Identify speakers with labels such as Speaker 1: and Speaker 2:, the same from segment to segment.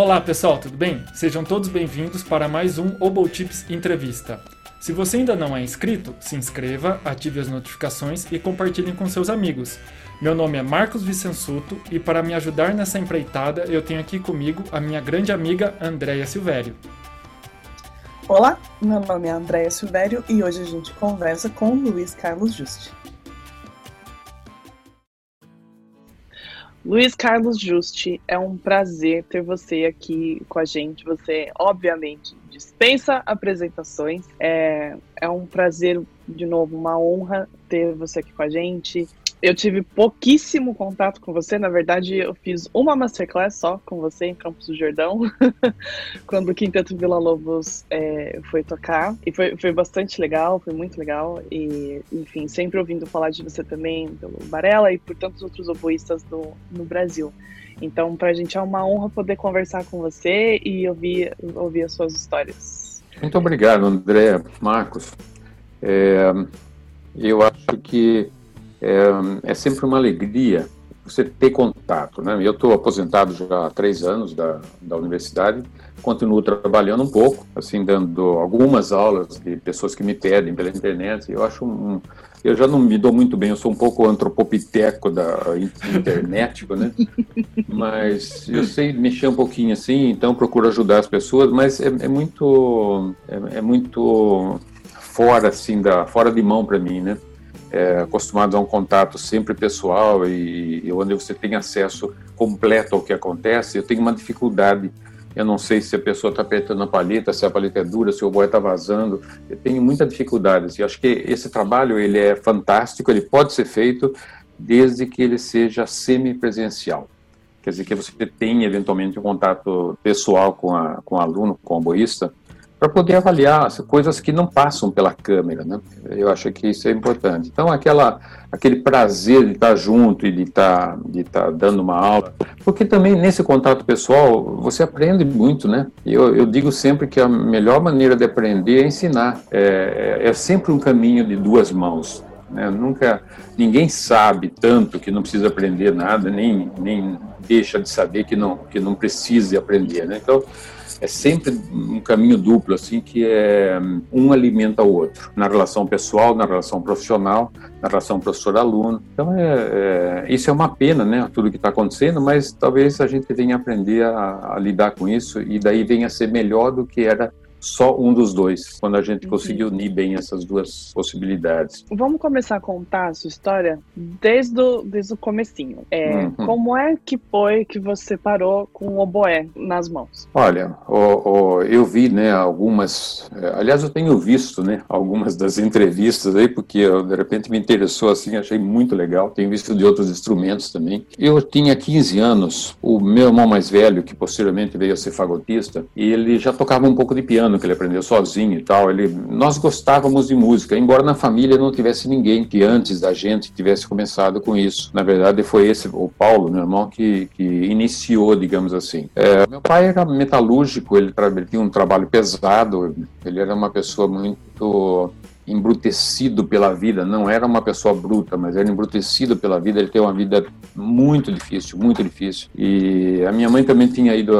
Speaker 1: Olá pessoal, tudo bem? Sejam todos bem-vindos para mais um Obotips Entrevista. Se você ainda não é inscrito, se inscreva, ative as notificações e compartilhe com seus amigos. Meu nome é Marcos Vicensuto e para me ajudar nessa empreitada eu tenho aqui comigo a minha grande amiga Andréia Silvério.
Speaker 2: Olá, meu nome é Andréia Silvério e hoje a gente conversa com Luiz Carlos Juste. Luiz Carlos Juste, é um prazer ter você aqui com a gente. Você, obviamente, dispensa apresentações. É, é um prazer, de novo, uma honra ter você aqui com a gente. Eu tive pouquíssimo contato com você, na verdade eu fiz uma masterclass só com você em Campos do Jordão, quando o Quinteto Vila Lobos é, foi tocar, e foi, foi bastante legal, foi muito legal, e enfim, sempre ouvindo falar de você também pelo Barella e por tantos outros oboístas do, no Brasil. Então, para a gente é uma honra poder conversar com você e ouvir, ouvir as suas histórias.
Speaker 3: Muito obrigado, André, Marcos. É, eu acho que é, é sempre uma alegria você ter contato. Né? Eu estou aposentado já há três anos da, da universidade, continuo trabalhando um pouco, assim, dando algumas aulas de pessoas que me pedem pela internet. Eu acho um, eu já não me dou muito bem, eu sou um pouco antropopiteco da internet, né? Mas eu sei mexer um pouquinho assim, então procuro ajudar as pessoas, mas é, é muito é, é, muito fora assim da fora de mão para mim, né? É, a um contato sempre pessoal e, e, onde você tem acesso completo ao que acontece, eu tenho uma dificuldade. Eu não sei se a pessoa está apertando a palheta, se a palheta é dura, se o boi está vazando. Eu tenho muita dificuldade. E acho que esse trabalho ele é fantástico, ele pode ser feito desde que ele seja semipresencial. Quer dizer, que você tenha eventualmente um contato pessoal com, a, com o aluno, com o boísta, para poder avaliar as coisas que não passam pela câmera, né? Eu acho que isso é importante. Então, aquela, aquele prazer de estar junto e de estar, de estar dando uma aula, porque também nesse contato pessoal você aprende muito, né? Eu, eu digo sempre que a melhor maneira de aprender é ensinar. É, é sempre um caminho de duas mãos. Né? Nunca ninguém sabe tanto que não precisa aprender nada, nem, nem deixa de saber que não que não precisa aprender, né? Então é sempre um caminho duplo, assim, que é um alimenta o outro, na relação pessoal, na relação profissional, na relação professor-aluno. Então, é, é, isso é uma pena, né, tudo que está acontecendo, mas talvez a gente venha aprender a, a lidar com isso e daí venha ser melhor do que era só um dos dois, quando a gente uhum. conseguiu unir bem essas duas possibilidades.
Speaker 2: Vamos começar a contar a sua história desde o, desde o comecinho. É, uhum. Como é que foi que você parou com o oboé nas mãos?
Speaker 3: Olha, o, o, eu vi, né, algumas, é, aliás, eu tenho visto, né, algumas das entrevistas aí, porque eu, de repente me interessou assim, achei muito legal, tenho visto de outros instrumentos também. Eu tinha 15 anos, o meu irmão mais velho, que posteriormente veio a ser fagotista, ele já tocava um pouco de piano piano que ele aprendeu sozinho e tal. Ele, nós gostávamos de música, embora na família não tivesse ninguém que antes da gente tivesse começado com isso. Na verdade, foi esse, o Paulo, meu irmão, que, que iniciou, digamos assim. É, meu pai era metalúrgico, ele, ele tinha um trabalho pesado, ele era uma pessoa muito embrutecido pela vida, não era uma pessoa bruta, mas era embrutecido pela vida, ele teve uma vida muito difícil, muito difícil. E a minha mãe também tinha ido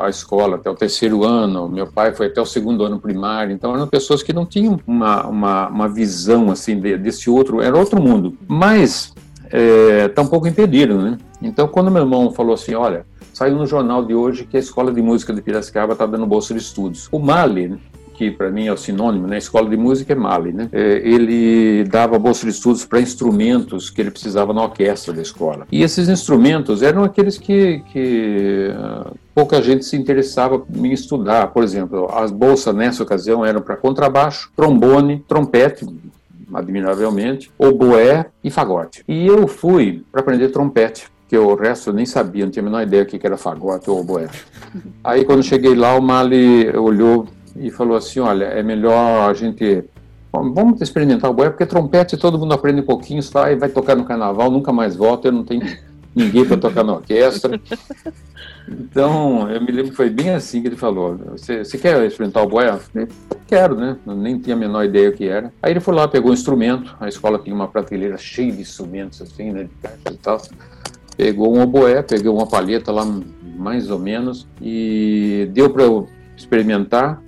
Speaker 3: à escola até o terceiro ano, meu pai foi até o segundo ano primário, então eram pessoas que não tinham uma, uma, uma visão assim desse outro, era outro mundo. Mas é, tampouco impediram, né? Então quando meu irmão falou assim, olha, saiu no jornal de hoje que a Escola de Música de Piracicaba está dando bolsa de estudos. O Mali, que para mim é o sinônimo, né? Escola de música é Mali, né? É, ele dava bolsa de estudos para instrumentos que ele precisava na orquestra da escola. E esses instrumentos eram aqueles que, que uh, pouca gente se interessava em estudar. Por exemplo, as bolsas nessa ocasião eram para contrabaixo, trombone, trompete, admiravelmente, oboé e fagote. E eu fui para aprender trompete que o resto eu nem sabia, não tinha a menor ideia o que era fagote ou oboé. Aí quando cheguei lá, o Mali olhou e falou assim: olha, é melhor a gente. Vamos experimentar o boé, porque trompete todo mundo aprende um pouquinho, vai, vai tocar no carnaval, nunca mais volta, eu não tenho ninguém para tocar na orquestra. Então, eu me lembro que foi bem assim que ele falou: Você, quer experimentar o boé? Eu quero, né? Eu nem tinha a menor ideia o que era. Aí ele foi lá, pegou um instrumento, a escola tinha uma prateleira cheia de instrumentos, assim, né, de caixa e tal. Pegou um oboé, peguei uma palheta lá mais ou menos, e deu para eu experimentar.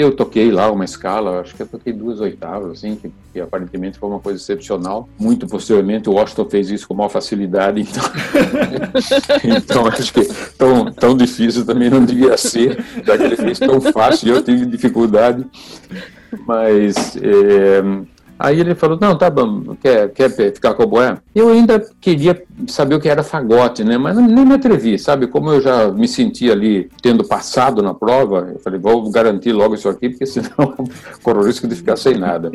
Speaker 3: Eu toquei lá uma escala, acho que eu toquei duas oitavas, assim, que, que, aparentemente foi uma coisa excepcional. Muito posteriormente, o Washington fez isso com maior facilidade, então, então acho que tão, tão difícil também não devia ser, já que ele fez tão fácil e eu tive dificuldade. Mas é, Aí ele falou, não, tá bom, quer, quer ficar com o boé? Eu ainda queria saber o que era fagote, né? Mas nem me atrevi, sabe? Como eu já me senti ali tendo passado na prova, eu falei, vou garantir logo isso aqui, porque senão corro o risco de ficar sem nada.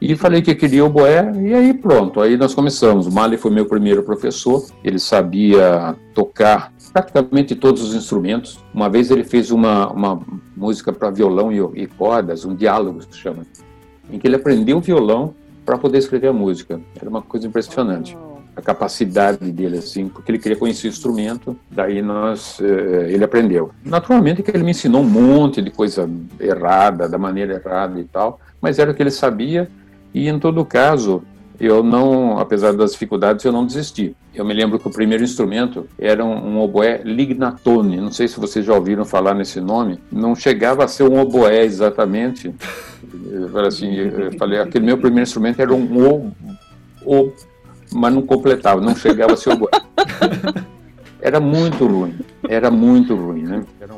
Speaker 3: E falei que queria o boé, e aí pronto, aí nós começamos. O Mali foi meu primeiro professor, ele sabia tocar praticamente todos os instrumentos. Uma vez ele fez uma, uma música para violão e, e cordas, um diálogo se chama em que ele aprendeu violão para poder escrever a música. Era uma coisa impressionante. A capacidade dele, assim, porque ele queria conhecer o instrumento, daí nós, eh, ele aprendeu. Naturalmente que ele me ensinou um monte de coisa errada, da maneira errada e tal, mas era o que ele sabia, e em todo caso, eu não, apesar das dificuldades, eu não desisti. Eu me lembro que o primeiro instrumento era um, um oboé lignatone. Não sei se vocês já ouviram falar nesse nome. Não chegava a ser um oboé exatamente. Assim, falei, aquele meu primeiro instrumento era um o, o mas não completava, não chegava a ser oboé. Era muito ruim, era muito ruim, né? Era um.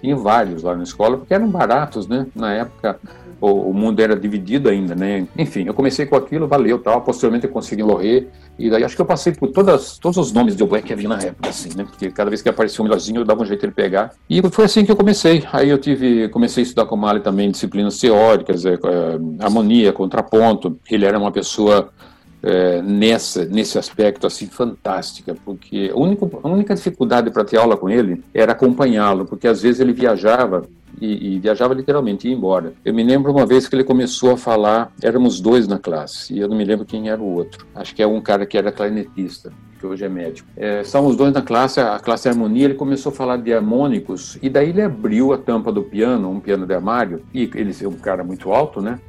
Speaker 3: Tinha vários lá na escola, porque eram baratos, né? Na época, o, mundo era dividido ainda, né? Enfim, eu comecei com aquilo, valeu, tal. Posteriormente eu consegui morrer e daí acho que eu passei por todas, todos os nomes de oboé que havia na época, assim, né? Porque cada vez que aparecia um melhorzinho eu dava um jeito de pegar. E foi assim que eu comecei. Aí eu tive, comecei a estudar com o Mali também disciplinas teóricas, é, é, harmonia, contraponto. Ele era uma pessoa é, nessa, nesse aspecto assim fantástica, porque a única, a única dificuldade para ter aula com ele era acompanhá-lo, porque às vezes ele viajava e, e, viajava literalmente, ia embora. Eu me lembro uma vez que ele começou a falar, éramos dois na classe, e eu não me lembro quem era o outro. Acho que é um cara que era clarinetista, que hoje é médico. É, dois na classe, a classe harmonia, ele começou a falar de harmônicos, e daí ele abriu a tampa do piano, um piano de armário, e ele é um cara muito alto, né?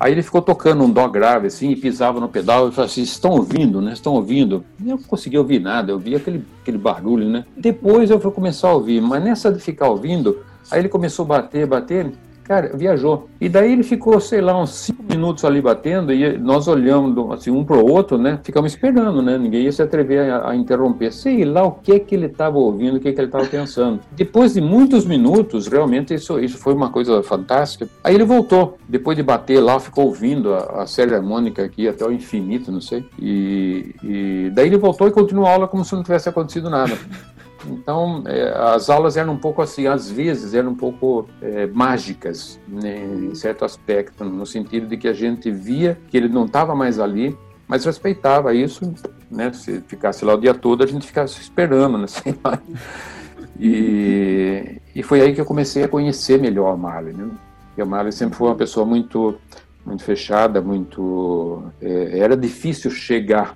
Speaker 3: Aí ele ficou tocando um dó grave assim e pisava no pedal e falava assim: estão ouvindo, né? Estão ouvindo? E eu não conseguia ouvir nada, eu via aquele, aquele barulho, né? Depois eu fui começar a ouvir, mas nessa de ficar ouvindo, Aí ele começou a bater, bater, cara, viajou. E daí ele ficou, sei lá, uns cinco minutos ali batendo e nós olhamos assim, um para o outro, né? Ficamos esperando, né? Ninguém ia se atrever a, a interromper. Sei lá o que que ele estava ouvindo, o que que ele estava pensando. Depois de muitos minutos, realmente isso, isso foi uma coisa fantástica. Aí ele voltou, depois de bater lá, ficou ouvindo a, a série harmônica aqui até o infinito, não sei. E, e daí ele voltou e continuou a aula como se não tivesse acontecido nada. Então, é, as aulas eram um pouco assim, às vezes eram um pouco é, mágicas, né, em certo aspecto, no sentido de que a gente via que ele não estava mais ali, mas respeitava isso, né? Se ficasse lá o dia todo, a gente ficasse esperando, né? E, e foi aí que eu comecei a conhecer melhor a Marley, né? Porque a Marley sempre foi uma pessoa muito muito fechada, muito é, era difícil chegar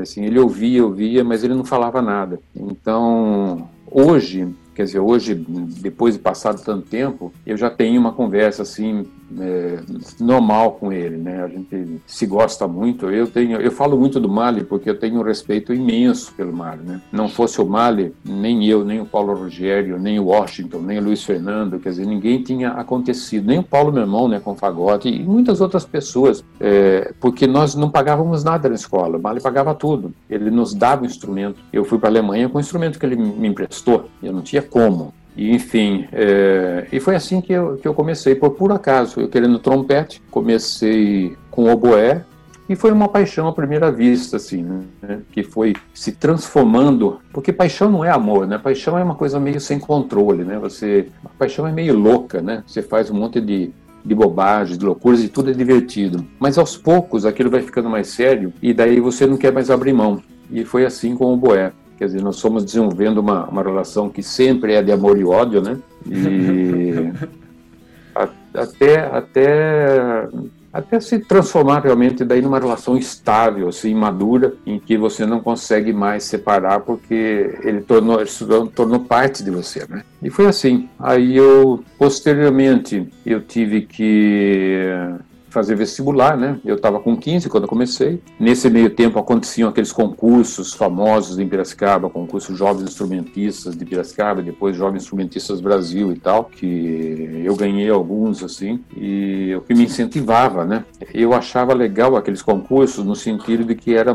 Speaker 3: Assim, ele ouvia, ouvia, mas ele não falava nada. Então, hoje, quer dizer, hoje, depois de passado tanto tempo, eu já tenho uma conversa assim é, normal com ele, né? A gente se gosta muito. Eu tenho, eu falo muito do Mali porque eu tenho um respeito imenso pelo Mali, né? Não fosse o Mali, nem eu, nem o Paulo Rogério, nem o Washington, nem o Luiz Fernando, quer dizer, ninguém tinha acontecido, nem o Paulo meu irmão, né, com Fagote e muitas outras pessoas, é, porque nós não pagávamos nada na escola. O Mali pagava tudo. Ele nos dava o instrumento. Eu fui para a Alemanha com o instrumento que ele me emprestou. Eu não tinha como. E, enfim, é, e foi assim que eu, que eu comecei, por puro acaso. Eu querendo trompete, comecei com oboé, e foi uma paixão à primeira vista, assim, né? que foi se transformando, porque paixão não é amor, né? Paixão é uma coisa meio sem controle, né? Você, a paixão é meio louca, né? Você faz um monte de, de bobagens, de loucuras e tudo é divertido. Mas aos poucos aquilo vai ficando mais sério e daí você não quer mais abrir mão. E foi assim com o Boé. Quer dizer, nós fomos desenvolvendo uma, uma relação que sempre é de amor e ódio, né? E a, até, até, até se transformar realmente daí numa relação estável, assim, madura, em que você não consegue mais separar porque ele tornou, ele tornou parte de você, né? E foi assim. Aí eu, posteriormente, eu tive que fazer vestibular, né? Eu estava com 15 quando eu comecei. Nesse meio tempo aconteciam aqueles concursos famosos em Piracicaba, concurso Jovens Instrumentistas de Piracicaba, depois Jovens Instrumentistas Brasil e tal, que eu ganhei alguns assim, e o que me incentivava, né? Eu achava legal aqueles concursos no sentido de que era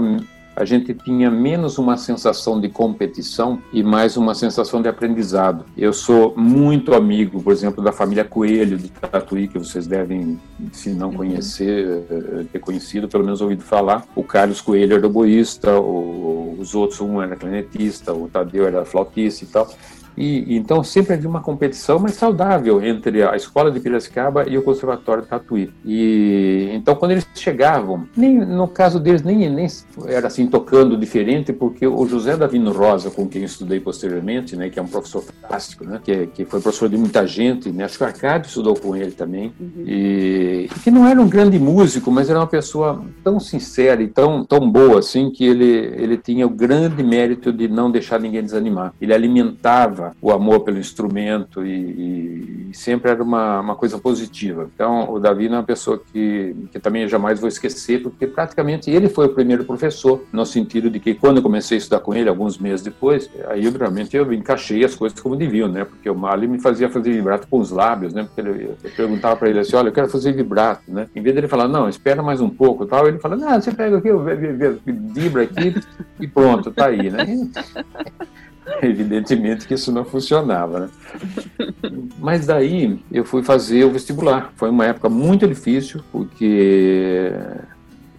Speaker 3: a gente tinha menos uma sensação de competição e mais uma sensação de aprendizado. Eu sou muito amigo, por exemplo, da família Coelho de Tatuí, que vocês devem, se não uhum. conhecer, eh, ter conhecido, pelo menos ouvido falar. O Carlos Coelho era oboísta, os outros, um era clarinetista, o Tadeu era flautista e tal. E, então sempre havia uma competição mais saudável entre a escola de Piracicaba e o conservatório de Tatuí. E então quando eles chegavam, nem no caso deles nem, nem era assim tocando diferente, porque o José Davino Rosa, com quem eu estudei posteriormente, né, que é um professor fantástico, né, que, que foi professor de muita gente, né, acho que o Arcádio estudou com ele também, uhum. e que não era um grande músico, mas era uma pessoa tão sincera e tão tão boa assim que ele ele tinha o grande mérito de não deixar ninguém desanimar. Ele alimentava o amor pelo instrumento e, e, sempre era uma, uma coisa positiva. Então, o Davi é uma pessoa que, que também jamais vou esquecer, porque praticamente ele foi o primeiro professor, no sentido de que quando eu comecei a estudar com ele, alguns meses depois, aí realmente eu encaixei as coisas como deviam, né? Porque o Mali me fazia fazer vibrato com os lábios, né? Porque ele, eu perguntava para ele assim, olha, eu quero fazer vibrato, né? Em vez dele falar, não, espera mais um pouco, tal, ele fala, não, você pega aqui, vibra aqui e pronto, tá aí, né? Evidentemente que isso não funcionava, né? Mas daí eu fui fazer o vestibular. Foi uma época muito difícil, porque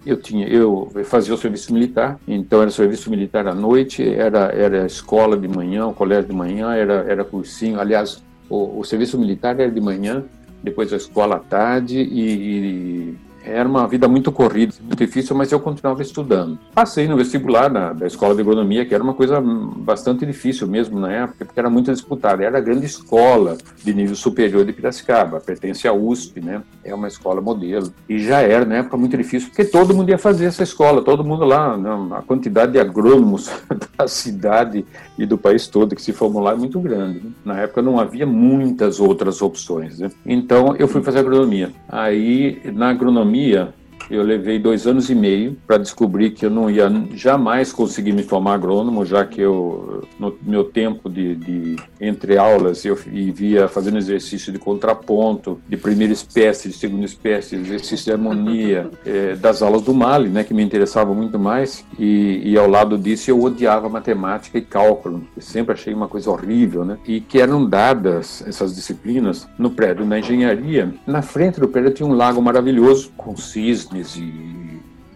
Speaker 3: eu tinha eu fazia o serviço militar então era serviço militar à noite era era escola de manhã o colégio de manhã era era cursinho aliás o, o serviço militar era de manhã depois a escola à tarde e, e era uma vida muito corrida, muito difícil, mas eu continuava estudando. Passei no vestibular na, da escola de agronomia, que era uma coisa bastante difícil mesmo na época, porque era muito disputada. Era a grande escola de nível superior de Piracicaba, pertence à USP, né? É uma escola modelo. E já era na época muito difícil, porque todo mundo ia fazer essa escola, todo mundo lá, né? a quantidade de agrônomos da cidade e do país todo que se formou lá é muito grande. Né? Na época não havia muitas outras opções. Né? Então eu fui fazer agronomia. Aí na agronomia eu levei dois anos e meio para descobrir que eu não ia jamais conseguir me formar agrônomo, já que eu, no meu tempo de, de entre aulas, eu via fazendo exercício de contraponto, de primeira espécie, de segunda espécie, exercício de harmonia, é, das aulas do Mali, né, que me interessavam muito mais, e, e, ao lado disso eu odiava matemática e cálculo, que sempre achei uma coisa horrível, né, e que eram dadas essas disciplinas no prédio da engenharia. Na frente do prédio tinha um lago maravilhoso, com cisnes, e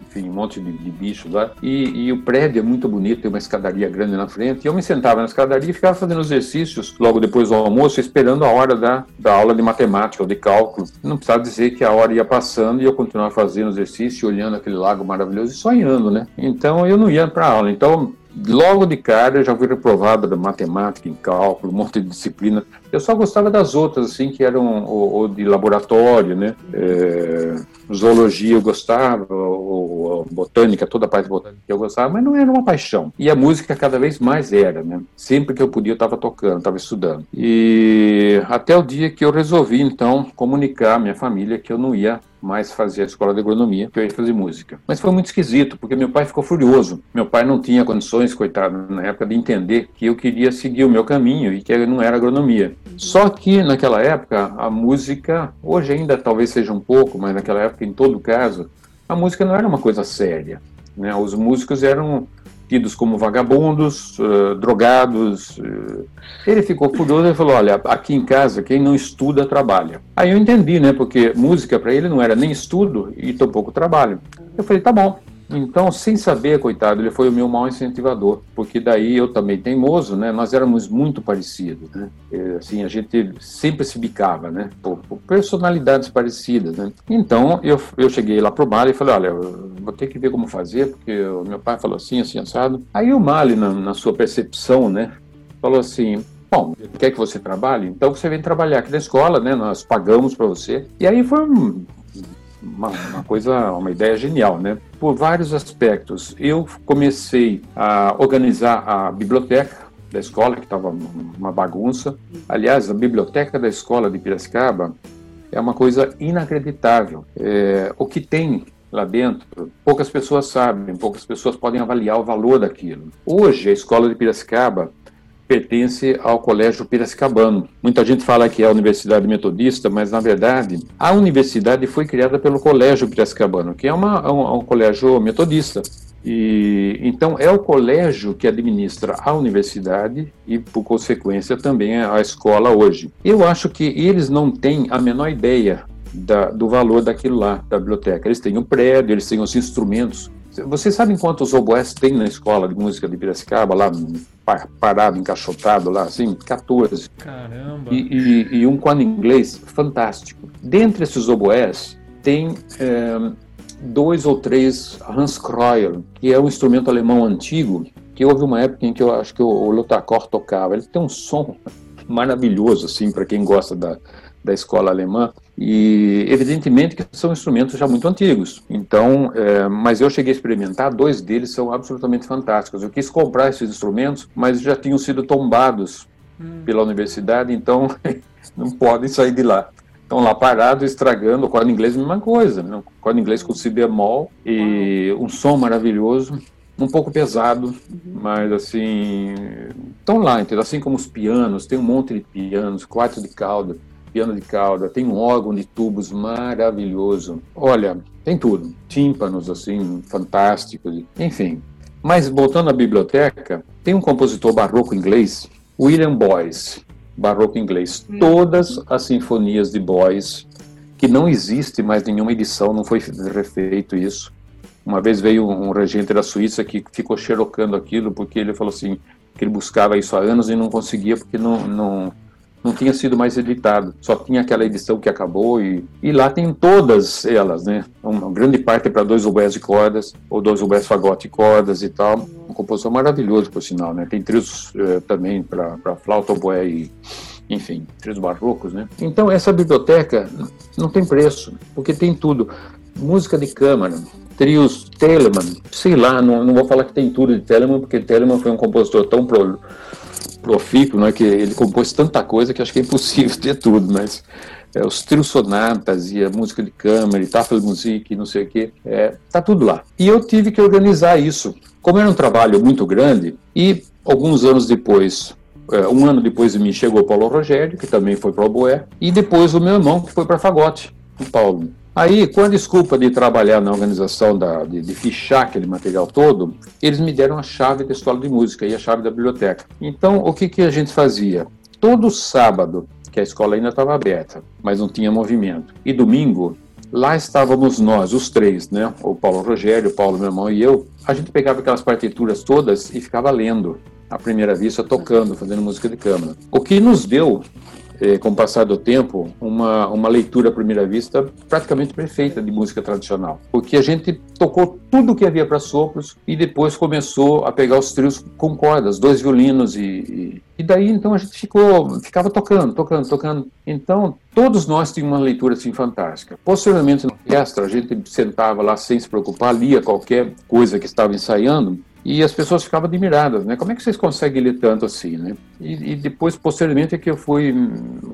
Speaker 3: enfim, um monte de, de lá. E, e, o prédio é muito bonito, tem uma escadaria grande na frente. E eu me sentava na escadaria e ficava fazendo exercícios logo depois do almoço, esperando a hora da, da aula de matemática ou de cálculo. Não precisava dizer que a hora ia passando e eu continuava fazendo exercício, olhando aquele lago maravilhoso e sonhando, né? Então eu não ia para aula. Então logo de cara eu já fui reprovado da matemática, em cálculo, um monte de disciplina. Eu só gostava das outras, assim, que eram ou, ou de laboratório, né? É, zoologia eu gostava, ou, ou, botânica, toda a parte botânica eu gostava, mas não era uma paixão. E a música cada vez mais era, né? Sempre que eu podia eu estava tocando, estava estudando. E até o dia que eu resolvi, então, comunicar à minha família que eu não ia mais fazer a escola de agronomia, que eu ia fazer música. Mas foi muito esquisito, porque meu pai ficou furioso. Meu pai não tinha condições, coitado, na época, de entender que eu queria seguir o meu caminho e que não era agronomia. Só que naquela época, a música, hoje ainda talvez seja um pouco, mas naquela época, em todo caso, a música não era uma coisa séria. Né? Os músicos eram tidos como vagabundos, uh, drogados. Uh. Ele ficou furioso e falou: Olha, aqui em casa, quem não estuda, trabalha. Aí eu entendi, né? Porque música para ele não era nem estudo e tampouco trabalho. Eu falei: Tá bom. Então, sem saber, coitado, ele foi o meu maior incentivador, porque daí eu também teimoso, né? Nós éramos muito parecidos, né? Assim, a gente sempre se bicava, né? Por, por personalidades parecidas, né? Então, eu, eu cheguei lá pro Mali e falei, olha, vou ter que ver como fazer, porque o meu pai falou assim, assim, assado. Aí o Mali, na, na sua percepção, né? Falou assim, Bom, quer que você trabalhe? Então você vem trabalhar aqui na escola, né? Nós pagamos para você. E aí foi um, uma, uma, coisa, uma ideia genial, né? Por vários aspectos. Eu comecei a organizar a biblioteca da escola, que estava uma bagunça. Aliás, a biblioteca da escola de Piracicaba é uma coisa inacreditável. É, o que tem lá dentro, poucas pessoas sabem, poucas pessoas podem avaliar o valor daquilo. Hoje, a escola de Piracicaba pertence ao Colégio Piracicabano. Muita gente fala que é a Universidade Metodista, mas na verdade a universidade foi criada pelo Colégio Piracicabano, que é uma, um, um colégio metodista. E então é o colégio que administra a universidade e, por consequência, também a escola hoje. Eu acho que eles não têm a menor ideia da, do valor daquilo lá, da biblioteca. Eles têm o prédio, eles têm os instrumentos. Vocês sabem quantos oboés tem na escola de música de Piracicaba, lá parado, encaixotado lá, assim? 14.
Speaker 1: Caramba!
Speaker 3: E, e, e um quadro inglês fantástico. Dentre esses oboés, tem é, dois ou três Hans que é um instrumento alemão antigo, que houve uma época em que eu acho que o, o Lotacor tocava. Ele tem um som maravilhoso, assim, para quem gosta da, da escola alemã e evidentemente que são instrumentos já muito antigos. Então, é, mas eu cheguei a experimentar, dois deles são absolutamente fantásticos. Eu quis comprar esses instrumentos, mas já tinham sido tombados hum. pela universidade, então não podem sair de lá. Estão lá parados, estragando. O corda inglês, mesma coisa. Né? O corda inglês com si bemol e um som maravilhoso um pouco pesado, uhum. mas assim, estão lá, entendeu? assim como os pianos, tem um monte de pianos, quatro de cauda, piano de cauda, tem um órgão de tubos maravilhoso. Olha, tem tudo. Tímpanos, assim, fantásticos, enfim. Mas voltando à biblioteca, tem um compositor barroco inglês, William Boyce, barroco inglês. Hum. Todas as sinfonias de Boyce, que não existe mais nenhuma edição, não foi refeito isso. Uma vez veio um regente da Suíça que ficou xerocando aquilo, porque ele falou assim, que ele buscava isso há anos e não conseguia, porque não, não não tinha sido mais editado, só tinha aquela edição que acabou e, e lá tem todas elas, né? Uma grande parte é para dois oboés de cordas, ou dois oboés fagote de cordas e tal. Um composição maravilhoso, por sinal, né? Tem trios eh, também para flauta, oboé e, enfim, trios barrocos, né? Então essa biblioteca não tem preço, porque tem tudo. Música de câmara, trios Telemann, sei lá, não, não vou falar que tem tudo de Telemann, porque Telemann foi um compositor tão pro, profícuo, é que ele compôs tanta coisa que acho que é impossível ter tudo, mas é, os trios sonatas e a música de câmara e Tafelmusik e não sei o que, é, tá tudo lá. E eu tive que organizar isso. Como era um trabalho muito grande, e alguns anos depois, é, um ano depois de mim, chegou o Paulo Rogério, que também foi para o Boé, e depois o meu irmão, que foi para Fagote, o Paulo. Aí, com a desculpa de trabalhar na organização, da, de, de, fichar aquele material todo, eles me deram a chave da escola de música e a chave da biblioteca. Então, o que, que a gente fazia? Todo sábado, que a escola ainda estava aberta, mas não tinha movimento, e domingo, lá estávamos nós, os três, né? O Paulo Rogério, o Paulo, meu irmão e eu. A gente pegava aquelas partituras todas e ficava lendo à primeira vista, tocando, fazendo música de câmara. O que nos deu é, com o passar do tempo, uma, uma leitura à primeira vista praticamente perfeita de música tradicional. Porque a gente tocou tudo que havia para sopros e depois começou a pegar os trios com cordas, dois violinos e, e, e daí então a gente ficou, ficava tocando, tocando, tocando. Então todos nós tínhamos uma leitura assim fantástica. Posteriormente na orquestra a gente sentava lá sem se preocupar, lia qualquer coisa que estava ensaiando e as pessoas ficavam admiradas, né? Como é que vocês conseguem ler tanto assim, né? E, e, depois, posteriormente, é que eu fui,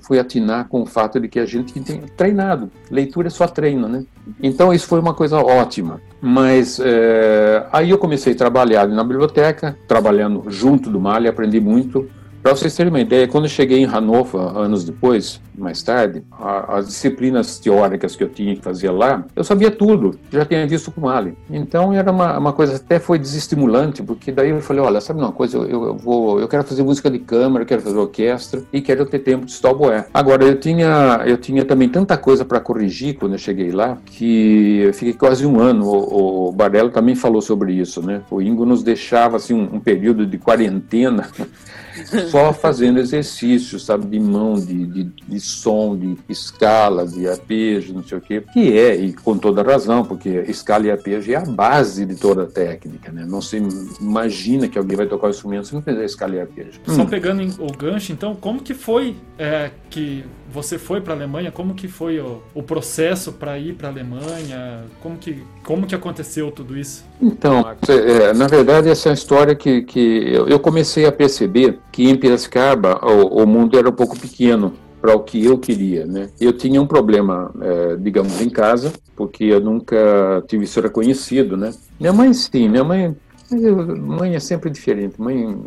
Speaker 3: fui atinar com o fato de que a gente tem treinado. Leitura é só treino, né? Então, isso foi uma coisa ótima. Mas é, aí eu comecei a trabalhar na biblioteca, trabalhando junto do Mali, aprendi muito. Para vocês terem uma ideia, quando eu cheguei em Hannover, anos depois, mais tarde, a, as disciplinas teóricas que eu tinha que fazer lá, eu sabia tudo, já tinha visto com Ali. Então era uma, uma coisa, até foi desestimulante, porque daí eu falei, olha, sabe uma coisa, eu, eu, vou, eu quero fazer música de câmara, eu quero fazer orquestra e quero ter tempo de estudar boé. Agora, eu tinha, eu tinha também tanta coisa para corrigir quando eu cheguei lá, que eu fiquei quase um ano, o, o Barello também falou sobre isso, né? O Ingo nos deixava, assim, um, um período de quarentena só fazendo exercícios, sabe, de mão, de, de, de, som, de escala, de arpejo, não sei o quê, que é, e com toda razão, porque escala e arpejo é a base de toda a técnica, né? Não se imagina que alguém vai tocar o instrumento se não fizer escala e arpejo.
Speaker 1: Só hum. pegando o gancho, então, como que foi é, que você foi para a Alemanha? Como que foi o, o processo para ir para a Alemanha? Como que, como que aconteceu tudo isso?
Speaker 3: Então, é, na verdade, essa é uma história que, que eu comecei a perceber que em Piracicaba o, o mundo era um pouco pequeno para o que eu queria, né? Eu tinha um problema, é, digamos, em casa, porque eu nunca tive isso reconhecido, né? Minha mãe sim, minha mãe, mãe é sempre diferente, mãe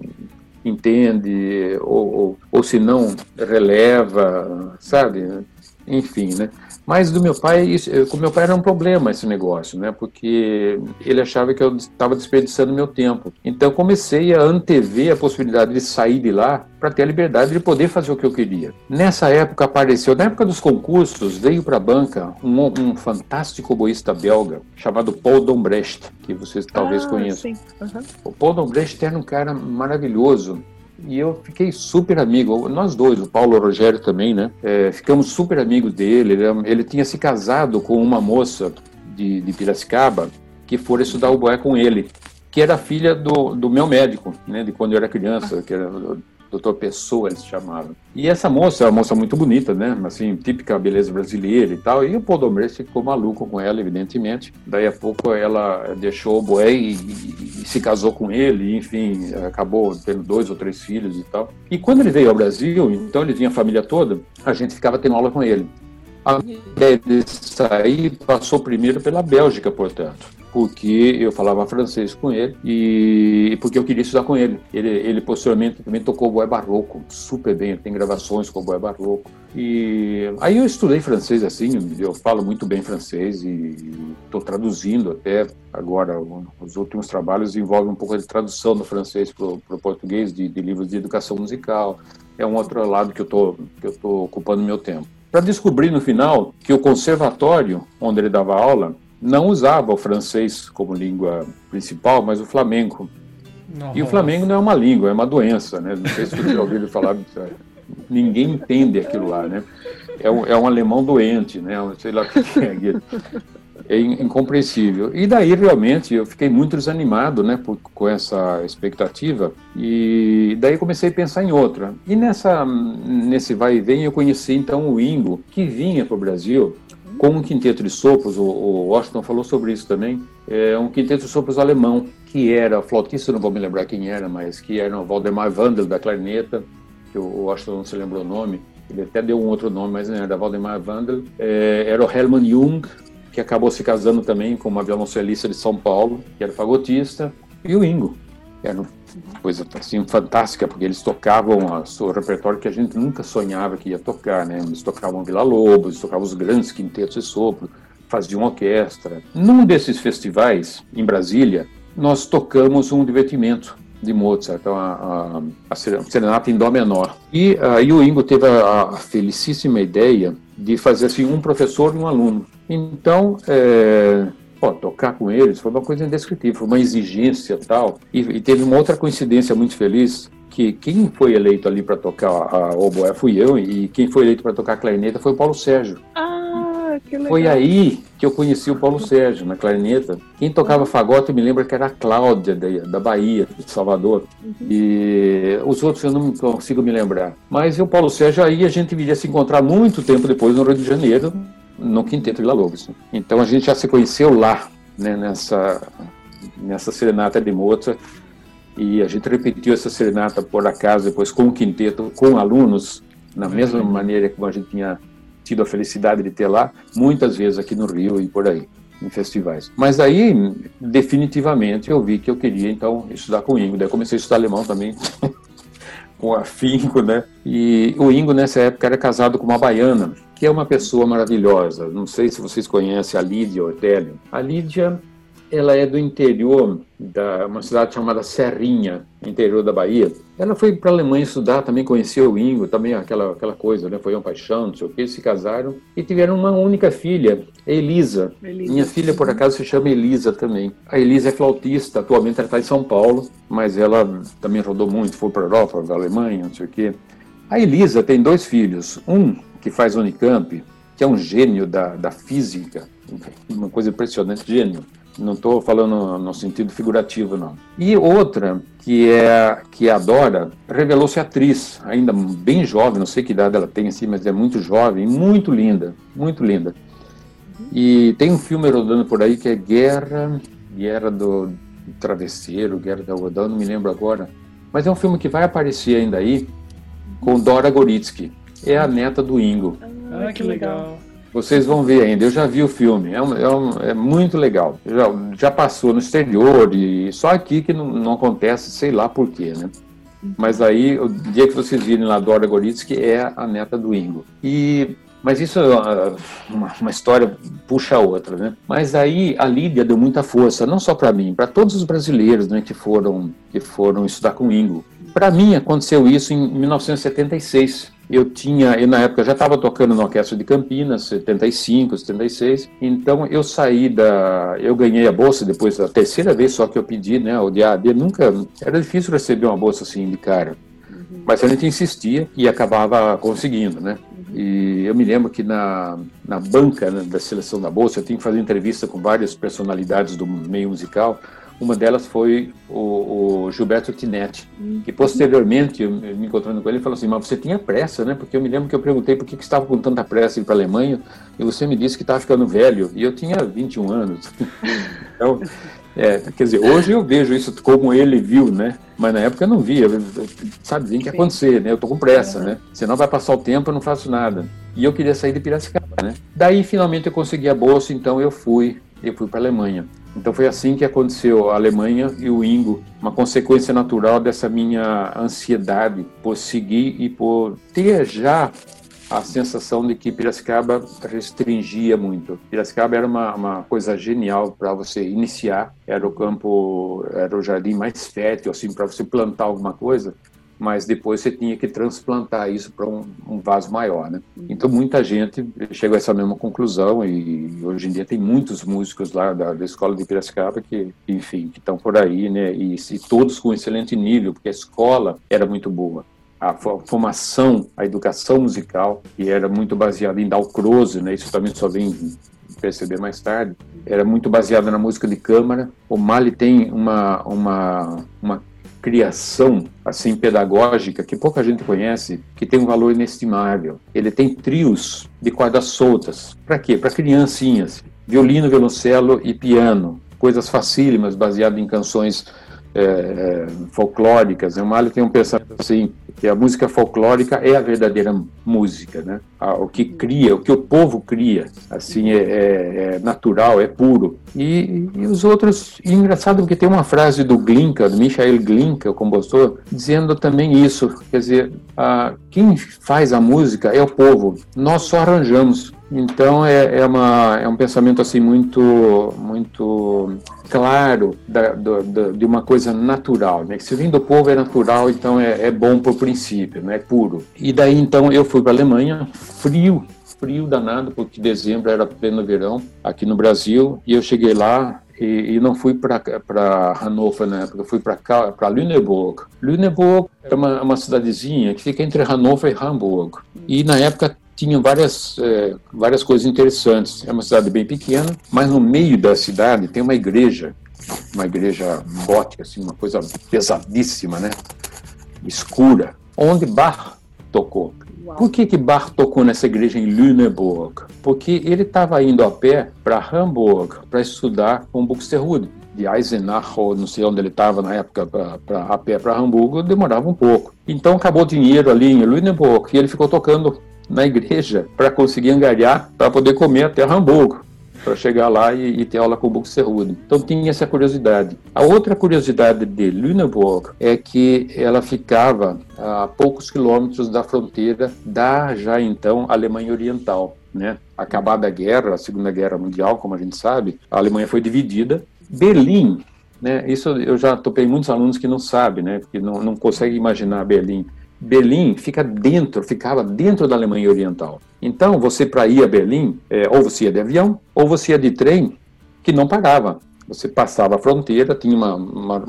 Speaker 3: entende ou, ou, ou se não releva, sabe? Enfim, né? Mas do meu pai, isso, com meu pai era um problema esse negócio, né? Porque ele achava que eu estava desperdiçando meu tempo. Então comecei a antever a possibilidade de sair de lá para ter a liberdade de poder fazer o que eu queria. Nessa época apareceu, na época dos concursos, veio para a banca um, um fantástico boísta belga chamado Paul Dombrecht, que vocês talvez ah, conheçam. Uhum. O Paul Dombrecht era um cara maravilhoso e eu fiquei super amigo, nós dois, o Paulo o Rogério também, né? É, ficamos super amigos dele. Ele, ele, tinha se casado com uma moça de, de Piracicaba que foi estudar o boé com ele, que era filha do, do meu médico, né? De quando eu era criança, que era doutor Pessoa, eles chamavam. E essa moça, é uma moça muito bonita, né? Assim, típica beleza brasileira e tal. E o Paul Dombré ficou maluco com ela, evidentemente. Daí a pouco ela deixou o Boé e, e, e, se casou com ele, enfim, acabou tendo dois ou três filhos e tal. E quando ele veio ao Brasil, então ele tinha a família toda, a gente ficava tendo aula com ele. A ideia de sair passou primeiro pela Bélgica, portanto porque eu falava francês com ele e porque eu queria estudar com ele. Ele, ele posteriormente também tocou boé barroco super bem, tem gravações com boé barroco. E aí eu estudei francês assim, eu falo muito bem francês e estou traduzindo até agora. Os últimos trabalhos envolvem um pouco de tradução do francês para o português de, de livros de educação musical. É um outro lado que eu estou ocupando meu tempo. Para descobrir no final que o conservatório onde ele dava aula não usava o francês como língua principal, mas o flamengo. Nossa. E o flamengo não é uma língua, é uma doença, né? Não sei se você já ouviu falar. Ninguém entende aquilo lá, né? É um, é um alemão doente, né? Sei lá o que é. É incompreensível. E daí, realmente, eu fiquei muito desanimado, né, por, com essa expectativa. E daí comecei a pensar em outra. E nessa, nesse vai e vem, eu conheci, então, o Ingo, que vinha para o Brasil com um quinteto de sopros, o, o Washington falou sobre isso também, é um quinteto de sopros alemão, que era flautista, não vou me lembrar quem era, mas que era o Valdemar Vandel da clarineta, que o Washington não se lembrou o nome, ele até deu um outro nome, mas não era Valdemar Vandel, é, era o Hermann Jung, que acabou se casando também com uma violoncelista de São Paulo, que era fagotista, e o Ingo, era uma coisa assim fantástica, porque eles tocavam o repertório que a gente nunca sonhava que ia tocar, né? Eles tocavam Vila Lobos, eles tocavam os grandes quintetos de sopro, faziam orquestra. Num desses festivais, em Brasília, nós tocamos um divertimento de Mozart, então a, a, a serenata em dó menor. E aí o Ingo teve a, a, felicíssima ideia de fazer assim um professor e um aluno. Então é, Pô, tocar com eles foi uma coisa indescritível, foi uma exigência tal. E, e teve uma outra coincidência muito feliz, que quem foi eleito ali para tocar a oboé fui eu, e quem foi eleito para tocar a clarineta foi o Paulo Sérgio.
Speaker 2: Ah, que legal.
Speaker 3: Foi aí que eu conheci o Paulo Sérgio, na clarineta. Quem tocava fagote, me lembra que era a Cláudia, da, da Bahia, de Salvador. Uhum. E os outros eu não consigo me lembrar. Mas o Paulo Sérgio, aí a gente viria se encontrar muito tempo depois no Rio de Janeiro, no Quinteto Vila Lobos. Então a gente já se conheceu lá, né, nessa, nessa serenata de Mozart, e a gente repetiu essa serenata por acaso depois com o quinteto, com alunos, na mesma maneira como a gente tinha tido a felicidade de ter lá, muitas vezes aqui no Rio e por aí, em festivais. Mas aí, definitivamente, eu vi que eu queria, então, estudar com o Ingo. Daí comecei a estudar alemão também, com afinco, né? E o Ingo, nessa época, era casado com uma baiana, que é uma pessoa maravilhosa. Não sei se vocês conhecem a Lídia Ortélio. A Lídia, ela é do interior da uma cidade chamada Serrinha, interior da Bahia. Ela foi para a Alemanha estudar, também conheceu o Ingo, também aquela aquela coisa, né? Foi uma paixão, não sei o que, se casaram e tiveram uma única filha, Elisa. Elisa. Minha filha, por acaso, se chama Elisa também. A Elisa é flautista, atualmente ela está em São Paulo, mas ela também rodou muito, foi para a Europa, para a Alemanha, não sei o quê. A Elisa tem dois filhos, um que faz Unicamp, que é um gênio da, da física, uma coisa impressionante, gênio. Não estou falando no sentido figurativo, não. E outra, que é que adora, revelou-se atriz, ainda bem jovem, não sei que idade ela tem assim, mas é muito jovem, muito linda, muito linda. E tem um filme rodando por aí que é Guerra, Guerra do Travesseiro, Guerra do Algodão, não me lembro agora. Mas é um filme que vai aparecer ainda aí, com Dora Goritsky é a neta do Ingo.
Speaker 1: Ah, que legal.
Speaker 3: Vocês vão ver ainda, eu já vi o filme, é, um, é, um, é muito legal. Já, já, passou no exterior e só aqui que não, não acontece, sei lá por quê, né? Mas aí, o dia que vocês virem lá Dora Goritsky é a neta do Ingo. E mas isso é uma, uma, história puxa a outra, né? Mas aí a Lídia deu muita força, não só para mim, para todos os brasileiros, né, que foram que foram estudar com o Ingo. Para mim aconteceu isso em 1976. Eu tinha, eu na época já estava tocando na Orquestra de Campinas, 75, 76. Então eu saí da, eu ganhei a bolsa depois a terceira vez só que eu pedi, né, o DAD. Nunca era difícil receber uma bolsa assim de cara. Uhum. Mas a gente insistia e acabava conseguindo, né? E eu me lembro que na, na banca né, da seleção da Bolsa, eu tinha que fazer entrevista com várias personalidades do meio musical. Uma delas foi o, o Gilberto Tinetti, que posteriormente, eu me encontrando com ele, ele falou assim: Mas você tinha pressa, né? Porque eu me lembro que eu perguntei por que, que estava com tanta pressa ir para a Alemanha e você me disse que estava ficando velho. E eu tinha 21 anos. então, é, quer dizer, hoje eu vejo isso como ele viu, né? Mas na época eu não via, sabe, tem que acontecer, né? Eu tô com pressa, né? Senão vai passar o tempo, eu não faço nada. E eu queria sair de Piracicaba, né? Daí finalmente eu consegui a bolsa, então eu fui, eu fui para a Alemanha. Então foi assim que aconteceu a Alemanha e o Ingo, uma consequência natural dessa minha ansiedade por seguir e por ter já a sensação de que Piracicaba restringia muito. Piracicaba era uma, uma coisa genial para você iniciar, era o campo, era o jardim mais fértil, assim, para você plantar alguma coisa, mas depois você tinha que transplantar isso para um, um, vaso maior, né? Então muita gente chegou a essa mesma conclusão e hoje em dia tem muitos músicos lá da, da escola de Piracicaba que, enfim, que estão por aí, né? E, e todos com excelente nível, porque a escola era muito boa a formação, a educação musical, que era muito baseada em Dalcroze, né? Isso também só vem perceber mais tarde. Era muito baseada na música de câmara. O Mali tem uma uma uma criação assim pedagógica que pouca gente conhece, que tem um valor inestimável. Ele tem trios de cordas soltas. Para quê? Para criancinhas. Violino, violoncelo e piano. Coisas facílimas, baseadas em canções é, folclóricas. O Mário tem um pensamento assim, que a música folclórica é a verdadeira música, né? O que cria, o que o povo cria, assim, é, é, é natural, é puro. E, e, os outros, e engraçado porque tem uma frase do Glinka, do Michael Glinka, o compositor, dizendo também isso, quer dizer, a, quem faz a música é o povo, nós só arranjamos. Então é, é, uma, é um pensamento assim muito muito claro da, do, da, de uma coisa natural, né? Se vem do povo é natural, então é, é bom por princípio, né? É puro. E daí então eu fui para a Alemanha, frio, frio danado, porque dezembro era pleno verão aqui no Brasil, e eu cheguei lá e, e não fui para Hannover na época, fui para Lüneburg. Lüneburg é uma, uma cidadezinha que fica entre Hannover e Hamburg. E na época tinha várias, é, várias coisas interessantes. É uma cidade bem pequena, mas no meio da cidade tem uma igreja, uma igreja gótica, assim, uma coisa pesadíssima, né? escura, onde Bach tocou. Por que, que Bach tocou nessa igreja em Lüneburg? Porque ele estava indo a pé para Hamburg para estudar com Buxtehude. De Eisenach, ou não sei onde ele estava na época, pra, pra, a pé para Hamburgo, demorava um pouco. Então acabou o dinheiro ali em Lüneburg e ele ficou tocando na igreja para conseguir angariar para poder comer até Hamburgo, para chegar lá e, e, ter aula com o Buxtehude. Então tinha essa curiosidade. A outra curiosidade de Lüneburg é que ela ficava a poucos quilômetros da fronteira da já então Alemanha Oriental. Né? Acabada a guerra, a Segunda Guerra Mundial, como a gente sabe, a Alemanha foi dividida. Berlim né, isso eu já topei muitos alunos que não sabem, né, que não, não conseguem imaginar Berlim. Berlim fica dentro, ficava dentro da Alemanha Oriental. Então, você para ir a Berlim, é, ou você ia de avião, ou você ia de trem, que não pagava. Você passava a fronteira, tinha uma, uma,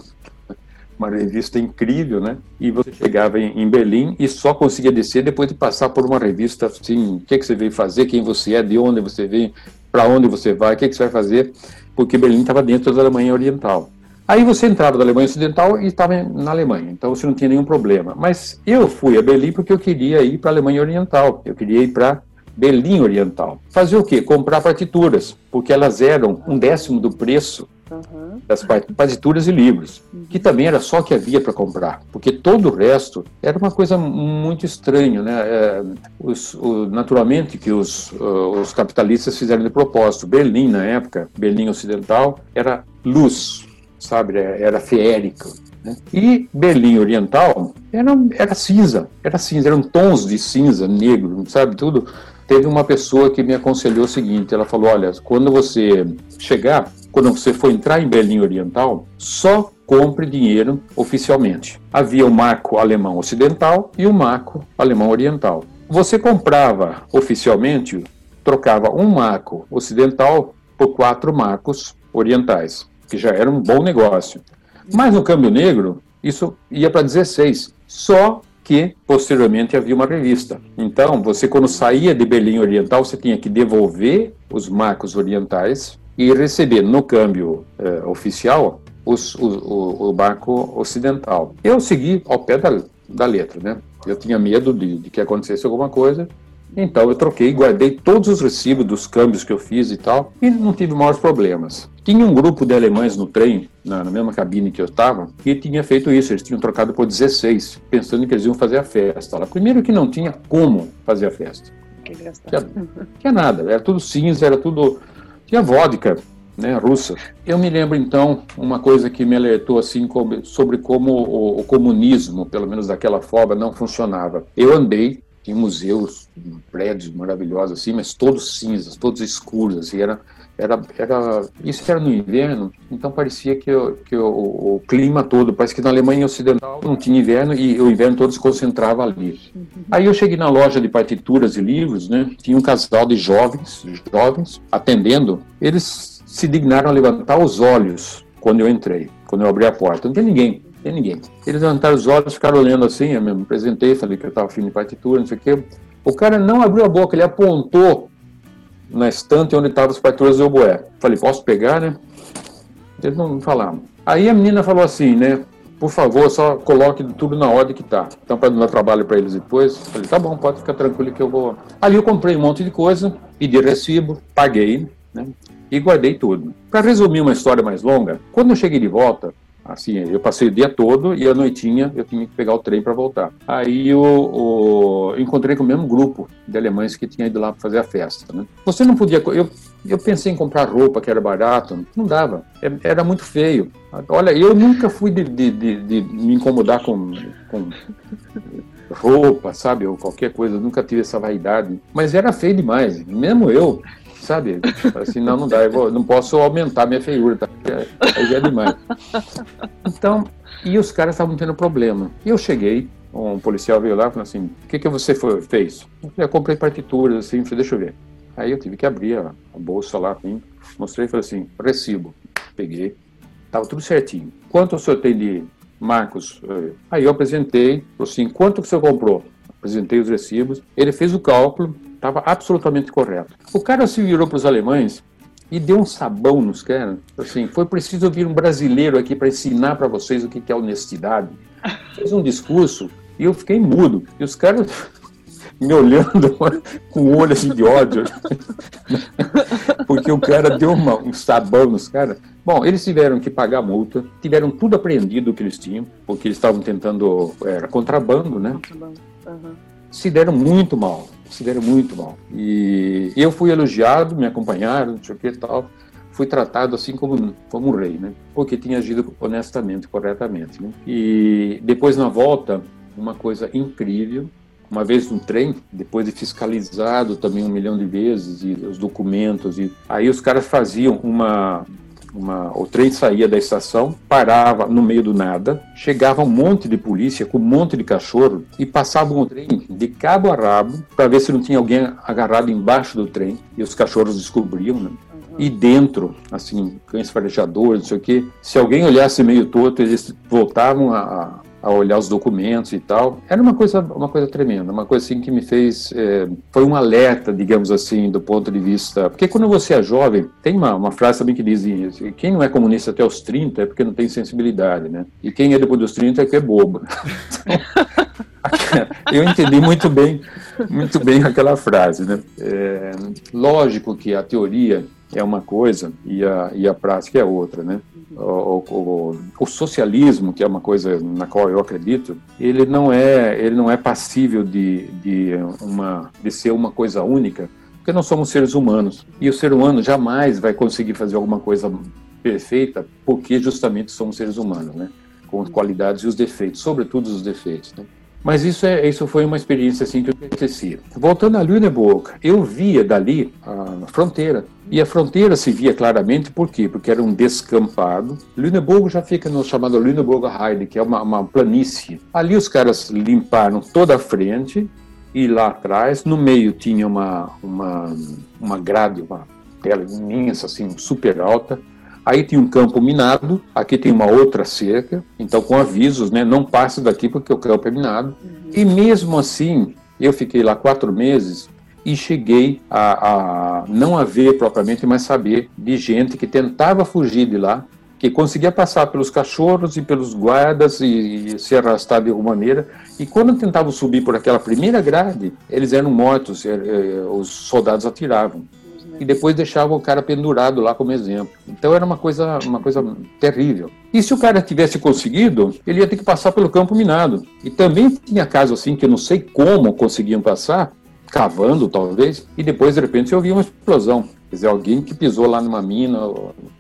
Speaker 3: uma revista incrível, né? E você chegava em, em, Berlim e só conseguia descer depois de passar por uma revista assim, o que, que você veio fazer, quem você é, de onde você vem, para onde você vai, o que, que você vai fazer, porque Berlim estava dentro da Alemanha Oriental. Aí você entrava da Alemanha Ocidental e estava na Alemanha, então você não tinha nenhum problema. Mas eu fui a Berlim porque eu queria ir para a Alemanha Oriental, eu queria ir para Berlim Oriental. Fazer o quê? Comprar partituras, porque elas eram um décimo do preço Uhum. Das partituras e livros, uhum. que também era só que havia para comprar, porque todo o resto era uma coisa muito estranha, né? É, os, o, naturalmente que os, os capitalistas fizeram de propósito. Berlim, na época, Berlim Ocidental, era luz, sabe? Era feérico. Né? E Berlim Oriental era, era cinza, era cinza, eram tons de cinza, negro, sabe? Tudo teve uma pessoa que me aconselhou o seguinte: ela falou, olha, quando você chegar, quando você for entrar em Berlim Oriental, só compre dinheiro oficialmente. Havia o marco alemão ocidental e o marco alemão oriental. Você comprava oficialmente, trocava um marco ocidental por quatro marcos orientais, que já era um bom negócio. Mas no câmbio negro, isso ia para 16. Só que posteriormente havia uma revista. Então, você quando saía de Berlim Oriental, você tinha que devolver os marcos orientais e receber no câmbio eh, oficial os, o, o, o, barco ocidental. Eu segui ao pé da, da letra, né? Eu tinha medo de, de que acontecesse alguma coisa, então eu troquei, guardei todos os recibos dos câmbios que eu fiz e tal, e não tive maiores problemas. Tinha um grupo de alemães no trem, na, na mesma cabine que eu estava, que tinha feito isso, eles tinham trocado por 16, pensando que eles iam fazer a festa lá. Primeiro que não tinha como fazer a festa. Que tinha, tinha nada, era tudo cinza, era tudo... Tinha vodka, né, russa. Eu me lembro então uma coisa que me alertou assim sobre como o, o, comunismo, pelo menos daquela forma, não funcionava. Eu andei em museus, em prédios maravilhosos assim, mas todos cinzas, todos escuros, assim, era, era, era, isso era no inverno, então parecia que, que o, o, clima todo, parece que na Alemanha Ocidental não tinha inverno e o inverno todo se concentrava ali. Uhum. Aí eu cheguei na loja de partituras e livros, né, tinha um casal de jovens, jovens, atendendo, eles se dignaram a levantar os olhos quando eu entrei, quando eu abri a porta, não tinha ninguém tem ninguém. Eles levantaram os olhos, ficaram olhando assim, eu me apresentei, falei que eu estava afim de partitura, não sei o quê. O cara não abriu a boca, ele apontou na estante onde estavam as partituras do oboé. Falei, posso pegar, né? Eles não falaram. Aí a menina falou assim, né? Por favor, só coloque tudo na ordem que tá. Então, para não dar trabalho para eles depois, falei, tá bom, pode ficar tranquilo que eu vou. Ali eu comprei um monte de coisa, pedi recibo, paguei, né? E guardei tudo. Para resumir uma história mais longa, quando eu cheguei de volta, Assim, eu passei o dia todo e à noitinha eu tinha que pegar o trem para voltar. Aí eu, eu, encontrei com o mesmo grupo de alemães que tinha ido lá para fazer a festa. Né? Você não podia. Eu, eu pensei em comprar roupa que era barato, não dava, é, era muito feio. Olha, eu nunca fui de, de, de, de me incomodar com, com roupa, sabe, ou qualquer coisa, nunca tive essa vaidade, mas era feio demais. Mesmo eu sabe? Assim, não, não dá, eu vou, não posso aumentar minha feiura, tá? Aí já é demais. Então, e os caras estavam tendo problema. E eu cheguei, um policial veio lá e falou assim: o que, que você foi, fez? Eu, falei, eu comprei partituras, assim, deixa eu ver. Aí eu tive que abrir a, a bolsa lá, assim, mostrei e falei assim: recibo. Peguei, tava tudo certinho. Quanto o senhor tem de Marcos? Aí eu apresentei, falou assim: quanto que o senhor comprou? Apresentei os recibos. Ele fez o cálculo, Estava absolutamente correto. O cara se virou para os alemães e deu um sabão nos caras. Assim, foi preciso vir um brasileiro aqui para ensinar para vocês o que é honestidade. Fez um discurso e eu fiquei mudo. E os caras me olhando com olho assim de ódio. Porque o cara deu uma, um sabão nos caras. Bom, eles tiveram que pagar multa, tiveram tudo apreendido que eles tinham, porque eles estavam tentando. Era contrabando, né? Contrabando. Uhum. Se deram muito mal deram muito mal. E eu fui elogiado, me acompanharam, não sei o que e tal. Fui tratado assim como, como um rei, né? Porque tinha agido honestamente, corretamente. Né? E depois, na volta, uma coisa incrível. Uma vez no trem, depois de fiscalizado também um milhão de vezes, e os documentos, e aí os caras faziam uma, uma, o trem saía da estação, parava no meio do nada, chegava um monte de polícia com um monte de cachorro e passavam o trem de cabo a rabo para ver se não tinha alguém agarrado embaixo do trem e os cachorros descobriam, né? E dentro, assim, cães farejadores, não sei o quê, se alguém olhasse meio torto, eles voltavam a, a olhar os documentos e tal. Era uma coisa, uma coisa tremenda, uma coisa assim que me fez, é, foi um alerta, digamos assim, do ponto de vista, porque quando você é jovem, tem uma, uma frase também que diz quem não é comunista até os 30 é porque não tem sensibilidade, né? E quem é depois dos 30 é que é bobo. Então, eu entendi muito bem, muito bem aquela frase, né? É, lógico que a teoria é uma coisa e a, e a prática é outra, né? O, o, o, socialismo, que é uma coisa na qual eu acredito, ele não é ele não é passível de, de uma de ser uma coisa única, porque nós somos seres humanos e o ser humano jamais vai conseguir fazer alguma coisa perfeita, porque justamente somos seres humanos, né? Com as qualidades e os defeitos, sobretudo os defeitos. Né? Mas isso, é, isso foi uma experiência assim que eu esqueci. Voltando a Lüneburg, eu via dali a fronteira. E a fronteira se via claramente por quê? Porque era um descampado. Lüneburg já fica no chamado Lüneburg Heide, que é uma, uma planície. Ali os caras limparam toda a frente e lá atrás, no meio tinha uma, uma, uma grade, uma tela imensa, assim, super alta, Aí tem um campo minado, aqui tem uma outra cerca, então com avisos, né? Não passe daqui porque o campo é minado. Uhum. E mesmo assim, eu fiquei lá quatro meses e cheguei a, a não haver propriamente, mas saber de gente que tentava fugir de lá, que conseguia passar pelos cachorros e pelos guardas e, e se arrastar de alguma maneira. E quando tentavam subir por aquela primeira grade, eles eram mortos, é, é, os soldados atiravam e depois deixava o cara pendurado lá como exemplo. Então era uma coisa, uma coisa terrível. E se o cara tivesse conseguido, ele ia ter que passar pelo campo minado. E também tinha casos assim que eu não sei como conseguiam passar, cavando talvez, e depois de repente você ouvia uma explosão. Quer dizer, alguém que pisou lá numa mina.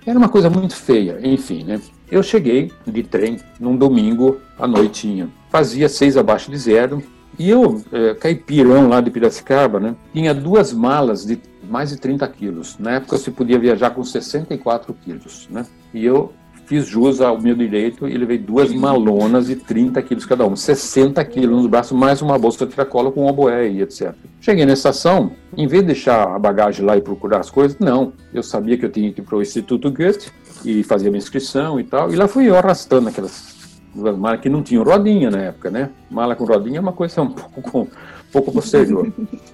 Speaker 3: Era uma coisa muito feia, enfim, né? Eu cheguei de trem num domingo à noitinha. Fazia seis abaixo de zero, e eu, é, caipirão lá de Piracicaba, né, tinha duas malas de mais de 30 quilos. Na época se podia viajar com 64 quilos, né? E eu fiz jus ao meu direito e levei duas malonas de 30 quilos cada uma, 60 quilos nos braços, mais uma bolsa de tiracolo com oboé e etc. Cheguei na estação, em vez de deixar a bagagem lá e procurar as coisas, não. Eu sabia que eu tinha que ir para o Instituto Goethe e fazer minha inscrição e tal, e lá fui eu arrastando aquelas malas que não tinham rodinha na época, né? Mala com rodinha é uma coisa um pouco, um pouco posterior.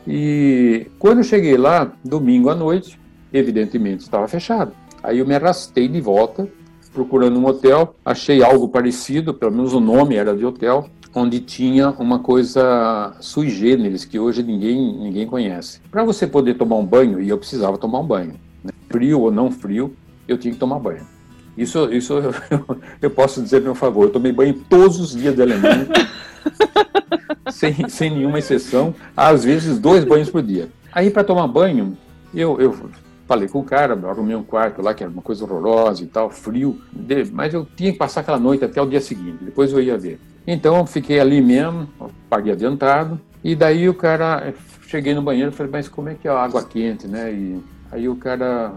Speaker 3: e quando eu cheguei lá, domingo à noite, evidentemente estava fechado. Aí eu me arrastei de volta, procurando um hotel, achei algo parecido, pelo menos o nome era de hotel, onde tinha uma coisa sui generis que hoje ninguém, ninguém conhece. Para você poder tomar um banho, e eu precisava tomar um banho, né? frio ou não frio, eu tinha que tomar banho. Isso, isso eu, eu posso dizer meu favor. Eu tomei banho todos os dias de Alemanha, sem, sem nenhuma exceção, às vezes dois banhos por dia. Aí, para tomar banho, eu, eu falei com o cara, arrumei um quarto lá, que era uma coisa horrorosa e tal, frio, mas eu tinha que passar aquela noite até o dia seguinte, depois eu ia ver. Então, eu fiquei ali mesmo, paguei adiantado, e daí o cara, cheguei no banheiro e falei, mas como é que é a água quente, né? E aí o cara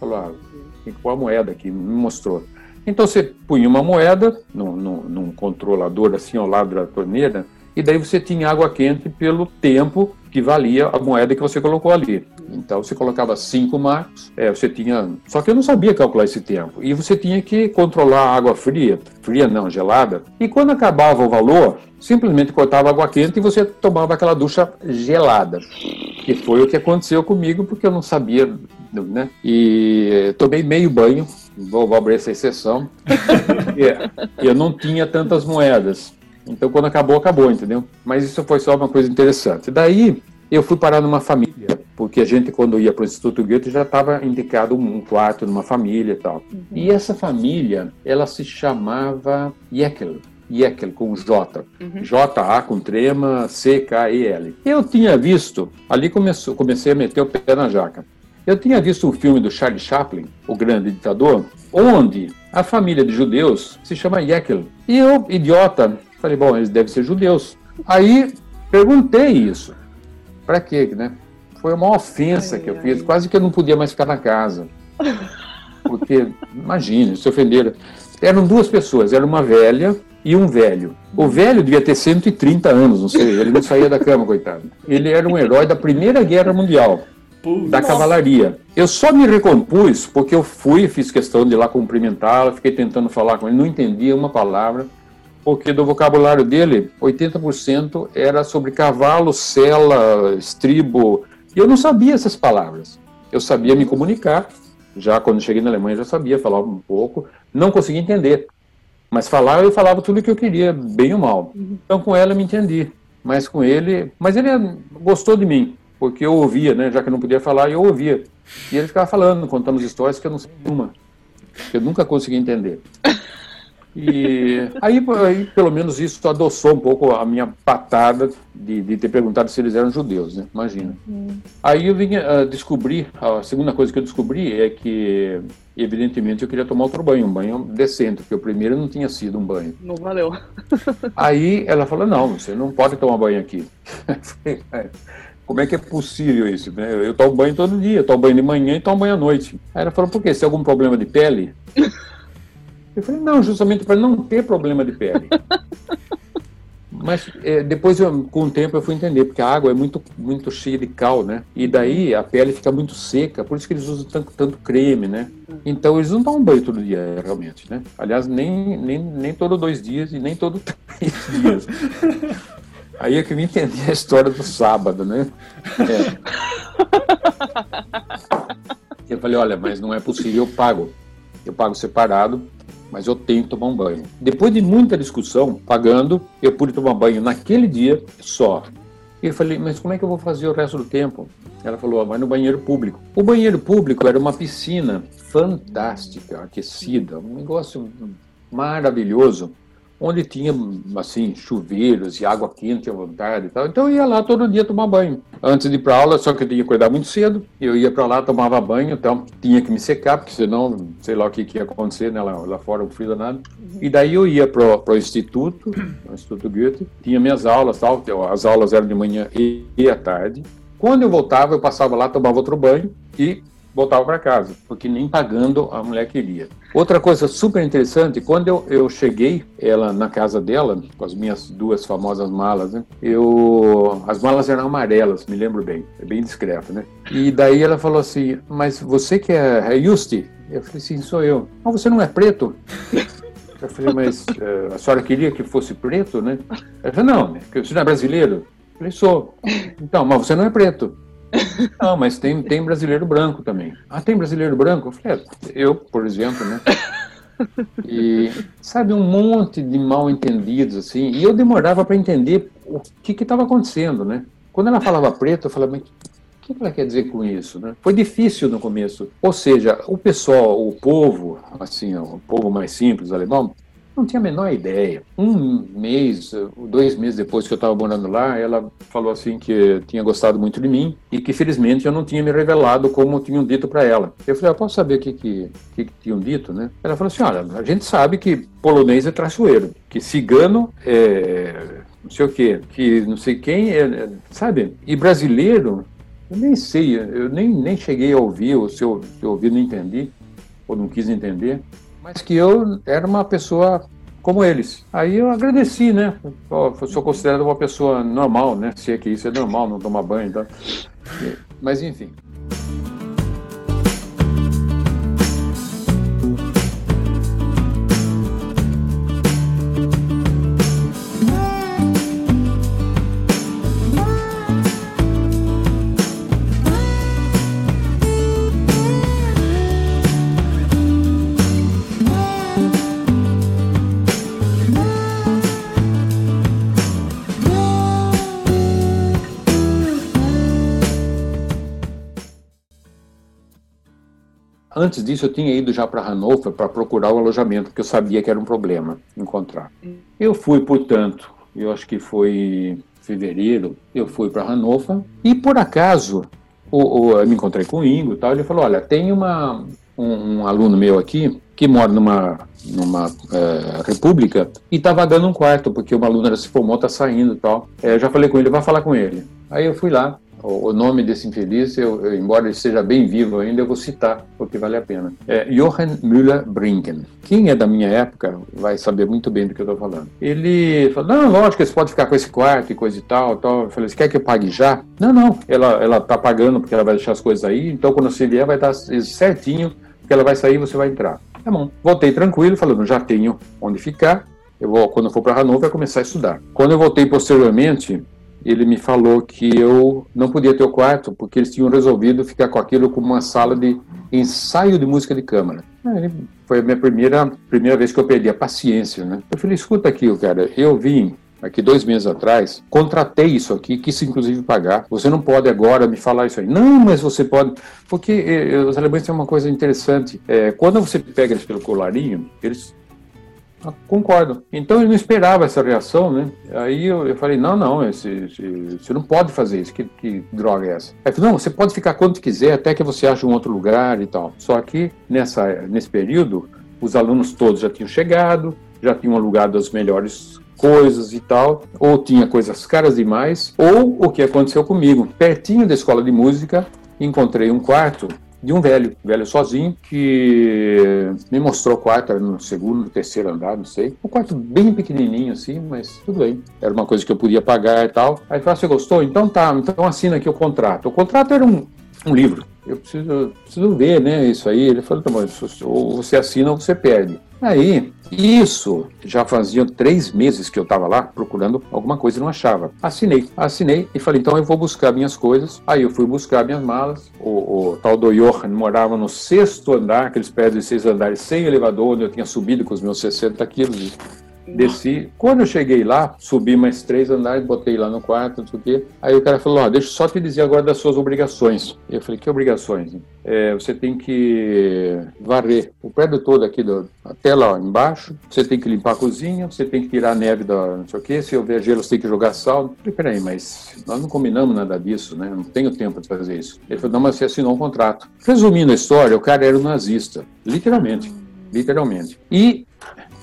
Speaker 3: falou, ah, tem que pôr a moeda aqui, me mostrou. Então você punha uma moeda num, num, controlador assim ao lado da torneira, e daí você tinha água quente pelo tempo que valia a moeda que você colocou ali. Então você colocava cinco marcos, é, você tinha. Só que eu não sabia calcular esse tempo. E você tinha que controlar a água fria, fria não, gelada. E quando acabava o valor, simplesmente cortava água quente e você tomava aquela ducha gelada. Que foi o que aconteceu comigo, porque eu não sabia né? E tomei meio banho, vou, vou abrir essa exceção. eu não tinha tantas moedas. Então, quando acabou, acabou, entendeu? Mas isso foi só uma coisa interessante. Daí, eu fui parar numa família, porque a gente, quando ia para o Instituto Goethe, já estava indicado um quarto numa família e tal. Uhum. E essa família, ela se chamava Jekyll. Jekyll com J. Uhum. J-A com trema, C-K-E-L. Eu tinha visto, ali começou, comecei a meter o pé na jaca. Eu tinha visto um filme do Charlie Chaplin, O Grande Ditador, onde a família de judeus se chama Jekyll. E eu, idiota, falei, bom, eles devem ser judeus. Aí perguntei isso. Para quê, né? Foi uma ofensa ai, que eu fiz, ai. quase que eu não podia mais ficar na casa. Porque, imagine, se ofenderam. Eram duas pessoas, era uma velha e um velho. O velho devia ter 130 anos, não sei, ele não saía da cama, coitado. Ele era um herói da Primeira Guerra Mundial da Nossa. cavalaria. Eu só me recompus porque eu fui, fiz questão de ir lá cumprimentá-la, fiquei tentando falar com ele, não entendia uma palavra, porque do vocabulário dele, 80% era sobre cavalo, sela, estribo, e eu não sabia essas palavras. Eu sabia me comunicar, já quando cheguei na Alemanha já sabia falar um pouco, não conseguia entender. Mas falar, eu falava tudo o que eu queria, bem ou mal. Uhum. Então com ela eu me entendi, mas com ele, mas ele gostou de mim. Porque eu ouvia, né? Já que eu não podia falar, eu ouvia. E ele ficava falando, contando histórias que eu não sei nenhuma, que eu nunca consegui entender. E aí, aí, pelo menos, isso adoçou um pouco a minha patada de, de ter perguntado se eles eram judeus, né? Imagina. Uhum. Aí eu vim uh, descobrir, a segunda coisa que eu descobri é que, evidentemente, eu queria tomar outro banho, um banho decente, porque o primeiro não tinha sido um banho.
Speaker 2: Não valeu.
Speaker 3: Aí ela falou: não, você não pode tomar banho aqui. Como é que é possível isso? Eu tomo banho todo dia, tomo banho de manhã e tomo banho à noite. Aí ela falou: por quê? Você tem algum problema de pele? Eu falei, não, justamente para não ter problema de pele. Mas é, depois, eu, com o tempo, eu fui entender, porque a água é muito, muito cheia de cal, né? E daí a pele fica muito seca, por isso que eles usam tanto, tanto creme, né? Então eles não tomam banho todo dia, realmente, né? Aliás, nem, nem, nem todo dois dias e nem todo três dias. Aí é que eu me entendi a história do sábado, né? É. Eu falei, olha, mas não é possível, eu pago. Eu pago separado mas eu tenho que tomar um banho. Depois de muita discussão, pagando, eu pude tomar banho naquele dia só. E eu falei, mas como é que eu vou fazer o resto do tempo? Ela falou, ah, vai no banheiro público. O banheiro público era uma piscina fantástica, aquecida, um negócio maravilhoso onde tinha, assim, chuveiros e água quente à vontade e tal. Então eu ia lá todo dia tomar banho. Antes de ir para aula, só que eu tinha que acordar muito cedo, eu ia para lá, tomava banho, então tinha que me secar, porque senão, sei lá o que, que ia acontecer, né, lá, lá fora o frio danado. E daí eu ia para o instituto, o Instituto Goethe, tinha minhas aulas, tal, as aulas eram de manhã e, e à tarde. Quando eu voltava, eu passava lá, tomava outro banho e voltava para casa, porque nem pagando a mulher queria. Outra coisa super interessante, quando eu, eu cheguei ela na casa dela, com as minhas duas famosas malas, né? Eu, as malas eram amarelas, me lembro bem, é bem discreto, né? E daí ela falou assim, mas você que é, é Justi? Eu falei, sim, sou eu. Ah, você não é preto? Eu falei, mas uh, a senhora queria que fosse preto, né? Ela falou, não, né? você não é brasileiro? Eu falei, sou. Então, mas você não é preto. Não, mas tem, tem brasileiro branco também. Ah, tem brasileiro branco? Eu falei, é, eu, por exemplo, né? E, sabe, um monte de mal entendidos, assim. E eu demorava para entender o que estava acontecendo, né? Quando ela falava preto, eu falava, mas o que ela quer dizer com isso, né? Foi difícil no começo. Ou seja, o pessoal, o povo, assim, o povo mais simples alemão, não tinha a menor ideia. Um mês, dois meses depois que eu estava morando lá, ela falou assim que tinha gostado muito de mim e que felizmente eu não tinha me revelado como tinham dito para ela. Eu falei, ah, posso saber o que, que, que, que tinham dito, né? Ela falou assim, olha, a gente sabe que polonês é traiçoeiro, que cigano é não sei o quê, que não sei quem é, é sabe? E brasileiro, eu nem sei, eu nem, nem cheguei a ouvir, ou se eu, se eu ouvi não entendi, ou não quis entender mas que eu era uma pessoa como eles. Aí eu agradeci, né? Eu sou considerado uma pessoa normal, né? Se é que isso é normal, não tomar banho, então. Mas enfim. Antes disso, eu tinha ido já para Hannover para procurar o alojamento, porque eu sabia que era um problema encontrar. Eu fui, portanto, eu acho que foi fevereiro, eu fui para Hannover e por acaso o, o, eu me encontrei com o Ingo e tal. Ele falou: Olha, tem uma, um, um aluno meu aqui que mora numa, numa é, república e tá vagando um quarto, porque uma aluna se formou, tá saindo e tal. É, já falei com ele, vai falar com ele. Aí eu fui lá, o nome desse infeliz, eu, eu, embora ele seja bem vivo ainda, eu vou citar, porque vale a pena. É Johann Müller-Brinken. Quem é da minha época vai saber muito bem do que eu estou falando. Ele falou, não, lógico, você pode ficar com esse quarto e coisa e tal. tal. Eu falei, você quer que eu pague já? Não, não, ela, ela tá pagando porque ela vai deixar as coisas aí, então quando você vier vai estar certinho, que ela vai sair e você vai entrar. Tá bom. Voltei tranquilo, falando, já tenho onde ficar, eu vou, quando eu for para Hannover, começar a estudar. Quando eu voltei posteriormente, ele me falou que eu não podia ter o quarto porque eles tinham resolvido ficar com aquilo como uma sala de ensaio de música de câmara. Foi a minha primeira primeira vez que eu perdi a paciência, né? Eu falei, escuta aqui, cara, eu vim aqui dois meses atrás, contratei isso aqui, quis inclusive pagar. Você não pode agora me falar isso aí. Não, mas você pode. Porque eh, os alemães têm uma coisa interessante. É, quando você pega eles pelo colarinho, eles concordam. Então eu não esperava essa reação, né? Aí eu, eu falei, não, não, esse, esse, você não pode fazer isso, que, que droga é essa? Aí falei, não, você pode ficar quanto quiser, até que você ache um outro lugar e tal. Só que nessa, nesse período, os alunos todos já tinham chegado, já tinham alugado as melhores coisas e tal, ou tinha coisas caras demais, ou o que aconteceu comigo, pertinho da escola de música, encontrei um quarto de um velho, velho sozinho, que me mostrou o quarto, era no segundo, terceiro andar, não sei. Um quarto bem pequenininho assim, mas tudo bem. Era uma coisa que eu podia pagar e tal. Aí falou, você gostou? Então tá, então assina aqui o contrato. O contrato era um, um livro. Eu preciso, preciso ver, né, isso aí. Ele falou, tá bom, ou você assina ou você perde. Aí, isso já fazia três meses que eu estava lá procurando alguma coisa e não achava. Assinei, assinei e falei, então eu vou buscar minhas coisas. Aí eu fui buscar minhas malas. O, o tal do Johan morava no sexto andar, aqueles prédios de seis andares sem elevador, onde eu tinha subido com os meus 60 quilos Desci. Quando eu cheguei lá, subi mais três andares, botei lá no quarto, não sei o quê. Aí o cara falou: Ó, deixa eu só te dizer agora das suas obrigações. Eu falei: Que obrigações? É, você tem que varrer o prédio todo aqui, do, até lá embaixo. Você tem que limpar a cozinha, você tem que tirar a neve da não sei o quê. Se houver gelo, você tem que jogar sal. Eu falei: Peraí, mas nós não combinamos nada disso, né? Não tenho tempo de fazer isso. Ele falou: Não, mas você assinou um contrato. Resumindo a história, o cara era um nazista, literalmente. Literalmente. E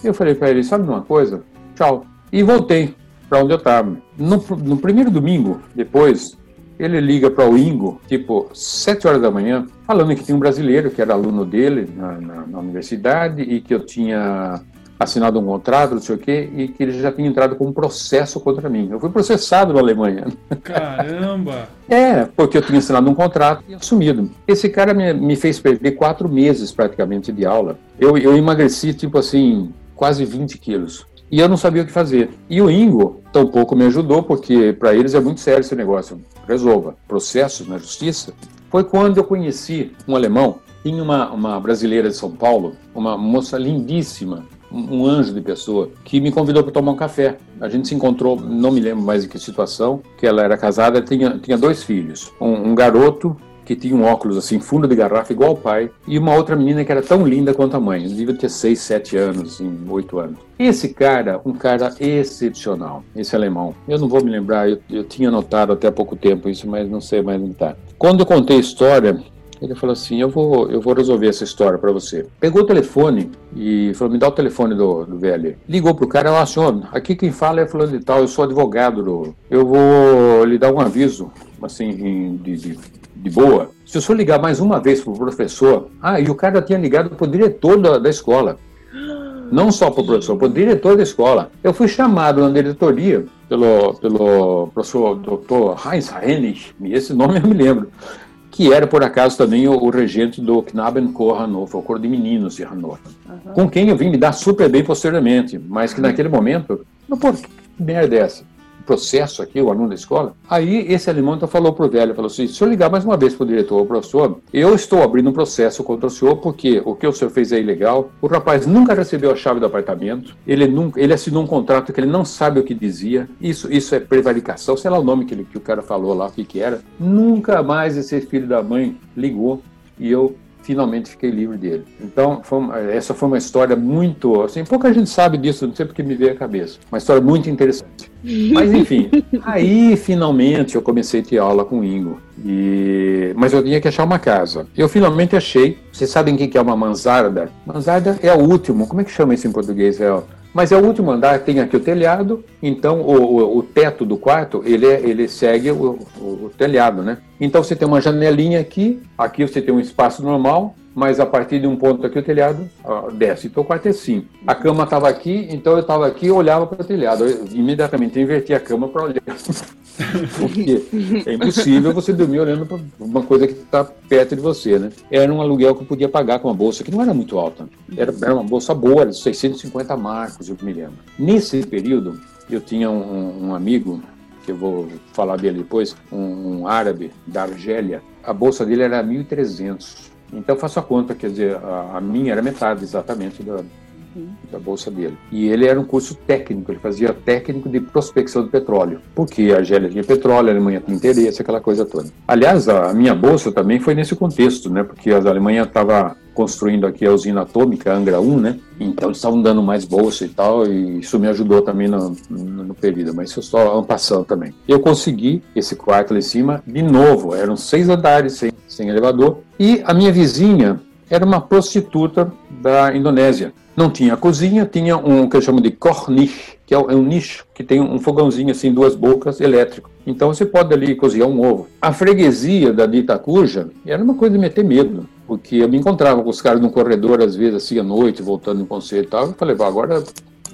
Speaker 3: eu falei para ele, sabe de uma coisa? Tchau. E voltei para onde eu estava. No, no, primeiro domingo, depois, ele liga para o Ingo, tipo, sete horas da manhã, falando que tinha um brasileiro que era aluno dele na, na, na universidade e que eu tinha assinado um contrato, não sei o quê, e que ele já tinha entrado com um processo contra mim. Eu fui processado na Alemanha.
Speaker 1: Caramba!
Speaker 3: é, porque eu tinha assinado um contrato e assumido. Esse cara me, me fez perder quatro meses praticamente de aula. Eu, eu emagreci, tipo assim, quase 20 quilos. E eu não sabia o que fazer. E o Ingo tampouco me ajudou, porque para eles é muito sério esse negócio. Resolva processos na justiça. Foi quando eu conheci um alemão, tinha uma, uma brasileira de São Paulo, uma moça lindíssima, um anjo de pessoa, que me convidou para tomar um café. A gente se encontrou, não me lembro mais em que situação, que ela era casada, tinha, tinha dois filhos. Um, um garoto que tinha um óculos assim, fundo de garrafa, igual o pai, e uma outra menina que era tão linda quanto a mãe, devia ter 6, 7 anos, assim, 8 anos. Esse cara, um cara excepcional, esse alemão. Eu não vou me lembrar, eu, eu tinha notado até há pouco tempo isso, mas não sei mais onde está. Quando eu contei a história, ele falou assim: eu vou, eu vou resolver essa história para você. Pegou o telefone e falou: me dá o telefone do, do velho. Ligou pro cara: ó, senhor, aqui quem fala é fulano de tal, eu sou advogado do. Eu vou lhe dar um aviso, assim, de, de de boa. Se o senhor ligar mais uma vez para o professor, ah, e o cara tinha ligado para o diretor da, da escola. Não só para o professor, para o diretor da escola. Eu fui chamado na diretoria pelo, pelo professor Dr. Heinz Hennig, esse nome eu me lembro, que era, por acaso, também o, o regente do Knabenchor Hannover, o coro de meninos de Hannover, uhum. com quem eu vim me dar super bem posteriormente, mas que naquele momento, pô, que merda é essa? Processo aqui, o aluno da escola. Aí esse alemão então falou para o velho, falou assim, se eu ligar mais uma vez para o diretor ou professor, eu estou abrindo um processo contra o senhor porque o que o senhor fez é ilegal, o rapaz nunca recebeu a chave do apartamento, ele, nunca, ele assinou um contrato que ele não sabe o que dizia, isso, isso é prevaricação, sei lá o nome que, ele, que o cara falou lá, o que, que era. Nunca mais esse filho da mãe ligou e eu finalmente fiquei livre dele. Então, foi uma, essa foi uma história muito. Assim, pouca gente sabe disso, não sei porque me veio à cabeça. Uma história muito interessante. Mas, enfim, aí finalmente eu comecei a ter aula com o Ingo. E... Mas eu tinha que achar uma casa. Eu finalmente achei. Vocês sabem o que é uma mansarda? Mansarda é o último. Como é que chama isso em português? É mas é o último andar, tem aqui o telhado, então o, o, o teto do quarto, ele, é, ele segue o, o, telhado, né? Então você tem uma janelinha aqui, aqui você tem um espaço normal, mas a partir de um ponto aqui o telhado ó, desce. Então o quarto é assim. A cama estava aqui, então eu estava aqui e olhava para o telhado. Eu, imediatamente inverti a cama para olhar. Porque é impossível você dormir olhando para uma coisa que está perto de você, né? Era um aluguel que eu podia pagar com uma bolsa que não era muito alta. Era, era uma bolsa boa, de 650 marcos, eu me lembro. Nesse período, eu tinha um, um amigo que eu vou falar dele depois, um, um, árabe da Argélia. A bolsa dele era 1.300. Então faço a conta, quer dizer, a, a minha era metade exatamente da, uhum. da bolsa dele. E ele era um curso técnico, ele fazia técnico de prospecção de petróleo, porque a Argélia tinha petróleo, a Alemanha tinha interesse, aquela coisa toda. Aliás, a minha bolsa também foi nesse contexto, né? Porque a Alemanha estava construindo aqui a usina atômica Angra 1, né? Então eles estavam dando mais bolsa e tal, e isso me ajudou também no, no, no período, mas isso só passando também. Eu consegui esse quarto lá em cima, de novo, eram seis andares sem, sem elevador, e a minha vizinha era uma prostituta da Indonésia. Não tinha cozinha, tinha um que eu chamo de corniche, que é um nicho que tem um fogãozinho assim, duas bocas, elétrico. Então você pode ali cozinhar um ovo. A freguesia da de Itacuja era uma coisa de meter medo, porque eu me encontrava com os caras no corredor, às vezes assim, à noite, voltando no concerto e tal, eu falei, agora,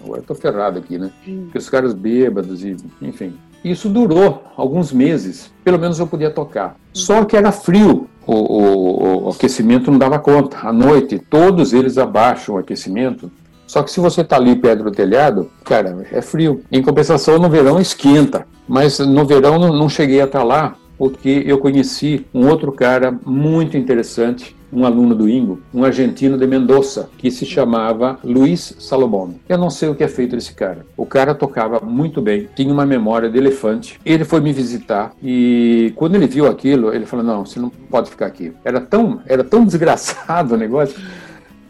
Speaker 3: agora eu tô ferrado aqui, né? Porque os caras bêbados e, enfim. Isso durou alguns meses, pelo menos eu podia tocar. Só que era frio, o, o, o aquecimento não dava conta. À noite, todos eles abaixam o aquecimento. Só que se você está ali perto do telhado, cara, é frio. Em compensação, no verão esquenta. Mas no verão não, não cheguei a estar tá lá, porque eu conheci um outro cara muito interessante um aluno do Ingo, um argentino de Mendoza, que se chamava Luiz Salomão. Eu não sei o que é feito desse cara. O cara tocava muito bem, tinha uma memória de elefante. Ele foi me visitar e quando ele viu aquilo, ele falou: "Não, você não pode ficar aqui". Era tão, era tão desgraçado o negócio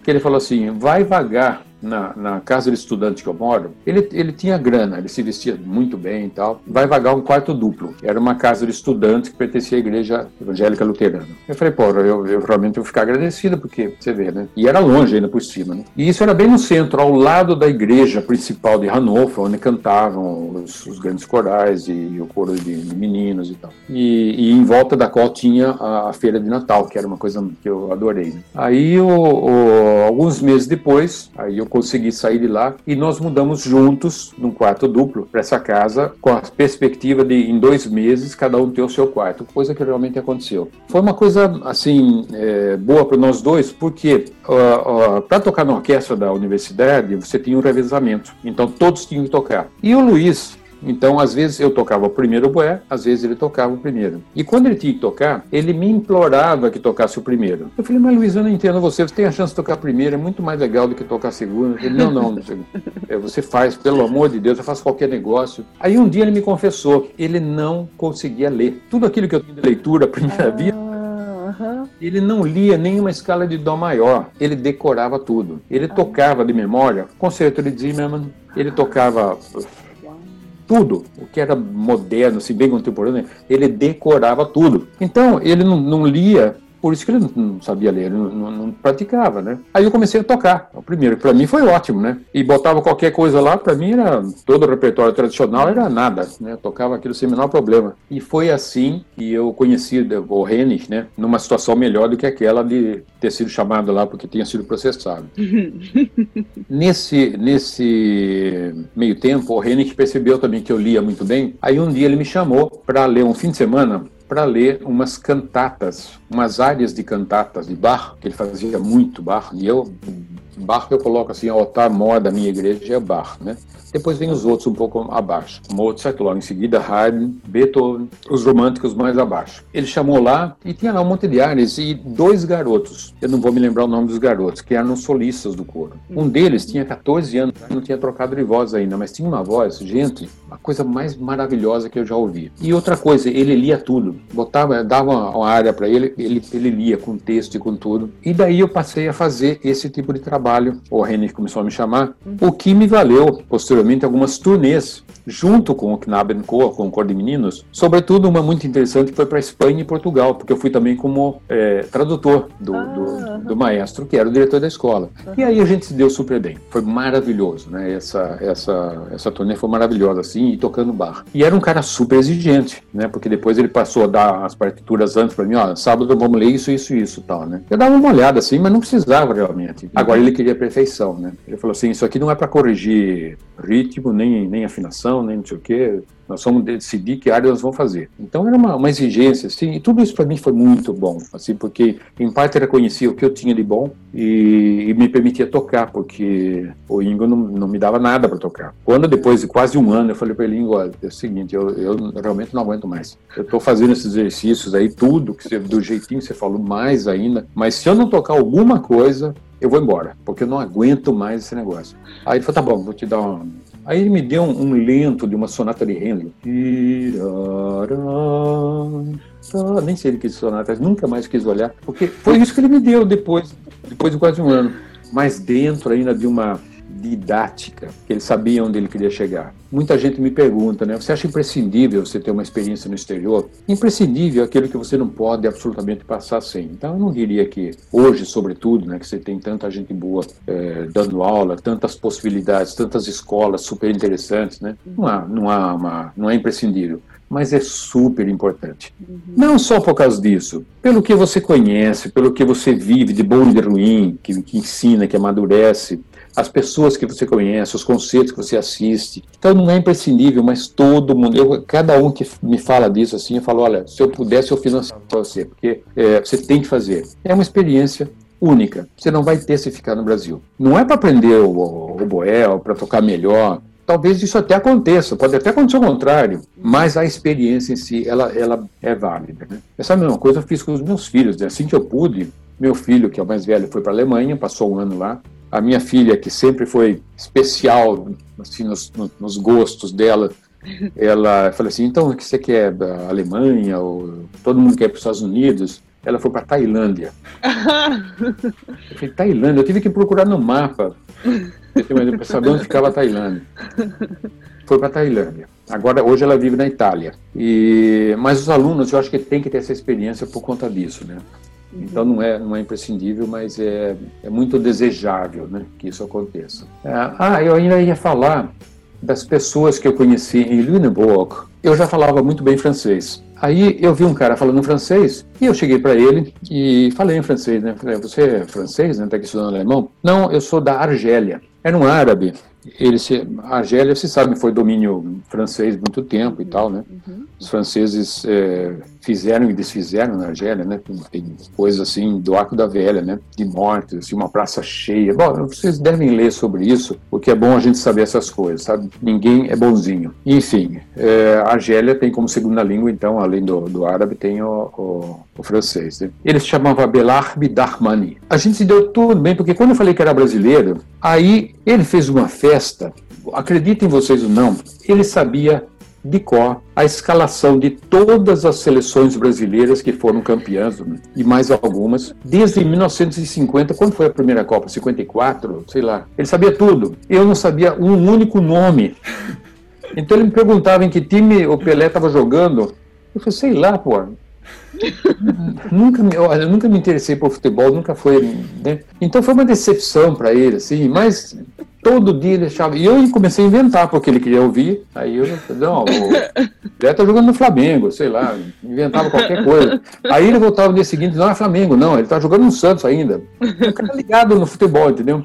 Speaker 3: que ele falou assim: "Vai vagar na, na, casa de estudante que eu moro, ele, ele tinha grana, ele se vestia muito bem e tal. Vai vagar um quarto duplo. Era uma casa de estudante que pertencia à igreja evangélica luterana. Eu falei, pô, eu, eu realmente vou ficar agradecido, porque você vê, né? E era longe ainda por cima, né? E isso era bem no centro, ao lado da igreja principal de Hannover, onde cantavam os, os grandes corais e o coro de, de meninos e tal. E, e, em volta da qual tinha a, a, feira de Natal, que era uma coisa que eu adorei. Né? Aí, o, o, alguns meses depois, aí eu consegui sair de lá e nós mudamos juntos num quarto duplo para essa casa com a perspectiva de em dois meses cada um ter o seu quarto, coisa que realmente aconteceu. Foi uma coisa assim é, boa para nós dois porque para tocar na orquestra da universidade você tinha um revezamento, então todos tinham que tocar. E o Luiz então, às vezes eu tocava o primeiro boé, às vezes ele tocava o primeiro. E quando ele tinha que tocar, ele me implorava que tocasse o primeiro. Eu falei, mas Luiz, eu não entendo você, você tem a chance de tocar primeiro, é muito mais legal do que tocar segundo. Ele, não, não, é, você faz, pelo amor de Deus, eu faço qualquer negócio. Aí um dia ele me confessou, ele não conseguia ler. Tudo aquilo que eu tinha de leitura a primeira ah. vida, ele não lia nenhuma escala de Dó maior, ele decorava tudo. Ele tocava de memória concerto de Zimmermann, ele tocava tudo, o que era moderno, assim, bem contemporâneo, ele decorava tudo. Então, ele não, não lia por isso que ele não sabia ler, não, não, não, praticava, né? Aí eu comecei a tocar. O primeiro, para mim foi ótimo, né? E botava qualquer coisa lá, para mim era todo o repertório tradicional era nada, né? Eu tocava aquilo sem o menor problema. E foi assim que eu conheci o Rennes, né? Numa situação melhor do que aquela de ter sido chamado lá porque tinha sido processado. nesse nesse meio tempo, o Rennes percebeu também que eu lia muito bem. Aí um dia ele me chamou para ler um fim de semana para ler umas cantatas, umas áreas de cantatas de Bach, que ele fazia muito Bach, e eu, Bach eu coloco assim, o altar maior da minha igreja é Bach, né? Depois vem os outros um pouco abaixo. Mozart, logo em seguida, Haydn, Beethoven, os românticos mais abaixo. Ele chamou lá e tinha lá um monte de áreas e dois garotos, eu não vou me lembrar o nome dos garotos, que eram solistas do coro. Um deles tinha 14 anos, não tinha trocado de voz ainda, mas tinha uma voz, gente, a coisa mais maravilhosa que eu já ouvi. E outra coisa, ele lia tudo. Botava, dava uma área para ele, ele, ele lia com texto e com tudo. E daí eu passei a fazer esse tipo de trabalho. O René começou a me chamar, o que me valeu posteriormente algumas turnês junto com o Knabenchor, com o Cor de Meninos, sobretudo uma muito interessante que foi para Espanha e Portugal, porque eu fui também como é, tradutor do, ah, do, do, maestro, que era o diretor da escola. E aí a gente se deu super bem, foi maravilhoso, né? Essa, essa, essa turnê foi maravilhosa, assim, e tocando bar. E era um cara super exigente, né? Porque depois ele passou a dar as partituras antes para mim, ó, sábado vamos ler isso, isso, isso, tal, né? Eu dava uma olhada assim, mas não precisava realmente. Agora ele queria perfeição, né? Ele falou assim, isso aqui não é para corrigir ritmo, nem, nem afinação, nem não sei o quê. Nós vamos decidir que área nós vamos fazer. Então era uma, uma exigência, assim, e tudo isso para mim foi muito bom, assim, porque em parte reconhecia o que eu tinha de bom e, e me permitia tocar, porque o Ingo não, não me dava nada para tocar. Quando depois de quase um ano eu falei para ele, Ingo, é o seguinte, eu, eu realmente não aguento mais. Eu estou fazendo esses exercícios aí, tudo que você, do jeitinho que você falou, mais ainda, mas se eu não tocar alguma coisa, eu vou embora, porque eu não aguento mais esse negócio. Aí ele falou, tá bom, vou te dar um... Aí ele me deu um, um lento de uma sonata de Handel. Nem sei ele que sonata, nunca mais quis olhar, porque foi isso que ele me deu depois, depois de quase um ano. Mas dentro ainda de uma didática, que ele sabia onde ele queria chegar. Muita gente me pergunta, né? Você acha imprescindível você ter uma experiência no exterior? Imprescindível é aquilo que você não pode absolutamente passar sem. Então, eu não diria que hoje, sobretudo, né, que você tem tanta gente boa é, dando aula, tantas possibilidades, tantas escolas super interessantes, né? Não há, não há uma, não é imprescindível mas é super importante. Uhum. Não só por causa disso, pelo que você conhece, pelo que você vive de bom e de ruim, que, que ensina, que amadurece, as pessoas que você conhece, os conceitos que você assiste. Então não é imprescindível, mas todo mundo, eu, cada um que me fala disso assim, eu falo, olha, se eu pudesse eu financiava você, porque é, você tem que fazer. É uma experiência única. Você não vai ter se ficar no Brasil. Não é para aprender o, o, o boel, para tocar melhor. Talvez isso até aconteça, pode até acontecer o contrário, mas a experiência em si, ela, ela é válida. Né? Essa mesma coisa eu fiz com os meus filhos. Né? Assim que eu pude, meu filho, que é o mais velho, foi para a Alemanha, passou um ano lá. A minha filha, que sempre foi especial assim, nos, nos gostos dela, ela falou assim: então o que você quer da Alemanha? Ou todo mundo quer para os Estados Unidos? Ela foi para Tailândia. eu falei: Tailândia? Eu tive que procurar no mapa para saber onde ficava a Tailândia. Foi para Tailândia. Agora, hoje ela vive na Itália. E, mas os alunos, eu acho que tem que ter essa experiência por conta disso, né? Então não é, não é imprescindível, mas é, é muito desejável né, que isso aconteça. É, ah, eu ainda ia falar das pessoas que eu conheci em Lüneburg. Eu já falava muito bem francês. Aí eu vi um cara falando francês e eu cheguei para ele e falei em francês, né? Falei, você é francês, né? Tá aqui estudando alemão? Não, eu sou da Argélia. Era um árabe ele se, a Argélia, se sabe, foi domínio francês muito tempo e tal, né? Uhum. Os franceses é, fizeram e desfizeram na Argélia, né? Tem coisas assim do Arco da Velha, né? De mortes, assim, uma praça cheia. Bom, vocês devem ler sobre isso, porque é bom a gente saber essas coisas, sabe? Ninguém é bonzinho. Enfim, é, a Argélia tem como segunda língua, então, além do, do árabe, tem o, o, o francês. Né? Ele se chamava Belarbe Darmani. A gente se deu tudo bem, porque quando eu falei que era brasileiro, aí ele fez uma festa, acreditem vocês ou não, ele sabia de cor a escalação de todas as seleções brasileiras que foram campeãs, e mais algumas, desde 1950, quando foi a primeira Copa? 54? Sei lá. Ele sabia tudo. Eu não sabia um único nome. Então ele me perguntava em que time o Pelé estava jogando. Eu falei, sei lá, pô. nunca, me, eu nunca me interessei por futebol, nunca foi. Né? Então foi uma decepção para ele, assim, mas todo dia ele achava. E eu comecei a inventar porque ele queria ouvir. Aí eu, não, o Zé tá jogando no Flamengo, sei lá, inventava qualquer coisa. Aí ele voltava no dia seguinte, não é Flamengo, não, ele tá jogando no Santos ainda. O cara ligado no futebol, entendeu?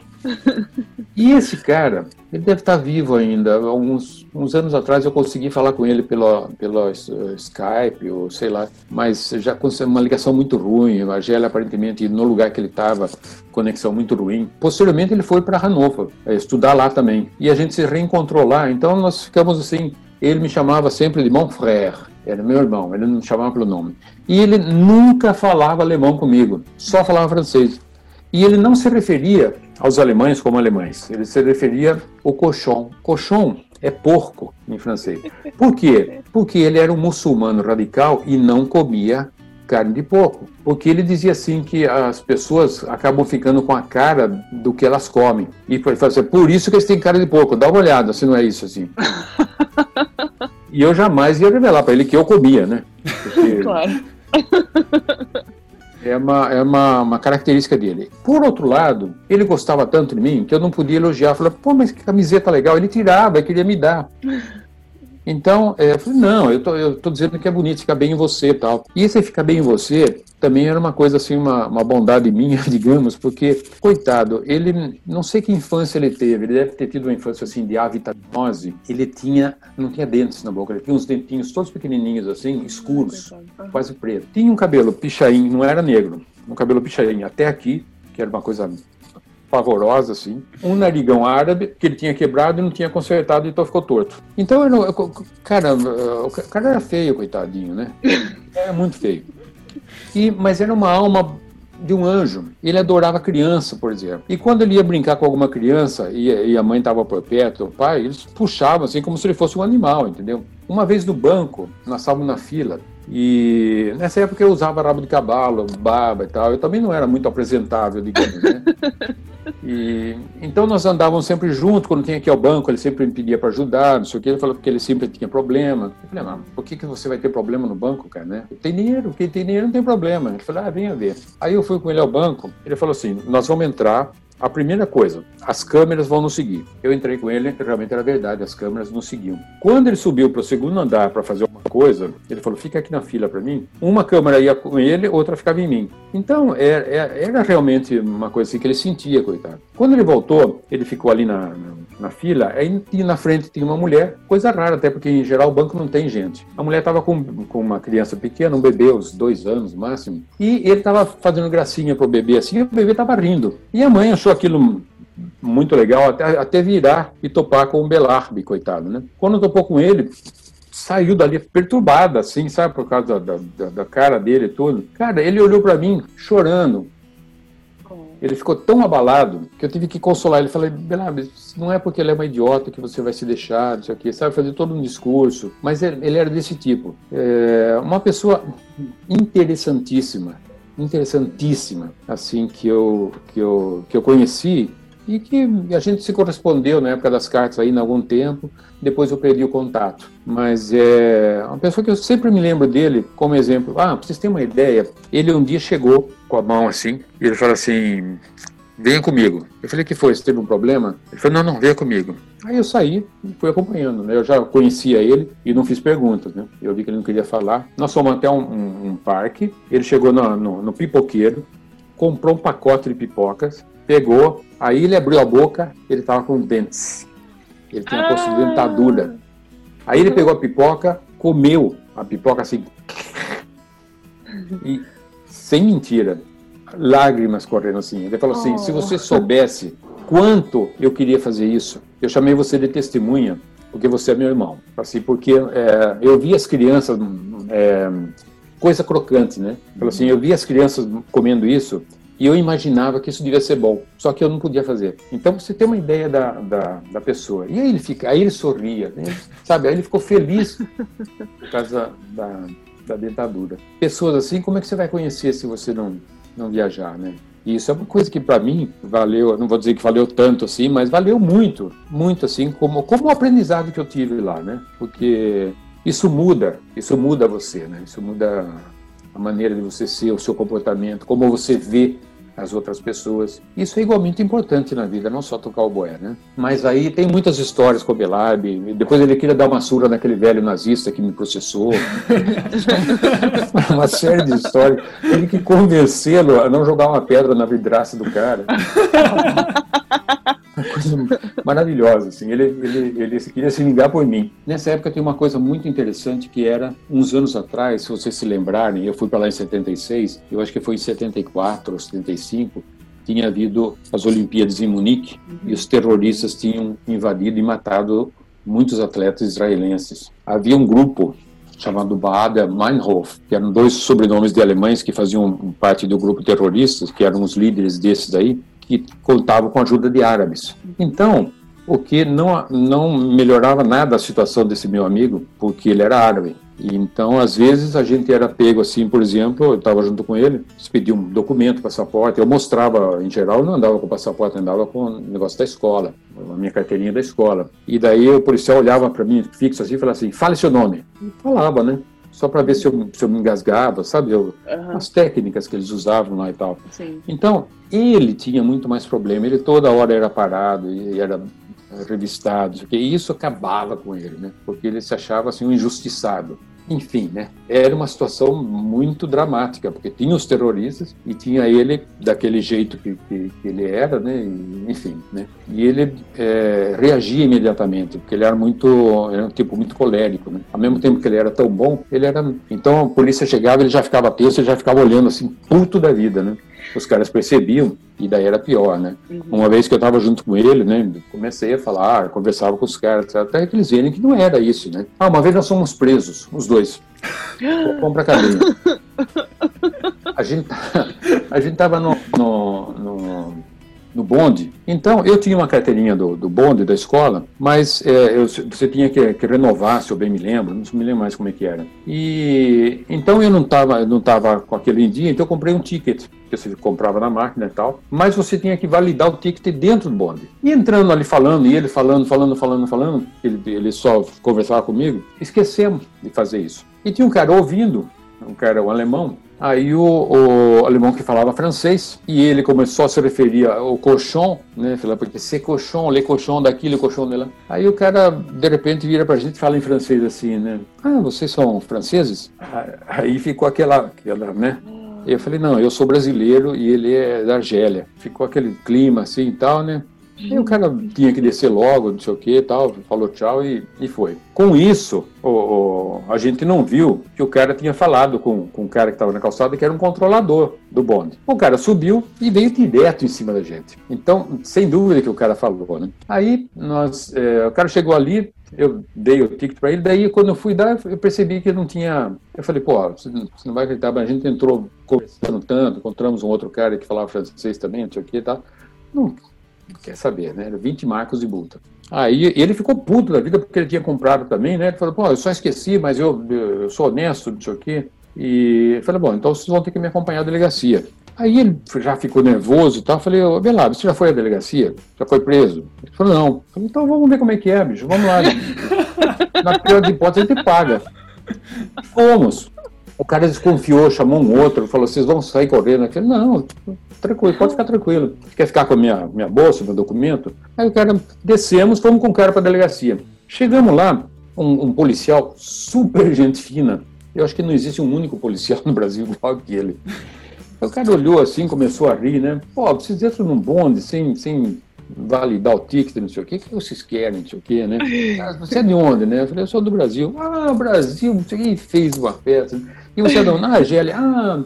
Speaker 3: E esse cara, ele deve estar vivo ainda. Alguns uns anos atrás eu consegui falar com ele pelo, pelo Skype, ou sei lá, mas já com uma ligação muito ruim. A Gélia, aparentemente, no lugar que ele estava, conexão muito ruim. Posteriormente, ele foi para Hannover, é, estudar lá também. E a gente se reencontrou lá, então nós ficamos assim. Ele me chamava sempre de mon frère, era meu irmão, ele não me chamava pelo nome. E ele nunca falava alemão comigo, só falava francês. E ele não se referia aos alemães como alemães, ele se referia ao cochon. Cochon é porco em francês. Por quê? Porque ele era um muçulmano radical e não comia carne de porco. Porque ele dizia assim que as pessoas acabam ficando com a cara do que elas comem. E ele falou assim, por isso que eles têm cara de porco. Dá uma olhada se não é isso assim. e eu jamais ia revelar para ele que eu comia, né? Porque... Claro. É uma, é uma, uma característica dele. Por outro lado, ele gostava tanto de mim que eu não podia elogiar. Falei, pô, mas que camiseta legal. Ele tirava, queria me dar. Então, é, eu falei, não, eu tô, eu tô dizendo que é bonito, fica bem em você e tal. E esse ficar bem em você também era uma coisa assim, uma, uma bondade minha, digamos, porque, coitado, ele, não sei que infância ele teve, ele deve ter tido uma infância assim de avitaminose, ele tinha, não tinha dentes na boca, ele tinha uns dentinhos todos pequenininhos assim, escuros, quase preto. Tinha um cabelo pichain, não era negro, um cabelo pichain até aqui, que era uma coisa pavorosa, assim. Um narigão árabe, que ele tinha quebrado e não tinha consertado, então ficou torto. Então, eu não, eu, cara, o cara era feio, coitadinho, né? Era muito feio. E, mas era uma alma de um anjo. Ele adorava criança, por exemplo. E quando ele ia brincar com alguma criança e, e a mãe estava por perto, o pai, eles puxavam assim como se ele fosse um animal, entendeu? Uma vez no banco, nós estávamos na fila, e nessa época eu usava rabo de cavalo, baba e tal. Eu também não era muito apresentável, digamos, né? E, então nós andávamos sempre juntos, quando tinha que ir ao banco, ele sempre me pedia para ajudar, não sei o que, ele falou que ele sempre tinha problema. Eu falei, mas por que, que você vai ter problema no banco, cara, né? Tem dinheiro, quem tem dinheiro não tem problema. Ele falou, ah, venha ver. Aí eu fui com ele ao banco, ele falou assim, nós vamos entrar, a primeira coisa, as câmeras vão nos seguir. Eu entrei com ele, realmente era verdade, as câmeras nos seguiam. Quando ele subiu para o segundo andar para fazer uma coisa, ele falou: fica aqui na fila para mim. Uma câmera ia com ele, outra ficava em mim. Então era, era, realmente uma coisa assim que ele sentia, coitado. Quando ele voltou, ele ficou ali na na fila, aí na frente tinha uma mulher, coisa rara, até porque em geral o banco não tem gente. A mulher estava com, com uma criança pequena, um bebê, uns dois anos máximo, e ele estava fazendo gracinha pro bebê assim, e o bebê estava rindo. E a mãe achou aquilo muito legal, até, até virar e topar com o Belarbe, coitado, né? Quando topou com ele, saiu dali perturbada, assim, sabe, por causa da, da, da cara dele e tudo. Cara, ele olhou para mim chorando, ele ficou tão abalado que eu tive que consolar ele. Falei, Bernardo, não é porque ele é uma idiota que você vai se deixar, não sei o quê, sabe, fazer todo um discurso. Mas ele, era desse tipo. É uma pessoa interessantíssima, interessantíssima, assim, que eu, que eu, que eu conheci e que a gente se correspondeu na época das cartas aí, em algum tempo. Depois eu perdi o contato. Mas é uma pessoa que eu sempre me lembro dele como exemplo. Ah, pra vocês terem uma ideia, ele um dia chegou com a mão assim, e ele falou assim: venha comigo. Eu falei, que foi? Você teve um problema? Ele falou, não, não, venha comigo. Aí eu saí e fui acompanhando, né? Eu já conhecia ele e não fiz perguntas, né? Eu vi que ele não queria falar. Nós fomos até um, um, um parque, ele chegou no, no, no, pipoqueiro, comprou um pacote de pipocas, pegou, aí ele abriu a boca, ele estava com dentes. Ele tinha ah. posto de dentadura. Aí ele pegou a pipoca, comeu a pipoca assim. E, sem mentira, lágrimas correndo assim. Ele falou assim: oh. se você soubesse quanto eu queria fazer isso, eu chamei você de testemunha, porque você é meu irmão. Assim, porque é, eu vi as crianças, é, coisa crocante, né? Falou assim: eu vi as crianças comendo isso e eu imaginava que isso devia ser bom, só que eu não podia fazer. Então você tem uma ideia da, da, da pessoa. E aí ele fica, aí ele sorria, né? sabe? Aí ele ficou feliz por causa da, da dentadura. Pessoas assim, como é que você vai conhecer se você não, não viajar, né? E isso é uma coisa que para mim valeu, não vou dizer que valeu tanto assim, mas valeu muito, muito assim, como, como o aprendizado que eu tive lá, né? Porque isso muda, isso muda você, né? Isso muda a maneira de você ser, o seu comportamento, como você vê as outras pessoas. Isso é igualmente importante na vida, não só tocar o boé, né? Mas aí tem muitas histórias com o Belab. Depois ele queria dar uma surra naquele velho nazista que me processou. uma série de histórias. Ele que convencê-lo a não jogar uma pedra na vidraça do cara. uma coisa maravilhosa, assim. Ele, ele, ele queria se vingar por mim. Nessa época tem uma coisa muito interessante que era, uns anos atrás, se vocês se lembrarem, eu fui para lá em 76, eu acho que foi em 74 ou 75, tinha havido as Olimpíadas em Munique e os terroristas tinham invadido e matado muitos atletas israelenses. Havia um grupo chamado Baader Meinhof, que eram dois sobrenomes de alemães que faziam parte do grupo terroristas, que eram os líderes desses aí, que contavam com a ajuda de árabes. Então, o que não, não melhorava nada a situação desse meu amigo, porque ele era árabe. Então, às vezes, a gente era pego assim, por exemplo, eu estava junto com ele, se pedia um documento, passaporte, eu mostrava, em geral, não andava com passaporte, andava com o negócio da escola, a minha carteirinha da escola. E daí o policial olhava para mim fixo assim e falava assim, fale seu nome. E falava, né? Só para ver se eu, se eu me engasgava, sabe? Eu, uhum. As técnicas que eles usavam lá e tal. Sim. Então, ele tinha muito mais problema. Ele toda hora era parado e era revistado, e isso acabava com ele, né? Porque ele se achava assim um injustiçado. Enfim, né? Era uma situação muito dramática, porque tinha os terroristas e tinha ele daquele jeito que, que, que ele era, né? E, enfim, né? E ele é, reagia imediatamente, porque ele era muito, era um tipo muito colérico, né? Ao mesmo tempo que ele era tão bom, ele era... Então a polícia chegava, ele já ficava tenso, ele já ficava olhando assim, puto da vida, né? Os caras percebiam e daí era pior, né? Uhum. Uma vez que eu estava junto com ele, né, comecei a falar, conversava com os caras, até que eles verem que não era isso, né? Ah, uma vez nós fomos presos, os dois. Vamos pra cadeia. a gente a gente estava no, no, no, no, bonde. Então, eu tinha uma carteirinha do, do bonde da escola, mas é, eu, você tinha que, que, renovar, se eu bem me lembro, não me lembro mais como é que era. E então eu não estava não tava com aquele em dia, então eu comprei um ticket que você comprava na máquina e tal, mas você tinha que validar o ticket dentro do bonde. E entrando ali falando, e ele falando, falando, falando, falando, ele, ele só conversava comigo, esquecemos de fazer isso. E tinha um cara ouvindo, um cara, um alemão, Aí o, o, alemão que falava francês, e ele começou a se referir ao colchão, né? Falava, porque c'est cochon, le cochon daqui, le cochon de lá. Aí o cara, de repente, vira pra gente e fala em francês assim, né? Ah, vocês são franceses? Aí ficou aquela, aquela né? Eu falei, não, eu sou brasileiro e ele é da Argélia. Ficou aquele clima assim e tal, né? E o cara tinha que descer logo, não sei o que e tal, falou tchau e, e foi. Com isso, o, o, a gente não viu que o cara tinha falado com, com o cara que estava na calçada, que era um controlador do bonde. O cara subiu e veio direto em cima da gente. Então, sem dúvida que o cara falou, né? Aí, nós, é, o cara chegou ali, eu dei o ticket para ele, daí quando eu fui dar, eu percebi que não tinha. Eu falei, pô, você não vai acreditar, mas a gente entrou conversando tanto, encontramos um outro cara que falava francês também, não sei o que e tal. Não, quer saber, né? 20 marcos de multa. Aí ele ficou puto da vida porque ele tinha comprado também, né? Ele falou, pô, eu só esqueci, mas eu, eu sou honesto, não sei o. E eu falei, bom, então vocês vão ter que me acompanhar à delegacia. Aí ele já ficou nervoso e tal. Eu falei, ô Belado, você já foi à delegacia? Já foi preso? Ele falou, não. Falei, então vamos ver como é que é, bicho. Vamos lá. Na pior de hipóteses, a gente paga. Fomos. O cara desconfiou, chamou um outro, falou, vocês vão sair correndo? Eu falei, não, tranquilo, pode ficar tranquilo. Quer ficar com a minha, minha bolsa, meu documento? Aí o cara, descemos, fomos com o cara para a delegacia. Chegamos lá, um, um, policial super gente fina. Eu acho que não existe um único policial no Brasil igual aquele. Aí o cara olhou assim, começou a rir, né? Pô, vocês entram num bonde sem, sem validar o ticket, não sei o quê, o que vocês querem, não sei o quê, né? Ah, você é de onde, né? Eu falei, eu sou do Brasil. Ah, Brasil, não sei quem fez uma festa. E você é da Argélia? Ah,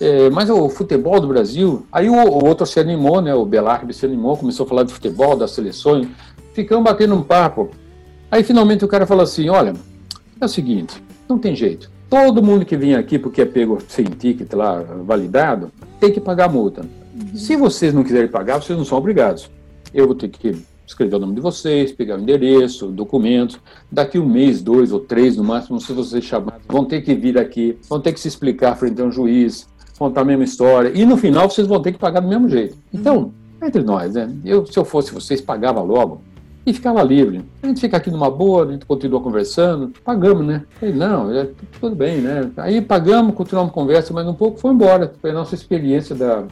Speaker 3: é, mas o futebol do Brasil. Aí o, o, outro se animou, né? O Belarbe se animou, começou a falar de futebol, das seleções. Ficamos batendo um papo. Aí finalmente o cara falou assim: olha, é o seguinte, não tem jeito. Todo mundo que vem aqui porque é pego sem ticket lá validado, tem que pagar a multa. Uhum. Se vocês não quiserem pagar, vocês não são obrigados. Eu vou ter que escrever o nome de vocês, pegar o endereço, documentos. Daqui um mês, dois ou três no máximo, se vocês chamarem, vão ter que vir aqui, vão ter que se explicar frente a um juiz, contar a mesma história. E no final vocês vão ter que pagar do mesmo jeito. Então, entre nós, né? Eu, se eu fosse vocês, pagava logo e ficava livre. A gente fica aqui numa boa, a gente continua conversando, pagamos, né? Falei, não, é, tudo bem, né? Aí pagamos, continuamos conversa, mas um pouco foi embora. Foi a nossa experiência da.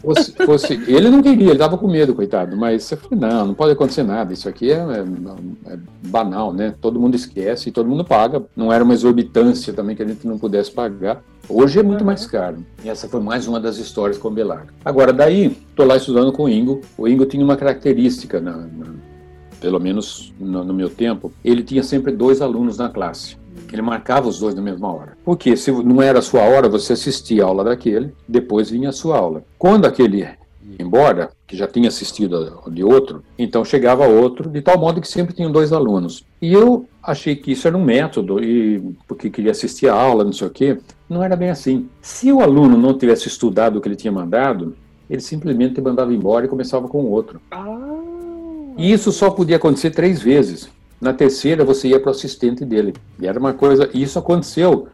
Speaker 3: Fosse, fosse, ele não queria, ele tava com medo, coitado, mas eu falei, não, não pode acontecer nada, isso aqui é, é, é, banal, né? Todo mundo esquece e todo mundo paga. Não era uma exorbitância também que a gente não pudesse pagar. Hoje é muito mais caro. E essa foi mais uma das histórias com o Belardo. Agora, daí, estou lá estudando com o Ingo. O Ingo tinha uma característica, na, na, pelo menos no, no, meu tempo, ele tinha sempre dois alunos na classe. Ele marcava os dois na mesma hora. Porque se não era a sua hora, você assistia a aula daquele, depois vinha a sua aula. Quando aquele embora, que já tinha assistido de outro, então chegava outro, de tal modo que sempre tinham dois alunos. E eu achei que isso era um método, e porque queria assistir a aula, não sei o quê. Não era bem assim. Se o aluno não tivesse estudado o que ele tinha mandado, ele simplesmente mandava embora e começava com o outro. Ah. E isso só podia acontecer três vezes. Na terceira, você ia para o assistente dele. E era uma coisa. Isso aconteceu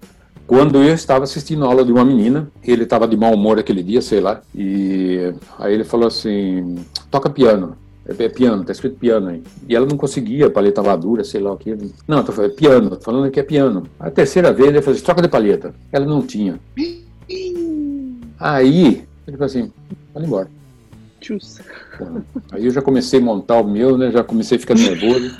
Speaker 3: quando eu estava assistindo a aula de uma menina. Ele estava de mau humor aquele dia, sei lá. E aí ele falou assim: toca piano. É, é piano, tá escrito piano aí. E ela não conseguia, a paleta estava dura, sei lá o que. Não, tô falando, é piano, tô falando que é piano. A terceira vez ele falou assim, troca de paleta. Ela não tinha. Aí, ele falou assim, vai embora. Tchus. Aí eu já comecei a montar o meu, né? Já comecei a ficar nervoso.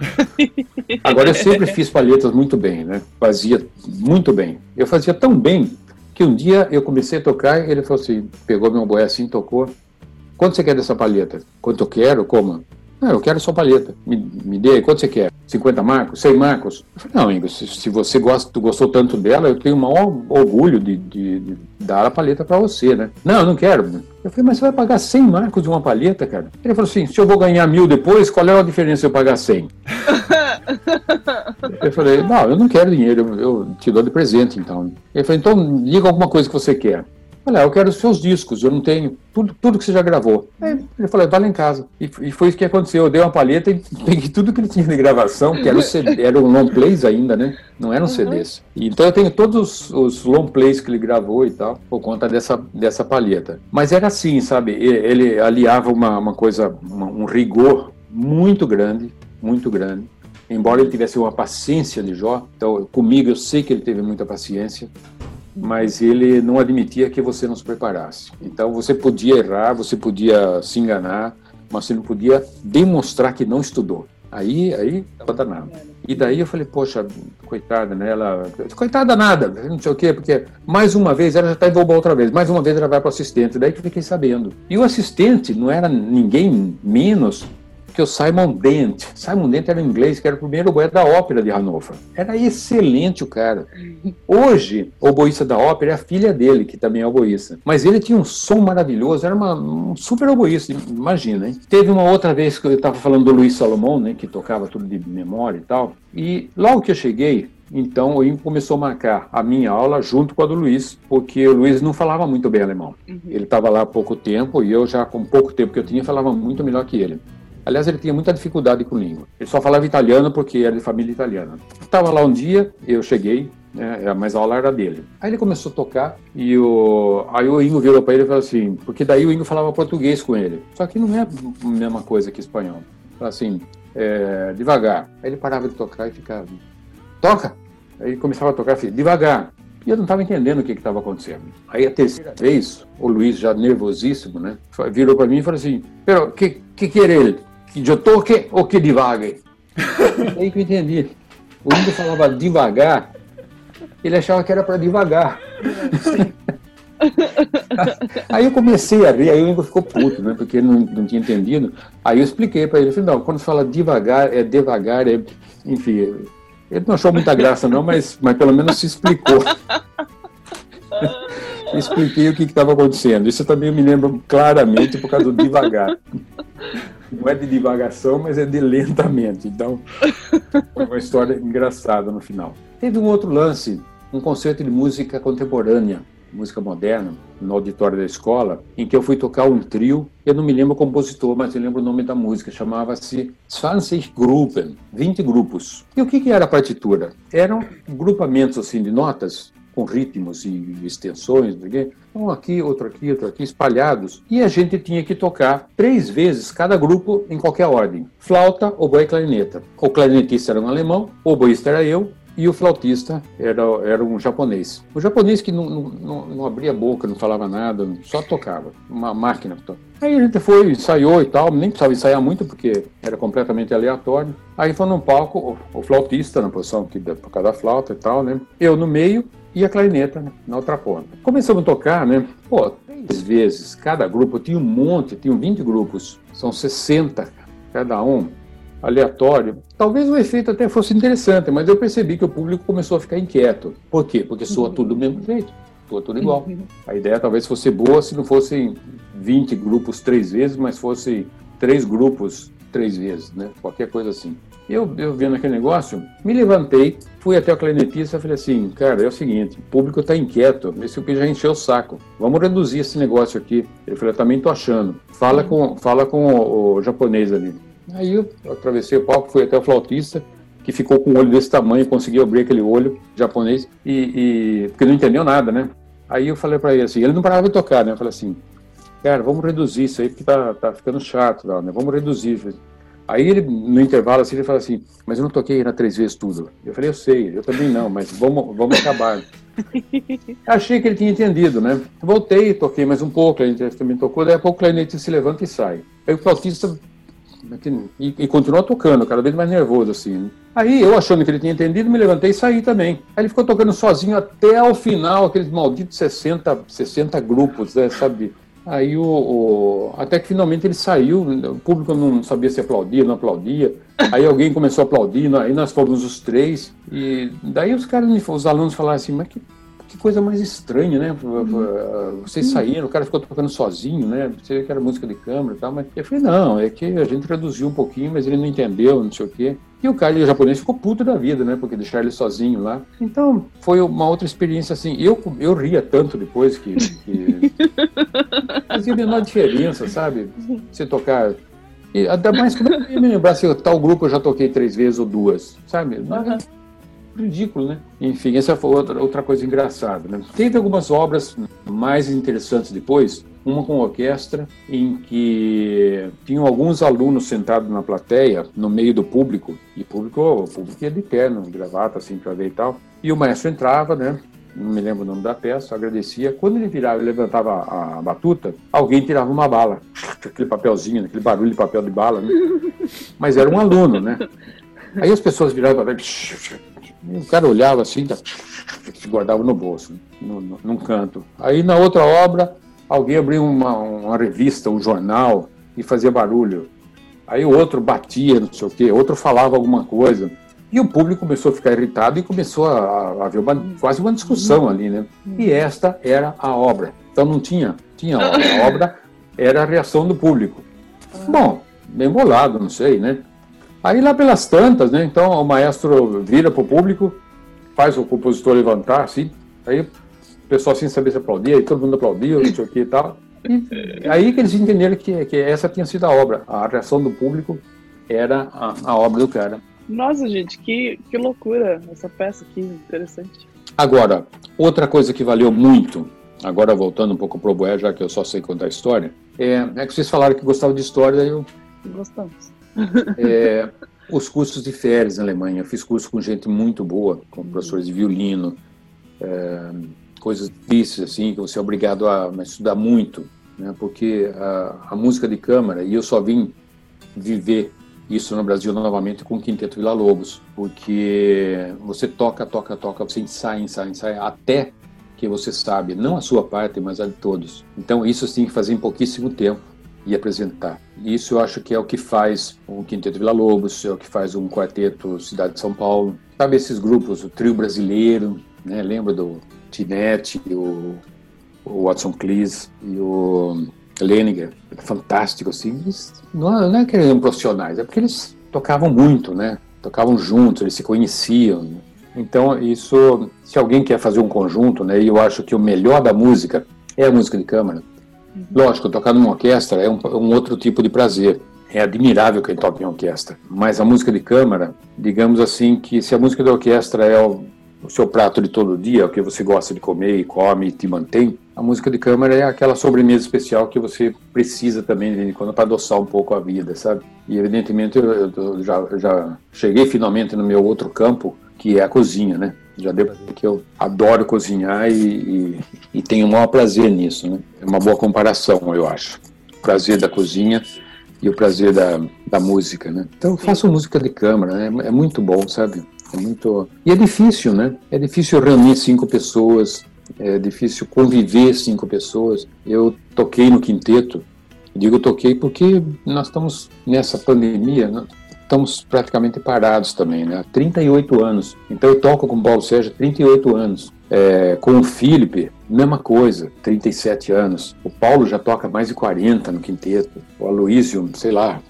Speaker 3: Agora eu sempre fiz palhetas muito bem, né? Fazia muito bem. Eu fazia tão bem que um dia eu comecei a tocar e ele falou assim, pegou meu boé assim, tocou. Quanto você quer dessa palheta? Quanto eu quero? Como? Ah, eu quero sua palheta. Me, me dê, quanto você quer? 50 marcos? 100 marcos? Falei, não, Ingo, se, se você gosta, gostou tanto dela, eu tenho o maior orgulho de, de, de dar a palheta para você, né? Não, eu não quero. Eu falei, mas você vai pagar 100 marcos de uma palheta, cara? Ele falou assim, se eu vou ganhar mil depois, qual é a diferença se eu pagar 100? eu falei, não, eu não quero dinheiro, eu, eu te dou de presente, então. Ele falou, então diga alguma coisa que você quer. Olha, eu quero os seus discos, eu não tenho tudo, tudo que você já gravou. Aí ele falou, vai lá em casa. E, e, foi isso que aconteceu. Eu dei uma palheta e peguei tudo que ele tinha de gravação, que era, CD, era um long plays ainda, né? Não eram uhum. CDs. Então eu tenho todos os, os, long plays que ele gravou e tal, por conta dessa, dessa palheta. Mas era assim, sabe? Ele aliava uma, uma coisa, uma, um rigor muito grande, muito grande embora ele tivesse uma paciência de Jó, então comigo eu sei que ele teve muita paciência, mas ele não admitia que você não se preparasse. Então você podia errar, você podia se enganar, mas você não podia demonstrar que não estudou. Aí, aí estava danado. E daí eu falei, poxa, coitada, né? Ela, coitada nada, não sei o quê, porque mais uma vez, ela já está em outra vez, mais uma vez ela vai para o assistente. Daí que eu fiquei sabendo. E o assistente não era ninguém menos que o Simon Dent. Simon Dent era inglês, que era o primeiro oboé da ópera de Hannover. Era excelente o cara. Hoje, o oboísta da ópera é a filha dele, que também é oboísta. Mas ele tinha um som maravilhoso, era uma, um super oboísta, imagina, hein? Teve uma outra vez que eu estava falando do Luiz Salomão, né, que tocava tudo de memória e tal. E logo que eu cheguei, então o INCO começou a marcar a minha aula junto com a do Luiz, porque o Luiz não falava muito bem alemão. Uhum. Ele estava lá há pouco tempo e eu já com pouco tempo que eu tinha falava muito melhor que ele. Aliás, ele tinha muita dificuldade com língua. Ele só falava italiano porque era de família italiana. Estava lá um dia, eu cheguei, né, mas a aula era dele. Aí ele começou a tocar e o, aí o Ingo virou para ele e falou assim, porque daí o Ingo falava português com ele. Só que não é a mesma coisa que espanhol. Falou assim, é, devagar. Aí ele parava de tocar e ficava, toca! Aí ele começava a tocar assim, devagar. E eu não estava entendendo o que estava acontecendo. Aí a terceira vez, o Luiz, já nervosíssimo, né, virou para mim e falou assim: Pero, que, que quer ele? Que eu toque ou que devague? Aí que eu entendi. O índio falava devagar, ele achava que era para devagar. aí eu comecei a rir, aí o Ingo ficou puto, né? Porque ele não, não tinha entendido. Aí eu expliquei para ele, falei, não, quando fala devagar, é devagar, é... enfim. Ele não achou muita graça, não, mas, mas pelo menos se explicou. Expliquei o que estava acontecendo. Isso também eu me lembro claramente por causa do devagar não é de divagação, mas é de lentamente. Então, foi uma história engraçada no final. Teve um outro lance, um concerto de música contemporânea, música moderna, no auditório da escola, em que eu fui tocar um trio. Eu não me lembro o compositor, mas eu lembro o nome da música. Chamava-se 20 Gruppen, 20 grupos. E o que, que era a partitura? Eram grupamentos assim de notas com ritmos e extensões, um aqui, outro aqui, outro aqui, espalhados. E a gente tinha que tocar três vezes cada grupo em qualquer ordem: flauta, oboe e clarineta. O clarinetista era um alemão, o oboísta era eu, e o flautista era, era um japonês. O japonês que não, não, não abria a boca, não falava nada, só tocava, uma máquina. Aí a gente foi, ensaiou e tal, nem precisava ensaiar muito porque era completamente aleatório. Aí foi num palco, o, o flautista na posição aqui por causa da flauta e tal, né? Eu no meio e a clarineta né, na outra ponta. Começamos a tocar, né? Pô, três vezes, cada grupo, tinha um monte, tinham 20 grupos, são 60 cada um, aleatório. Talvez o efeito até fosse interessante, mas eu percebi que o público começou a ficar inquieto. Por quê? Porque soa tudo do mesmo jeito, soa tudo igual. A ideia talvez fosse boa se não fossem 20 grupos três vezes, mas fossem três grupos três vezes, né? Qualquer coisa assim. Eu, eu vendo aquele negócio, me levantei, fui até o clarinetista e falei assim, cara, é o seguinte, o público está inquieto, esse aqui já encheu o saco, vamos reduzir esse negócio aqui. Ele falou, eu também tô achando, fala com, fala com o, o japonês ali. Aí eu atravessei o palco, fui até o flautista, que ficou com um olho desse tamanho, conseguiu abrir aquele olho japonês, e, e porque não entendeu nada, né? Aí eu falei para ele assim, ele não parava de tocar, né? Eu falei assim, cara, vamos reduzir isso aí, porque tá, tá ficando chato, né? vamos reduzir. Aí ele, no intervalo, assim, ele fala assim, mas eu não toquei na três vezes tudo. Eu falei, eu sei, eu também não, mas vamos, vamos acabar. Achei que ele tinha entendido, né? Voltei, toquei mais um pouco, a gente também tocou, daí a pouco o clarinete se levanta e sai. Aí o flautista e, e continua tocando, cada vez mais nervoso, assim. Aí eu, achando que ele tinha entendido, me levantei e saí também. Aí ele ficou tocando sozinho até o final, aqueles malditos 60, 60 grupos, né, sabe? Aí o, o, até que finalmente ele saiu, o público não sabia se aplaudia, não aplaudia. Aí alguém começou a aplaudir, aí nós fomos os três. E daí os caras, os alunos falaram assim, mas que que coisa mais estranha, né? Uhum. Vocês saíram, o cara ficou tocando sozinho, né? Você que era música de câmara e tal, mas eu falei, não, é que a gente traduziu um pouquinho, mas ele não entendeu, não sei o quê. E o cara o japonês ficou puto da vida, né? Porque deixaram ele sozinho lá. Então, foi uma outra experiência assim. Eu, eu ria tanto depois que. que fazia a menor diferença, sabe? Você tocar. E, até mais, como é que eu ia me lembrar se tal grupo eu já toquei três vezes ou duas, sabe? Uhum ridículo, né? Enfim, essa foi outra, outra coisa engraçada, né? Teve algumas obras mais interessantes depois, uma com orquestra, em que tinham alguns alunos sentados na plateia, no meio do público, e público, o público ia de terno, gravata, assim, para ver e tal, e o maestro entrava, né? Não me lembro o nome da peça, agradecia. Quando ele virava e levantava a, a batuta, alguém tirava uma bala. Aquele papelzinho, aquele barulho de papel de bala, né? Mas era um aluno, né? Aí as pessoas viravam para o cara olhava assim, tá, se guardava no bolso, no, no, num canto. Aí na outra obra, alguém abriu uma, uma revista, um jornal e fazia barulho. Aí o outro batia, não sei o quê, outro falava alguma coisa. E o público começou a ficar irritado e começou a, haver quase uma discussão ali, né? E esta era a obra. Então não tinha, tinha a obra, era a reação do público. Bom, bem bolado, não sei, né? Aí lá pelas tantas, né? Então o maestro vira para o público, faz o compositor levantar, assim, aí o pessoal sem saber se aplaudia, aí todo mundo aplaudiu, não sei o que e tal. E aí que eles entenderam que, que essa tinha sido a obra, a reação do público era a, a obra do cara.
Speaker 2: Nossa, gente, que, que loucura essa peça aqui, interessante.
Speaker 3: Agora, outra coisa que valeu muito, agora voltando um pouco para o Boé, já que eu só sei contar a história, é, é que vocês falaram que gostavam de história, eu...
Speaker 2: Gostamos.
Speaker 3: É, os cursos de férias na Alemanha. Eu fiz curso com gente muito boa, com uhum. professores de violino, é, coisas difíceis, assim, que você é obrigado a, a estudar muito, né, porque a, a, música de câmara, e eu só vim viver isso no Brasil novamente com o Quinteto Vila Lobos, porque você toca, toca, toca, você ensaia, ensaia, ensaia, até que você sabe, não a sua parte, mas a de todos. Então isso você tem que fazer em pouquíssimo tempo e apresentar. Isso eu acho que é o que faz o Quinteto Vila Lobos, é o que faz um quarteto Cidade de São Paulo. Sabe esses grupos, o trio brasileiro, né? Lembra do Tinete, o, o Watson Cleese e o Leniger, fantástico assim. Eles, não, é, não é que eles eram profissionais, é porque eles tocavam muito, né? Tocavam juntos, eles se conheciam. Então isso, se alguém quer fazer um conjunto, né? E eu acho que o melhor da música é a música de câmara Uhum. Lógico, tocar numa orquestra é um, um, outro tipo de prazer. É admirável quem toca em orquestra. Mas a música de câmara, digamos assim, que se a música de orquestra é o, o seu prato de todo dia, o que você gosta de comer e come e te mantém, a música de câmara é aquela sobremesa especial que você precisa também de quando para adoçar um pouco a vida, sabe? E evidentemente eu, eu já, já cheguei finalmente no meu outro campo, que é a cozinha, né? Já deu para que eu adoro cozinhar e, e, e, tenho o maior prazer nisso, né? É uma boa comparação, eu acho. O prazer da cozinha e o prazer da, da música, né? Então eu faço música de câmara, né? É muito bom, sabe? É muito... E é difícil, né? É difícil reunir cinco pessoas, é difícil conviver cinco pessoas. Eu toquei no quinteto, digo toquei porque nós estamos nessa pandemia, né? Estamos praticamente parados também, né? Há 38 anos. Então eu toco com o Paulo Sérgio há 38 anos. É, com o Felipe, mesma coisa, 37 anos. O Paulo já toca mais de 40 no quinteto. O Aloysio, sei lá,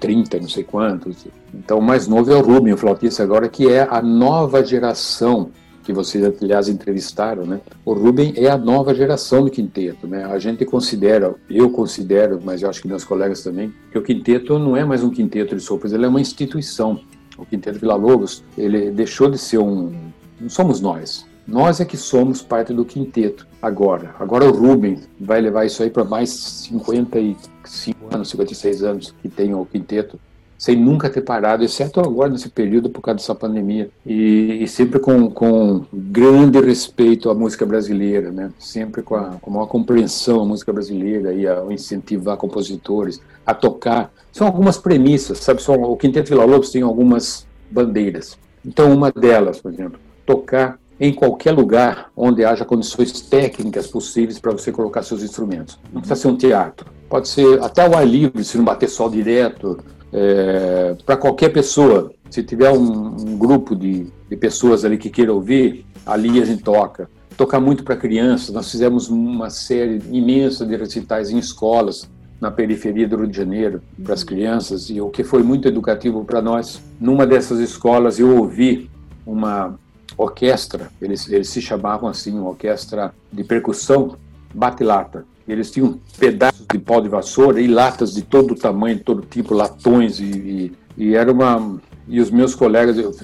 Speaker 3: 30, não sei quantos. Então o mais novo é o Rubem, o flautista agora, que é a nova geração que vocês, aliás, entrevistaram, né? O Rubem é a nova geração do quinteto, né? A gente considera, eu considero, mas eu acho que meus colegas também, que o quinteto não é mais um quinteto de sopros, ele é uma instituição. O Quinteto Vila Lobos, ele deixou de ser um... Não somos nós. Nós é que somos parte do quinteto agora. Agora o Rubem vai levar isso aí para mais 55 anos, 56 anos que tem o quinteto sem nunca ter parado, exceto agora nesse período por causa dessa pandemia. E, e sempre com, com grande respeito à música brasileira, né? sempre com a, com a maior compreensão à música brasileira e a incentivar compositores a tocar. São algumas premissas, sabe? São, o Quinteto Vila Lobos tem algumas bandeiras. Então, uma delas, por exemplo, tocar em qualquer lugar onde haja condições técnicas possíveis para você colocar seus instrumentos. Não precisa ser um teatro, pode ser até o ar livre, se não bater sol direto, é, para qualquer pessoa. Se tiver um, um grupo de, de, pessoas ali que queira ouvir, ali a gente toca. Tocar muito para crianças, nós fizemos uma série imensa de recitais em escolas na periferia do Rio de Janeiro para as crianças e o que foi muito educativo para nós. Numa dessas escolas eu ouvi uma orquestra, eles, eles se chamavam assim, uma orquestra de percussão bate-lata. Eles tinham pedaços de pau de vassoura e latas de todo tamanho, todo tipo, latões e, e, e era uma e os meus colegas eu,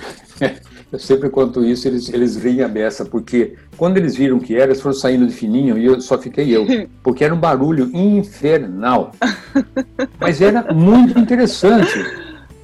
Speaker 3: eu sempre conto isso eles eles riem a beça porque quando eles viram que era eles foram saindo de fininho e eu só fiquei eu porque era um barulho infernal mas era muito interessante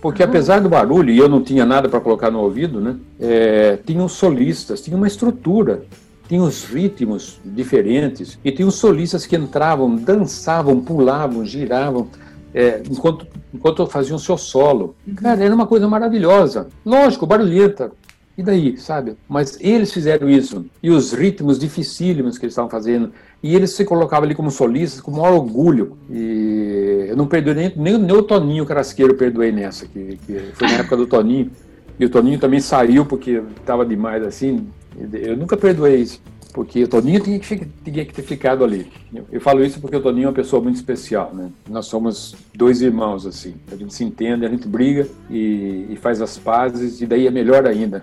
Speaker 3: porque apesar do barulho, e eu não tinha nada para colocar no ouvido, né? É, tinham solistas, tinha uma estrutura, tinha os ritmos diferentes, e tinha os solistas que entravam, dançavam, pulavam, giravam, é, enquanto, enquanto faziam seu solo. Uhum. Cara, era uma coisa maravilhosa. Lógico, barulhenta, e daí, sabe? Mas eles fizeram isso. E os ritmos dificílimos que eles estavam fazendo. E eles se colocavam ali como solistas com o maior orgulho. E eu não perdoei nem, nem, nem o Toninho Carasqueiro perdoei nessa, que, que foi na época do Toninho. E o Toninho também saiu porque estava demais assim. Eu nunca perdoei isso. Porque o Toninho tinha que, tinha que ter ficado ali. Eu, falo isso porque o Toninho é uma pessoa muito especial, né? Nós somos dois irmãos, assim. A gente se entende, a gente briga e, e faz as pazes, e daí é melhor ainda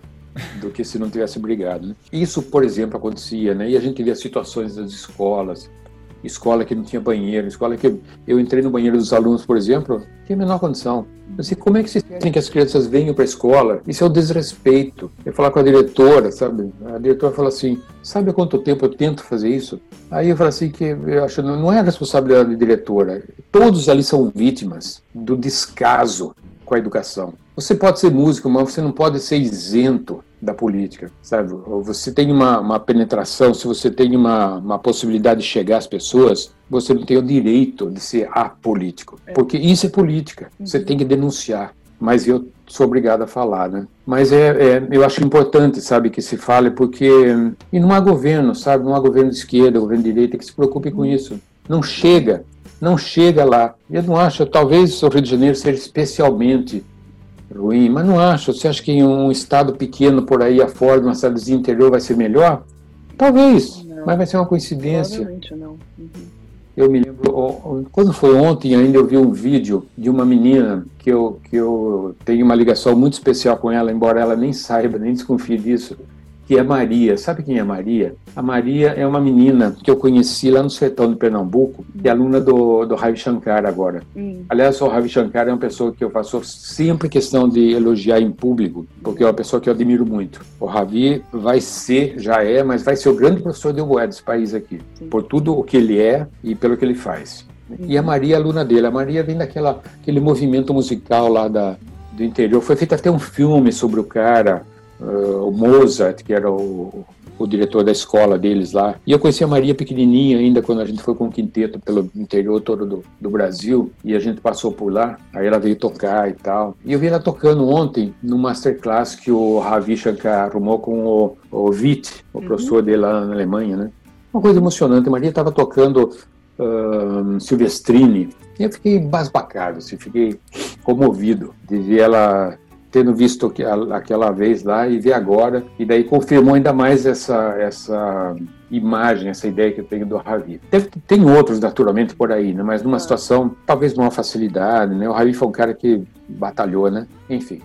Speaker 3: do que se não tivesse brigado. Né? Isso, por exemplo, acontecia, né? E a gente via situações das escolas, escola que não tinha banheiro, escola que eu entrei no banheiro dos alunos, por exemplo, tinha a menor condição. Disse, como é que vocês querem que as crianças venham para a escola? Isso é um desrespeito. Eu falar com a diretora, sabe? A diretora falou assim, sabe há quanto tempo eu tento fazer isso? Aí eu falei assim que eu acho não é a responsabilidade da diretora. Todos ali são vítimas do descaso com a educação. Você pode ser músico, mas você não pode ser isento da política, sabe? Você tem uma, uma penetração, se você tem uma, uma possibilidade de chegar às pessoas, você não tem o direito de ser apolítico, é. porque isso é política. Você uhum. tem que denunciar. Mas eu sou obrigado a falar, né? Mas é, é, eu acho importante, sabe, que se fale, porque e não há governo, sabe, não há governo de esquerda, governo de direita que se preocupe com isso. Não chega, não chega lá. Eu não acho, talvez o Rio de Janeiro seja especialmente ruim, mas não acho. Você acha que em um estado pequeno por aí afora, numa cidadezinha interior, vai ser melhor? Talvez, não, mas vai ser uma coincidência.
Speaker 2: Não. Uhum.
Speaker 3: Eu me lembro, quando foi ontem ainda eu vi um vídeo de uma menina que eu, que eu tenho uma ligação muito especial com ela, embora ela nem saiba, nem desconfie disso que é Maria. Sabe quem é Maria? A Maria é uma menina que eu conheci lá no sertão de Pernambuco, que é aluna do, do Ravi Shankar agora. Hum. Aliás, o Ravi Shankar é uma pessoa que eu faço sempre questão de elogiar em público, porque é uma pessoa que eu admiro muito. O Ravi vai ser, já é, mas vai ser o grande professor de oboé desse país aqui, Sim. por tudo o que ele é e pelo que ele faz. E a Maria é aluna dele. A Maria vem daquela aquele movimento musical lá da, do interior. Foi feito até um filme sobre o cara uh, o Mozart, que era o, o diretor da escola deles lá. E eu conheci a Maria pequenininha ainda quando a gente foi com o quinteto pelo interior todo do, do Brasil e a gente passou por lá. Aí ela veio tocar e tal. E eu vi ela tocando ontem no masterclass que o Ravi Shankar arrumou com o, o Witt, o uhum. professor dele lá na Alemanha, né? Uma coisa emocionante. A Maria estava tocando uh, Silvestrini. E eu fiquei embasbacado, assim, fiquei comovido de ver ela tendo visto aquela vez lá e ver agora, e daí confirmou ainda mais essa, essa imagem, essa ideia que eu tenho do Ravi. Deve, tem outros, naturalmente, por aí, né? mas numa situação, talvez numa facilidade, né? O Ravi foi um cara que batalhou, né? Enfim.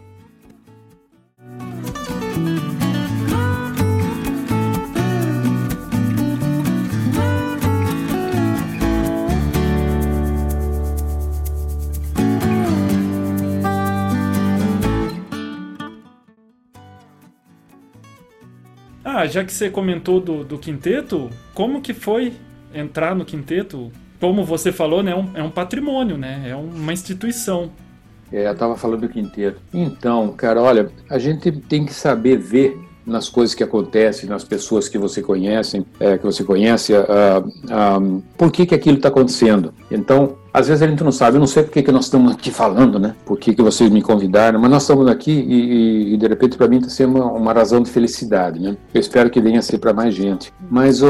Speaker 1: Ah, já que você comentou do, do quinteto, como que foi entrar no quinteto? Como você falou, né, é um, é um patrimônio, né? É uma instituição.
Speaker 3: É, eu estava falando do quinteto. Então, cara, olha, a gente tem que saber ver nas coisas que acontecem, nas pessoas que você conhece, é, que você conhece, uh, uh, por que que aquilo está acontecendo. Então, às vezes a gente não sabe, eu não sei por que, nós estamos aqui falando, né? Por que, que vocês me convidaram, mas nós estamos aqui e, e, de repente para mim está sendo uma, uma, razão de felicidade, né? Eu espero que venha a ser para mais gente. Mas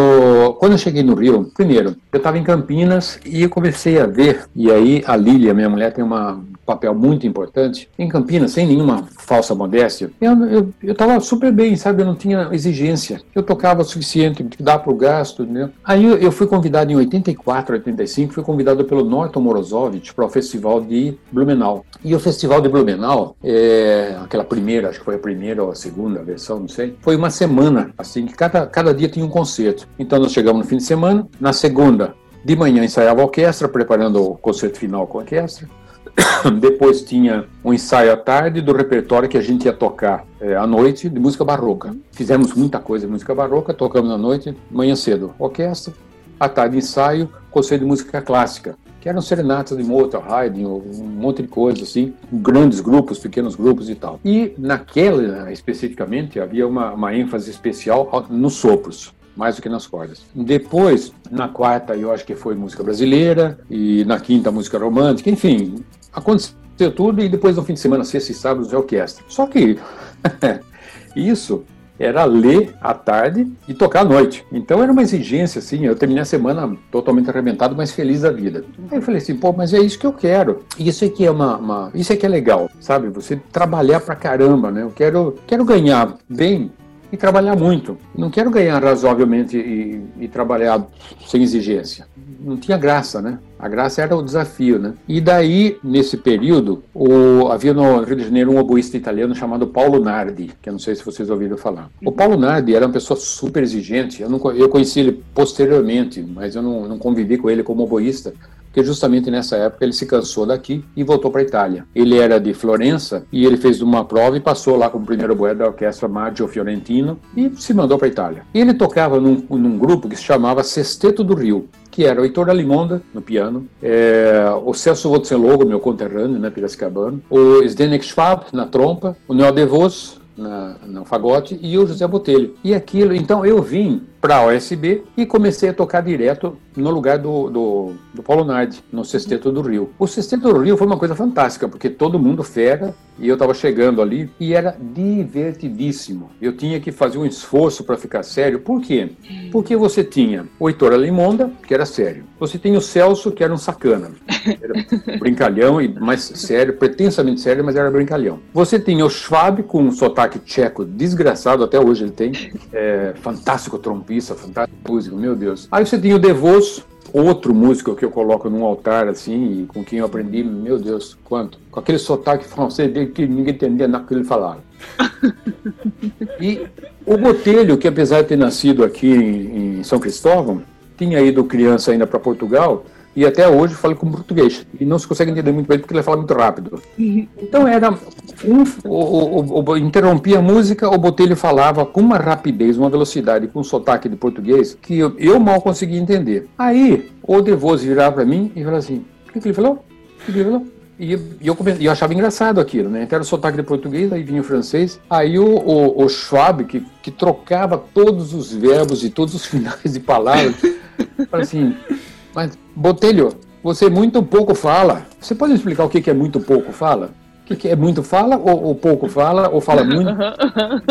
Speaker 3: quando eu cheguei no Rio, primeiro, eu estava em Campinas e eu comecei a ver, e aí a Lília, minha mulher, tem uma papel muito importante. Em Campinas, sem nenhuma falsa modéstia, eu estava super bem, sabe? Eu não tinha exigência. Eu tocava o suficiente, dá para o gasto, né? Aí eu, eu, fui convidado em 84, 85, fui convidado pelo Norton Morozovich para o festival de Blumenau. E o festival de Blumenau, é, aquela primeira, acho que foi a primeira ou a segunda versão, não sei, foi uma semana, assim, que cada, cada dia tinha um concerto. Então nós chegamos no fim de semana, na segunda, de manhã ensaiava a orquestra, preparando o concerto final com a orquestra. Depois tinha um ensaio à tarde do repertório que a gente ia tocar é, à noite de música barroca. Fizemos muita coisa de música barroca, tocamos à noite, manhã cedo, orquestra, à tarde ensaio, concerto de música clássica, que eram serenatas de Mozart, Haydn, um monte de coisa assim, grandes grupos, pequenos grupos e tal. E naquela especificamente havia uma, uma ênfase especial nos sopros mais do que nas cordas. Depois, na quarta, eu acho que foi música brasileira, e na quinta, música romântica, enfim, aconteceu tudo, e depois no fim de semana, sexta e sábado, de orquestra. Só que isso era ler à tarde e tocar à noite. Então era uma exigência, assim. Eu terminei a semana totalmente arrebentado, mas feliz da vida. Aí eu falei assim, pô, mas é isso que eu quero. Isso aqui é uma, uma isso aqui é legal, sabe? Você trabalhar pra caramba, né? Eu quero, quero ganhar bem e trabalhar muito. Não quero ganhar razoavelmente e, e, trabalhar sem exigência. Não tinha graça, né? A graça era o desafio, né? E daí, nesse período, o, havia no Rio de Janeiro um oboísta italiano chamado Paulo Nardi, que eu não sei se vocês ouviram falar. O Paulo Nardi era uma pessoa super exigente. Eu, não, eu conheci ele posteriormente, mas eu não, não convivi com ele como oboísta porque justamente nessa época ele se cansou daqui e voltou para a Itália. Ele era de Florença e ele fez uma prova e passou lá como primeiro boé da orquestra Maggio Fiorentino e se mandou para a Itália. Ele tocava num, num grupo que se chamava Sesteto do Rio, que era o Heitor Alimonda no piano, é, o Celso Votzelogo, meu conterrâneo, né, piracicabano, o Zdenek Schwab na trompa, o Neo DeVos na, no fagote e o José Botelho. E aquilo, então eu vim para a OSB e comecei a tocar direto no lugar do, do, do Paulo Nardi, no Sexteto do Rio. O Sexteto do Rio foi uma coisa fantástica, porque todo mundo fera e eu estava chegando ali e era divertidíssimo. Eu tinha que fazer um esforço para ficar sério. Por quê? Porque você tinha o Heitor Alimonda, que era sério. Você tinha o Celso, que era um sacana. Era brincalhão e mais sério, pretensamente sério, mas era brincalhão. Você tinha o Schwab com um sotaque tcheco desgraçado, até hoje ele tem, é, fantástico trompete trompista, fantástico músico, meu Deus. Aí você tem o Devoso, outro músico que eu coloco num altar assim, e com quem eu aprendi, meu Deus, quanto. Com aquele sotaque francês dele que ninguém entendia nada que ele falava. e o Botelho, que apesar de ter nascido aqui em, em São Cristóvão, tinha ido criança ainda para Portugal, e até hoje fala com português. E não se consegue entender muito bem porque ele fala muito rápido. Então era um, o, o, o, interrompia a música, o Botelho falava com uma rapidez, uma velocidade, com um sotaque de português que eu, eu mal conseguia entender. Aí o Devoso virava para mim e falava assim: o que, que ele falou? O que, que ele falou? E eu, comecei, eu achava engraçado aquilo, né? Então era o sotaque de português, aí vinha o francês. Aí o, o, o Schwab, que, que trocava todos os verbos e todos os finais de palavras, falava assim: mas, Botelho, você muito pouco fala. Você pode explicar o que é muito pouco fala? O que é muito fala, ou, ou pouco fala, ou fala muito?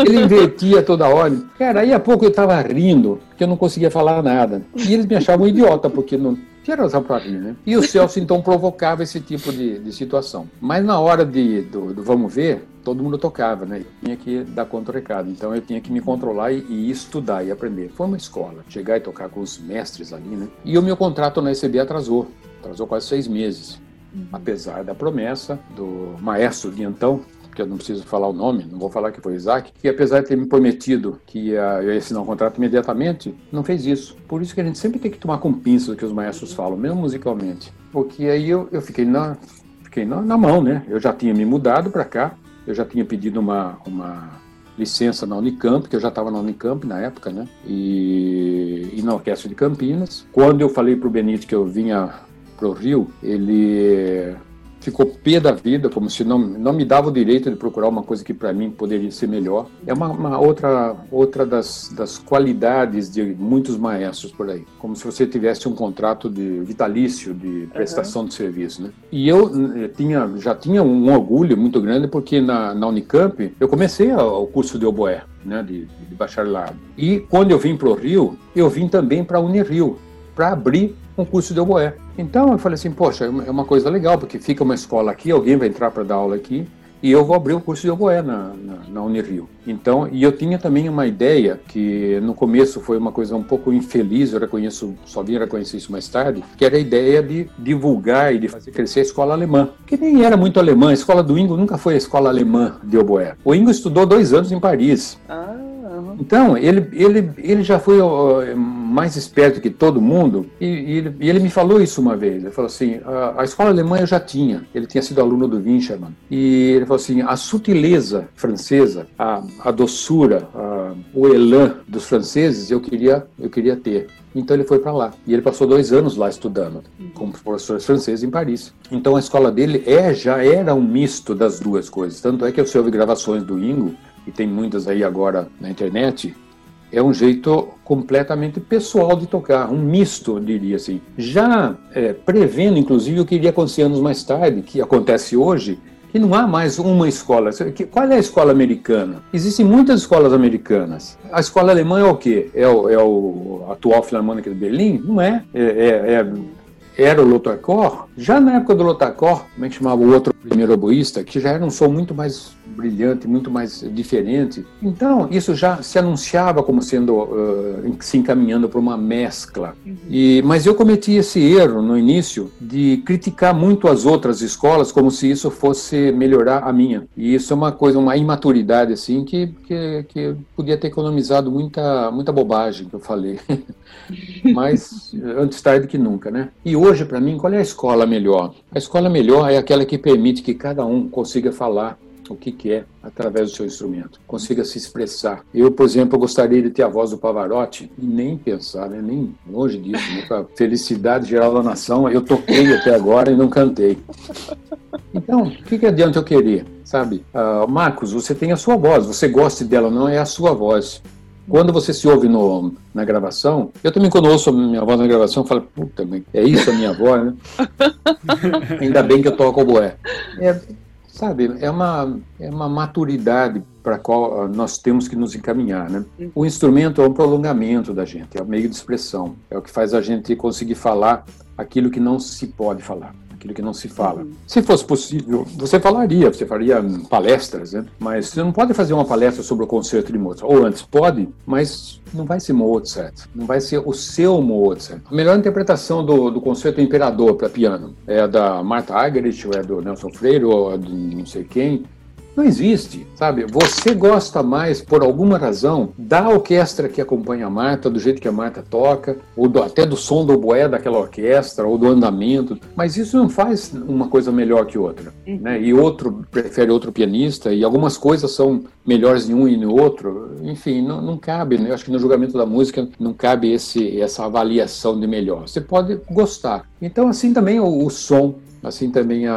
Speaker 3: Ele invertia toda hora. Cara, aí a pouco eu estava rindo, porque eu não conseguia falar nada. E eles me achavam idiota, porque não tinha razão para rir, né? E o Celso, então, provocava esse tipo de, de situação. Mas na hora de, do, do vamos ver, todo mundo tocava, né? Eu tinha que dar conta do recado. Então eu tinha que me controlar e, e, estudar e aprender. Foi uma escola. Chegar e tocar com os mestres ali, né? E o meu contrato na ECB atrasou. Atrasou quase seis meses. Uhum. Apesar da promessa do maestro de então, que eu não preciso falar o nome, não vou falar que foi Isaac, que apesar de ter me prometido que ia, eu ia assinar um contrato imediatamente, não fez isso. Por isso que a gente sempre tem que tomar com pinças o que os maestros falam, mesmo musicalmente. Porque aí eu, eu fiquei na, fiquei na, na mão, né? Eu já tinha me mudado para cá, eu já tinha pedido uma, uma licença na Unicamp, que eu já estava na Unicamp na época, né? E, e na Orquestra de Campinas. Quando eu falei para o Benito que eu vinha para o Rio, ele ficou pé da vida, como se não, não me dava o direito de procurar uma coisa que para mim poderia ser melhor. É uma, uma, outra, outra das, das qualidades de muitos maestros por aí, como se você tivesse um contrato de vitalício de prestação uhum. de serviço. Né? E eu tinha, já tinha um orgulho muito grande porque na, na Unicamp eu comecei o curso de oboé. Né, de, de bacharelado. E quando eu vim para o Rio, eu vim também para a Unirio, para abrir um curso de oboé. Então eu falei assim, poxa, é uma coisa legal, porque fica uma escola aqui, alguém vai entrar para dar aula aqui, e eu vou abrir o curso de oboé na, na, na Unirio. Então, e eu tinha também uma ideia que no começo foi uma coisa um pouco infeliz, eu reconheço, só vim reconhecer isso mais tarde, que era a ideia de divulgar e de fazer crescer a escola alemã, que nem era muito alemã, a escola do Ingo nunca foi a escola alemã de oboé. O Ingo estudou dois anos em Paris. Ah. Então, ele, ele, ele já foi mais esperto que todo mundo e, e, ele, e, ele, me falou isso uma vez. Ele falou assim: a, a, escola alemã eu já tinha, ele tinha sido aluno do Winchermann. E ele falou assim: a sutileza francesa, a, a doçura, a, o elan dos franceses eu queria, eu queria ter. Então ele foi para lá. E ele passou dois anos lá estudando, como professor francês em Paris. Então a escola dele é, já era um misto das duas coisas. Tanto é que você ouve gravações do Ingo e tem muitas aí agora na internet, é um jeito completamente pessoal de tocar, um misto, diria assim. Já é, prevendo, inclusive, o que iria acontecer anos mais tarde, que acontece hoje, que não há mais uma escola. Qual é a escola americana? Existem muitas escolas americanas. A escola alemã é o quê? É o, é o atual Filarmônica de Berlim? Não é. é, é, é era o Lotacor, já na época do Lotacor, como é que chamava o outro primeiro oboísta, que já era um som muito mais brilhante, muito mais diferente. Então, isso já se anunciava como sendo uh, se encaminhando para uma mescla. Uhum. E, mas eu cometi esse erro no início de criticar muito as outras escolas como se isso fosse melhorar a minha. E isso é uma coisa, uma imaturidade assim que, que, que podia ter economizado muita, muita bobagem que eu falei. mas antes tarde que nunca, né? E hoje, para mim, qual é a escola melhor? A escola melhor é aquela que permite que cada um consiga falar o que quer através do seu instrumento, consiga se expressar. Eu, por exemplo, gostaria de ter a voz do Pavarotti e nem pensar, né? nem longe disso, né? para felicidade geral da nação, eu toquei até agora e não cantei. Então, o que, que adianta eu querer, sabe? Uh, Marcos, você tem a sua voz, você goste dela ou não, é a sua voz. Quando você se ouve no, na gravação, eu também quando ouço a minha voz na gravação, falo, puta, é isso a minha voz, né? Ainda bem que eu toco oboé. É, Sabe, é uma, é uma maturidade para a qual ah, nós temos que nos encaminhar. Né? Uhum. O instrumento é um prolongamento da gente, é um meio de expressão, é o que faz a gente conseguir falar aquilo que não se pode falar aquilo que não se fala. Se fosse possível, você falaria, você faria palestras, né? mas você não pode fazer uma palestra sobre o concerto de Mozart. Ou antes, pode, mas não vai ser Mozart, não vai ser o seu Mozart. A melhor interpretação do, do concerto Imperador para piano é da Martha Argerich, ou é do Nelson Freire, ou é do não sei quem. Não existe, sabe? Você gosta mais, por alguma razão, da orquestra que acompanha a Marta, do jeito que a Marta toca, ou do, até do som do boé daquela orquestra, ou do andamento, mas isso não faz uma coisa melhor que outra. Uhum. Né? E outro prefere outro pianista, e algumas coisas são melhores em um e no outro. Enfim, não, não cabe, né? Eu acho que no julgamento da música não cabe esse, essa avaliação de melhor. Você pode gostar. Então, assim também o, o som, assim também a,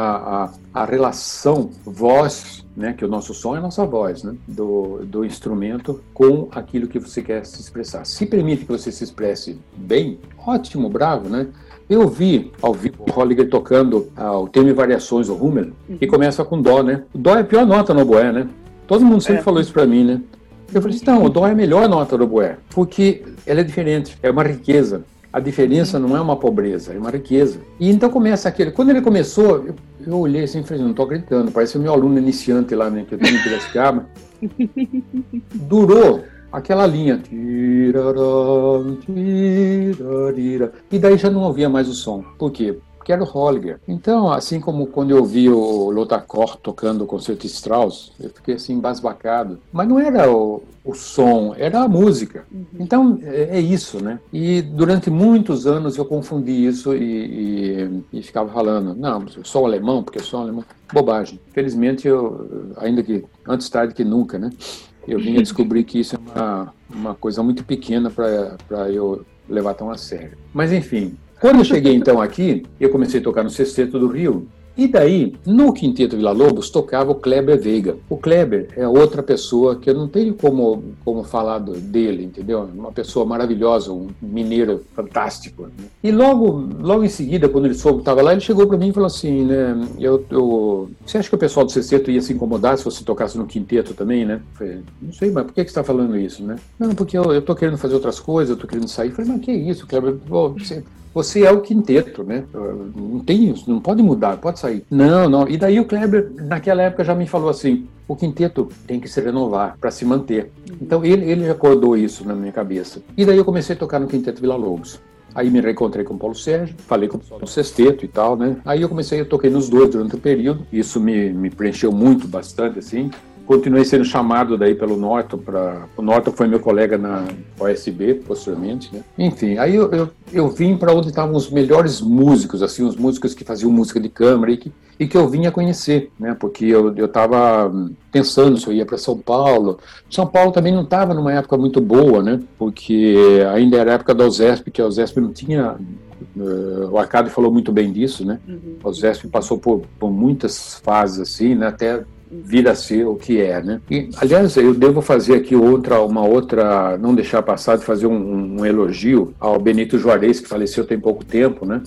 Speaker 3: a, a relação voz né, que o nosso som é a nossa voz, né, do, do instrumento com aquilo que você quer se expressar. Se permite que você se expresse bem, ótimo, bravo, né? Eu vi ao vivo o Holliger tocando ah, o tema e variações, o Hummel, que começa com Dó, né? O Dó é a pior nota no oboé, né? Todo mundo sempre é. falou isso para mim, né? Eu falei assim, não, o Dó é a melhor nota do oboé, porque ela é diferente, é uma riqueza. A diferença não é uma pobreza, é uma riqueza. E então começa aquele. Quando ele começou, eu, eu olhei assim e falei, não estou acreditando, parece o meu aluno iniciante lá, né, que eu tenho em Piracicaba. Durou aquela linha. E daí já não ouvia mais o som. Por quê? Que era o Holger. Então, assim como quando eu vi o Lotacor tocando o concerto Strauss, eu fiquei assim embasbacado. Mas não era o, o som, era a música. Uhum. Então, é, é, isso, né? E durante muitos anos eu confundi isso e, e, e ficava falando, não, eu sou alemão, porque eu sou alemão. Bobagem. Felizmente, eu, ainda que antes tarde que nunca, né? Eu vim a descobrir que isso é uma, uma coisa muito pequena para eu levar tão a sério. Mas enfim, quando eu cheguei então aqui, eu comecei a tocar no Sexteto do Rio, E daí, no Quinteto Vila Lobos, tocava o Kleber Veiga. O Kleber é outra pessoa que eu não tenho como, como falar dele, entendeu? Uma pessoa maravilhosa, um mineiro fantástico. Né? E logo, logo em seguida, quando ele soube que estava lá, ele chegou para mim e falou assim, né? Eu, eu, você acha que o pessoal do sexteto ia se incomodar se você tocasse no quinteto também, né? Eu falei, não sei, mas por que, que você está falando isso, né? Não, porque eu, eu tô querendo fazer outras coisas, eu tô querendo sair. Eu falei, mas que isso, Kleber? Pô, você você é o quinteto, né? Não tem isso, não pode mudar, pode sair. Não, não. E daí o Kleber, naquela época, já me falou assim: o quinteto tem que se renovar para se manter. Então ele, ele acordou isso na minha cabeça. E daí eu comecei a tocar no Quinteto Vila Lobos. Aí me reencontrei com o Paulo Sérgio, falei com o pessoal do sexteto e tal, né? Aí eu comecei, eu toquei nos dois durante o período. Isso me, me preencheu muito, bastante, assim continuei sendo chamado daí pelo Norton para o Norton foi meu colega na OSB posteriormente, né? Enfim, aí eu, eu, eu vim para onde estavam os melhores músicos, assim, os músicos que faziam música de câmara e que, e que eu vinha conhecer, né? Porque eu eu estava pensando se eu ia para São Paulo. São Paulo também não estava numa época muito boa, né? Porque ainda era a época da OSESP, que a OSESP não tinha Uh, o Arcade falou muito bem disso, né? Uhum. O ZESP passou por, por muitas fases assim, né? Até vir a ser o que é, né? E, aliás, eu devo fazer aqui outra, uma outra, não deixar passar de fazer um, um elogio ao Benito Juarez, que faleceu tem pouco tempo, né?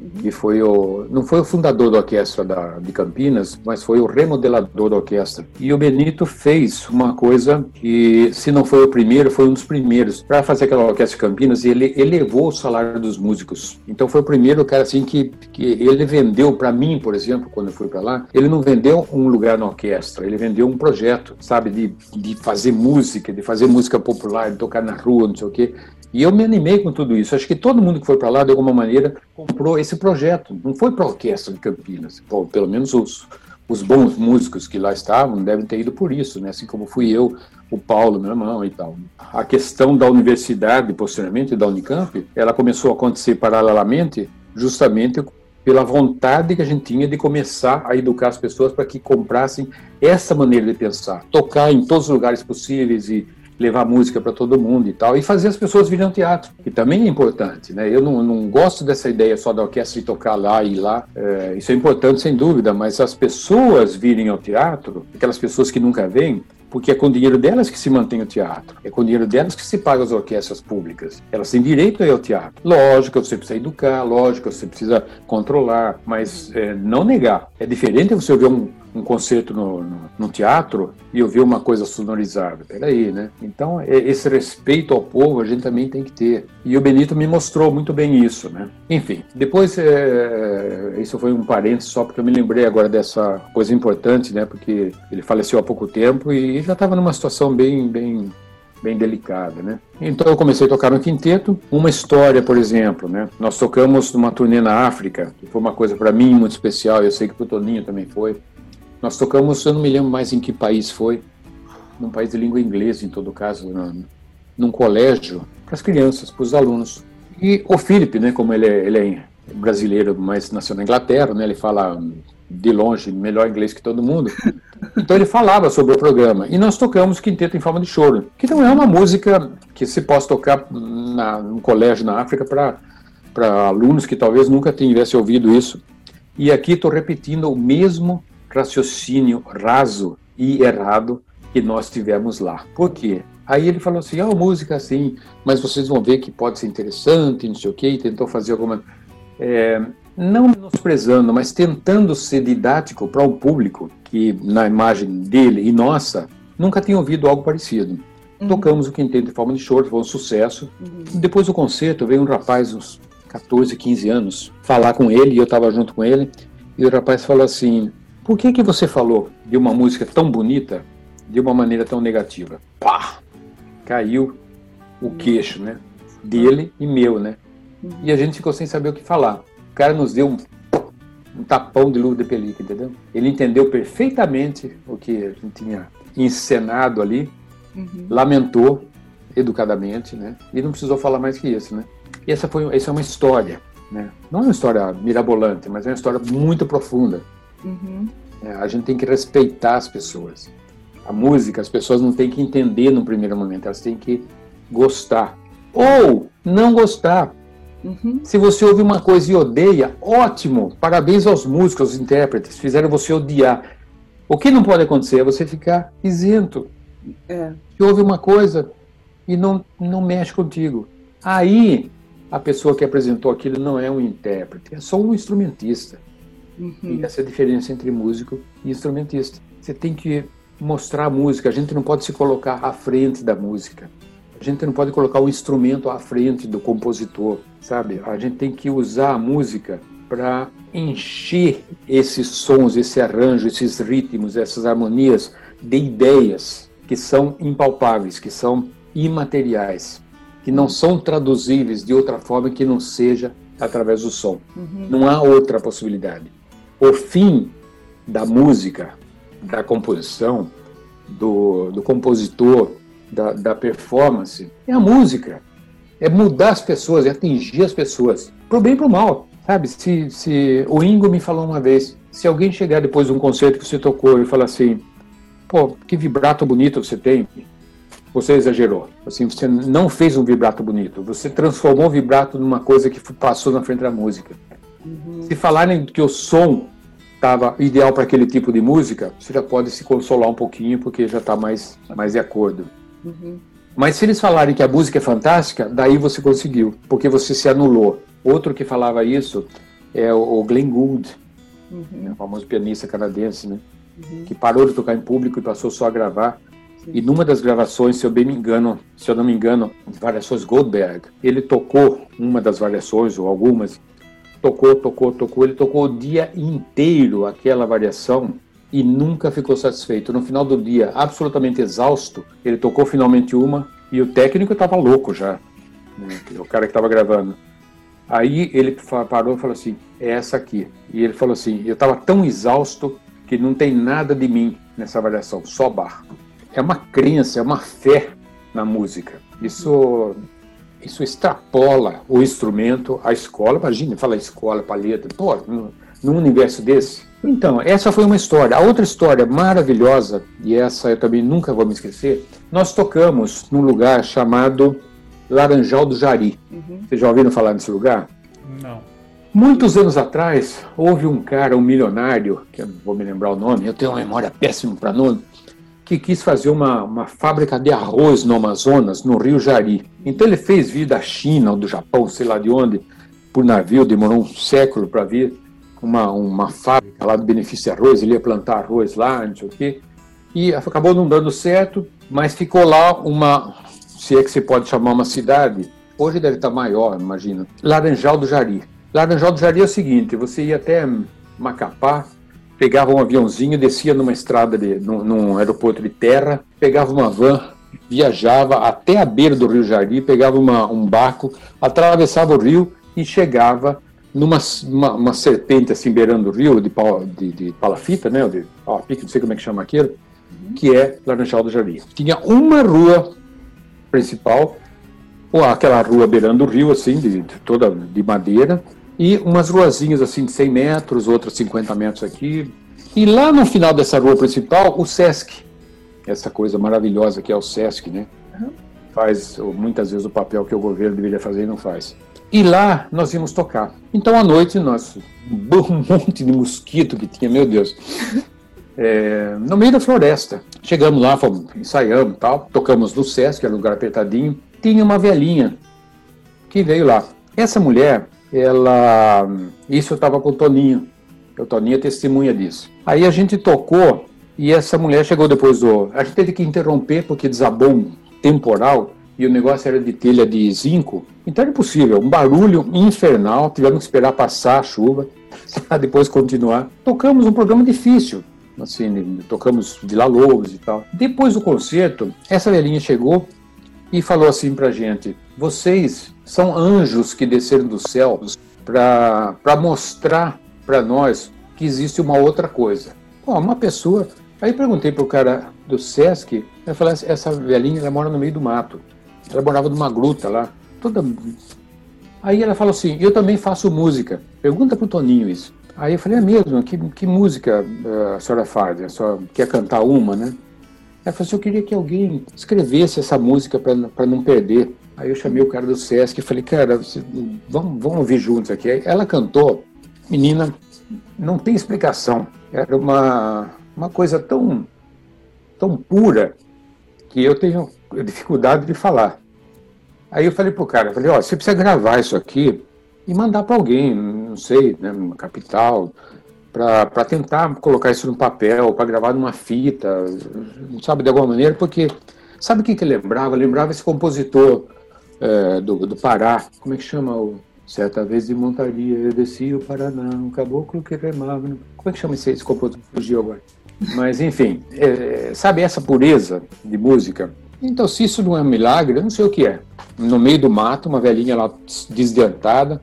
Speaker 3: Uhum. Que foi o. Não foi o fundador da orquestra da, de Campinas, mas foi o remodelador da orquestra. E o Benito fez uma coisa que, se não foi o primeiro, foi um dos primeiros. Para fazer aquela orquestra de Campinas, ele elevou o salário dos músicos. Então foi o primeiro cara assim que, que ele vendeu para mim, por exemplo, quando eu fui para lá, ele não vendeu um lugar na orquestra, ele vendeu um projeto, sabe, de, de fazer música, de fazer música popular, de tocar na rua, não sei o quê. E eu me animei com tudo isso. Acho que todo mundo que foi para lá, de alguma maneira, comprou esse projeto. Não foi para a orquestra de Campinas. Pô, pelo menos os, os bons músicos que lá estavam devem ter ido por isso, né? Assim como fui eu, o Paulo, meu irmão e tal. A questão da universidade, posteriormente, da Unicamp, ela começou a acontecer paralelamente, justamente pela vontade que a gente tinha de começar a educar as pessoas para que comprassem essa maneira de pensar, tocar em todos os lugares possíveis e levar música para todo mundo e tal, e fazer as pessoas virem ao teatro, que também é importante, né? Eu não, não gosto dessa ideia só da orquestra de tocar lá e lá, é, isso é importante sem dúvida, mas as pessoas virem ao teatro, aquelas pessoas que nunca vêm, porque é com o dinheiro delas que se mantém o teatro, é com o dinheiro delas que se paga as orquestras públicas. Elas têm direito a ir ao teatro. Lógico, você precisa educar, lógico, você precisa controlar, mas é, não negar. É diferente você ouvir um, um concerto no, no, no, teatro e ouvir uma coisa sonorizada. Peraí, né? Então, é, esse respeito ao povo a gente também tem que ter. E o Benito me mostrou muito bem isso, né? Enfim, depois, é, isso foi um parênteses só porque eu me lembrei agora dessa coisa importante, né? Porque ele faleceu há pouco tempo e já estava numa situação bem, bem bem delicada, né? Então eu comecei a tocar no quinteto. Uma história, por exemplo, né? Nós tocamos numa turnê na África, que foi uma coisa para mim muito especial. Eu sei que para o Toninho também foi. Nós tocamos, eu não me lembro mais em que país foi, num país de língua inglesa, em todo caso, num, num colégio, para as crianças, para os alunos. E o Felipe, né, como ele é, ele é brasileiro, mas nasceu na Inglaterra, né, ele fala de longe melhor inglês que todo mundo. Então ele falava sobre o programa. E nós tocamos Quinteto em Forma de Choro, que não é uma música que se possa tocar na, num colégio na África para alunos que talvez nunca tivessem ouvido isso. E aqui estou repetindo o mesmo raciocínio raso e errado que nós tivemos lá. Por quê? Aí ele falou assim, ah, oh, música assim, mas vocês vão ver que pode ser interessante, não sei o quê, e tentou fazer alguma... É, não menosprezando, mas tentando ser didático para um público que, na imagem dele e nossa, nunca tinha ouvido algo parecido. Uhum. Tocamos o quinteto de forma de short, foi um sucesso. Uhum. Depois do concerto, veio um rapaz, uns 14, 15 anos, falar com ele, e eu estava junto com ele, e o rapaz falou assim, por que, que você falou de uma música tão bonita de uma maneira tão negativa? Pá! Caiu o queixo, né? Dele e meu, né? E a gente ficou sem saber o que falar. O cara nos deu um, um tapão de luva de pelica, entendeu? Ele entendeu perfeitamente o que a gente tinha encenado ali, uhum. lamentou educadamente, né? E não precisou falar mais que isso, né? E essa foi essa é uma história, né? Não é uma história mirabolante, mas é uma história muito profunda. Uhum. É, a gente tem que respeitar as pessoas. A música, as pessoas não têm que entender no primeiro momento, elas têm que gostar. Ou não gostar, Uhum. Se você ouve uma coisa e odeia, ótimo! Parabéns aos músicos, aos intérpretes, fizeram você odiar. O que não pode acontecer é você ficar isento. É. Você ouve uma coisa e não, não mexe contigo. Aí a pessoa que apresentou aquilo não é um intérprete, é só um instrumentista. Uhum. E essa é a diferença entre músico e instrumentista. Você tem que mostrar a música, a gente não pode se colocar à frente da música. A gente não pode colocar o instrumento à frente do compositor, sabe? A gente tem que usar a música para encher esses sons, esse arranjo, esses ritmos, essas harmonias de ideias que são impalpáveis, que são imateriais, que não são traduzíveis de outra forma que não seja através do som. Uhum. Não há outra possibilidade. O fim da música, da composição, do, do compositor, da, da performance, é a música. É mudar as pessoas, é atingir as pessoas, pro bem e pro mal. Sabe, se, se o Ingo me falou uma vez, se alguém chegar depois de um concerto que você tocou e falar assim, pô, que vibrato bonito você tem, você exagerou. Assim, você não fez um vibrato bonito, você transformou o vibrato numa coisa que passou na frente da música. Uhum. Se falarem que o som estava ideal para aquele tipo de música, você já pode se consolar um pouquinho, porque já está mais, mais de acordo. Uhum. Mas se eles falarem que a música é fantástica, daí você conseguiu, porque você se anulou. Outro que falava isso é o Glenn Gould, uhum. né, o famoso pianista canadense, né? Uhum. Que parou de tocar em público e passou só a gravar. Sim. E numa das gravações, se eu bem me engano, se eu não me engano, variações Goldberg, ele tocou uma das variações ou algumas, tocou, tocou, tocou, ele tocou o dia inteiro aquela variação e nunca ficou satisfeito. No final do dia, absolutamente exausto, ele tocou finalmente uma e o técnico estava louco já, né? o cara que estava gravando. Aí ele parou e falou assim: é essa aqui. E ele falou assim: eu estava tão exausto que não tem nada de mim nessa avaliação, só bar. É uma crença, é uma fé na música. Isso isso extrapola o instrumento, a escola. Imagina, fala escola, paleta. Pô, num universo desse, então, essa foi uma história. A outra história maravilhosa, e essa eu também nunca vou me esquecer, nós tocamos num lugar chamado Laranjal do Jari. Uhum. Vocês já ouviram falar nesse lugar?
Speaker 1: Não.
Speaker 3: Muitos anos atrás, houve um cara, um milionário, que eu não vou me lembrar o nome, eu tenho uma memória péssima para nome, que quis fazer uma, uma fábrica de arroz no Amazonas, no Rio Jari. Então ele fez vir da China ou do Japão, sei lá de onde, por navio, demorou um século para vir uma, uma fábrica lá do Benefício Arroz, ele ia plantar arroz lá, não sei o quê, e acabou não dando certo, mas ficou lá uma, se é que se pode chamar uma cidade, hoje deve estar maior, imagina, Laranjal do Jari. Laranjal do Jari é o seguinte, você ia até Macapá, pegava um aviãozinho, descia numa estrada, de, num, num aeroporto de terra, pegava uma van, viajava até a beira do Rio Jari, pegava uma, um barco, atravessava o rio e chegava numa uma, uma, serpente assim beirando o rio de, pau, de, de palafita, né, de não sei como é que chama aquilo, uhum. que é Laranjal do Jardim. Tinha uma rua principal, ou aquela rua beirando o rio assim, de, de, toda de madeira, e umas ruazinhas assim de 100 metros, outras 50 metros aqui. E lá no final dessa rua principal, o Sesc, essa coisa maravilhosa que é o Sesc, né? Faz muitas vezes o papel que o governo deveria fazer e não faz. E lá nós íamos tocar. Então à noite nós, um monte de mosquito que tinha, meu Deus, é, no meio da floresta. Chegamos lá, fomos, ensaiamos tal, tocamos no Sesc, que era um lugar apertadinho. Tinha uma velhinha que veio lá. Essa mulher, ela. Isso eu estava com o Toninho. O Toninho é testemunha disso. Aí a gente tocou e essa mulher chegou depois do. A gente teve que interromper porque desabou um temporal e o negócio era de telha de zinco, então era impossível, um barulho infernal, tivemos que esperar passar a chuva para depois continuar. Tocamos um programa difícil, assim, tocamos Vila Lobos e tal. Depois do concerto, essa velhinha chegou e falou assim pra gente: "Vocês são anjos que desceram dos céus para mostrar para nós que existe uma outra coisa". Pô, uma pessoa Aí perguntei pro cara do Sesc, ele falou, essa velhinha ela mora no meio do mato. Ela morava numa gruta lá, toda. Aí ela falou assim: Eu também faço música. Pergunta pro Toninho isso. Aí eu falei: É mesmo? Que, que música eh, a senhora faz? A senhora quer cantar uma, né? Ela falou assim: Eu queria que alguém escrevesse essa música para não perder. Aí eu chamei o cara do Sesc e falei, cara, vamos, vamos ouvir juntos aqui. Ela cantou, menina, não tem explicação. Era uma, uma coisa tão, tão pura que eu tenho dificuldade de falar. Aí eu falei pro cara, falei, ó, você precisa gravar isso aqui e mandar para alguém, não sei, né, capital, para tentar colocar isso no papel, para gravar numa fita, sabe, de alguma maneira, porque sabe o que que lembrava? Lembrava esse compositor é, do, do Pará, como é que chama o Certa vez de montaria eu desci o Paraná, um caboclo que remava. Como é que chama esse, esse compositor? Fugiu agora. Mas, enfim, é, sabe essa pureza de música? Então, se isso não é um milagre, eu não sei o que é. No meio do mato, uma velhinha lá desdentada,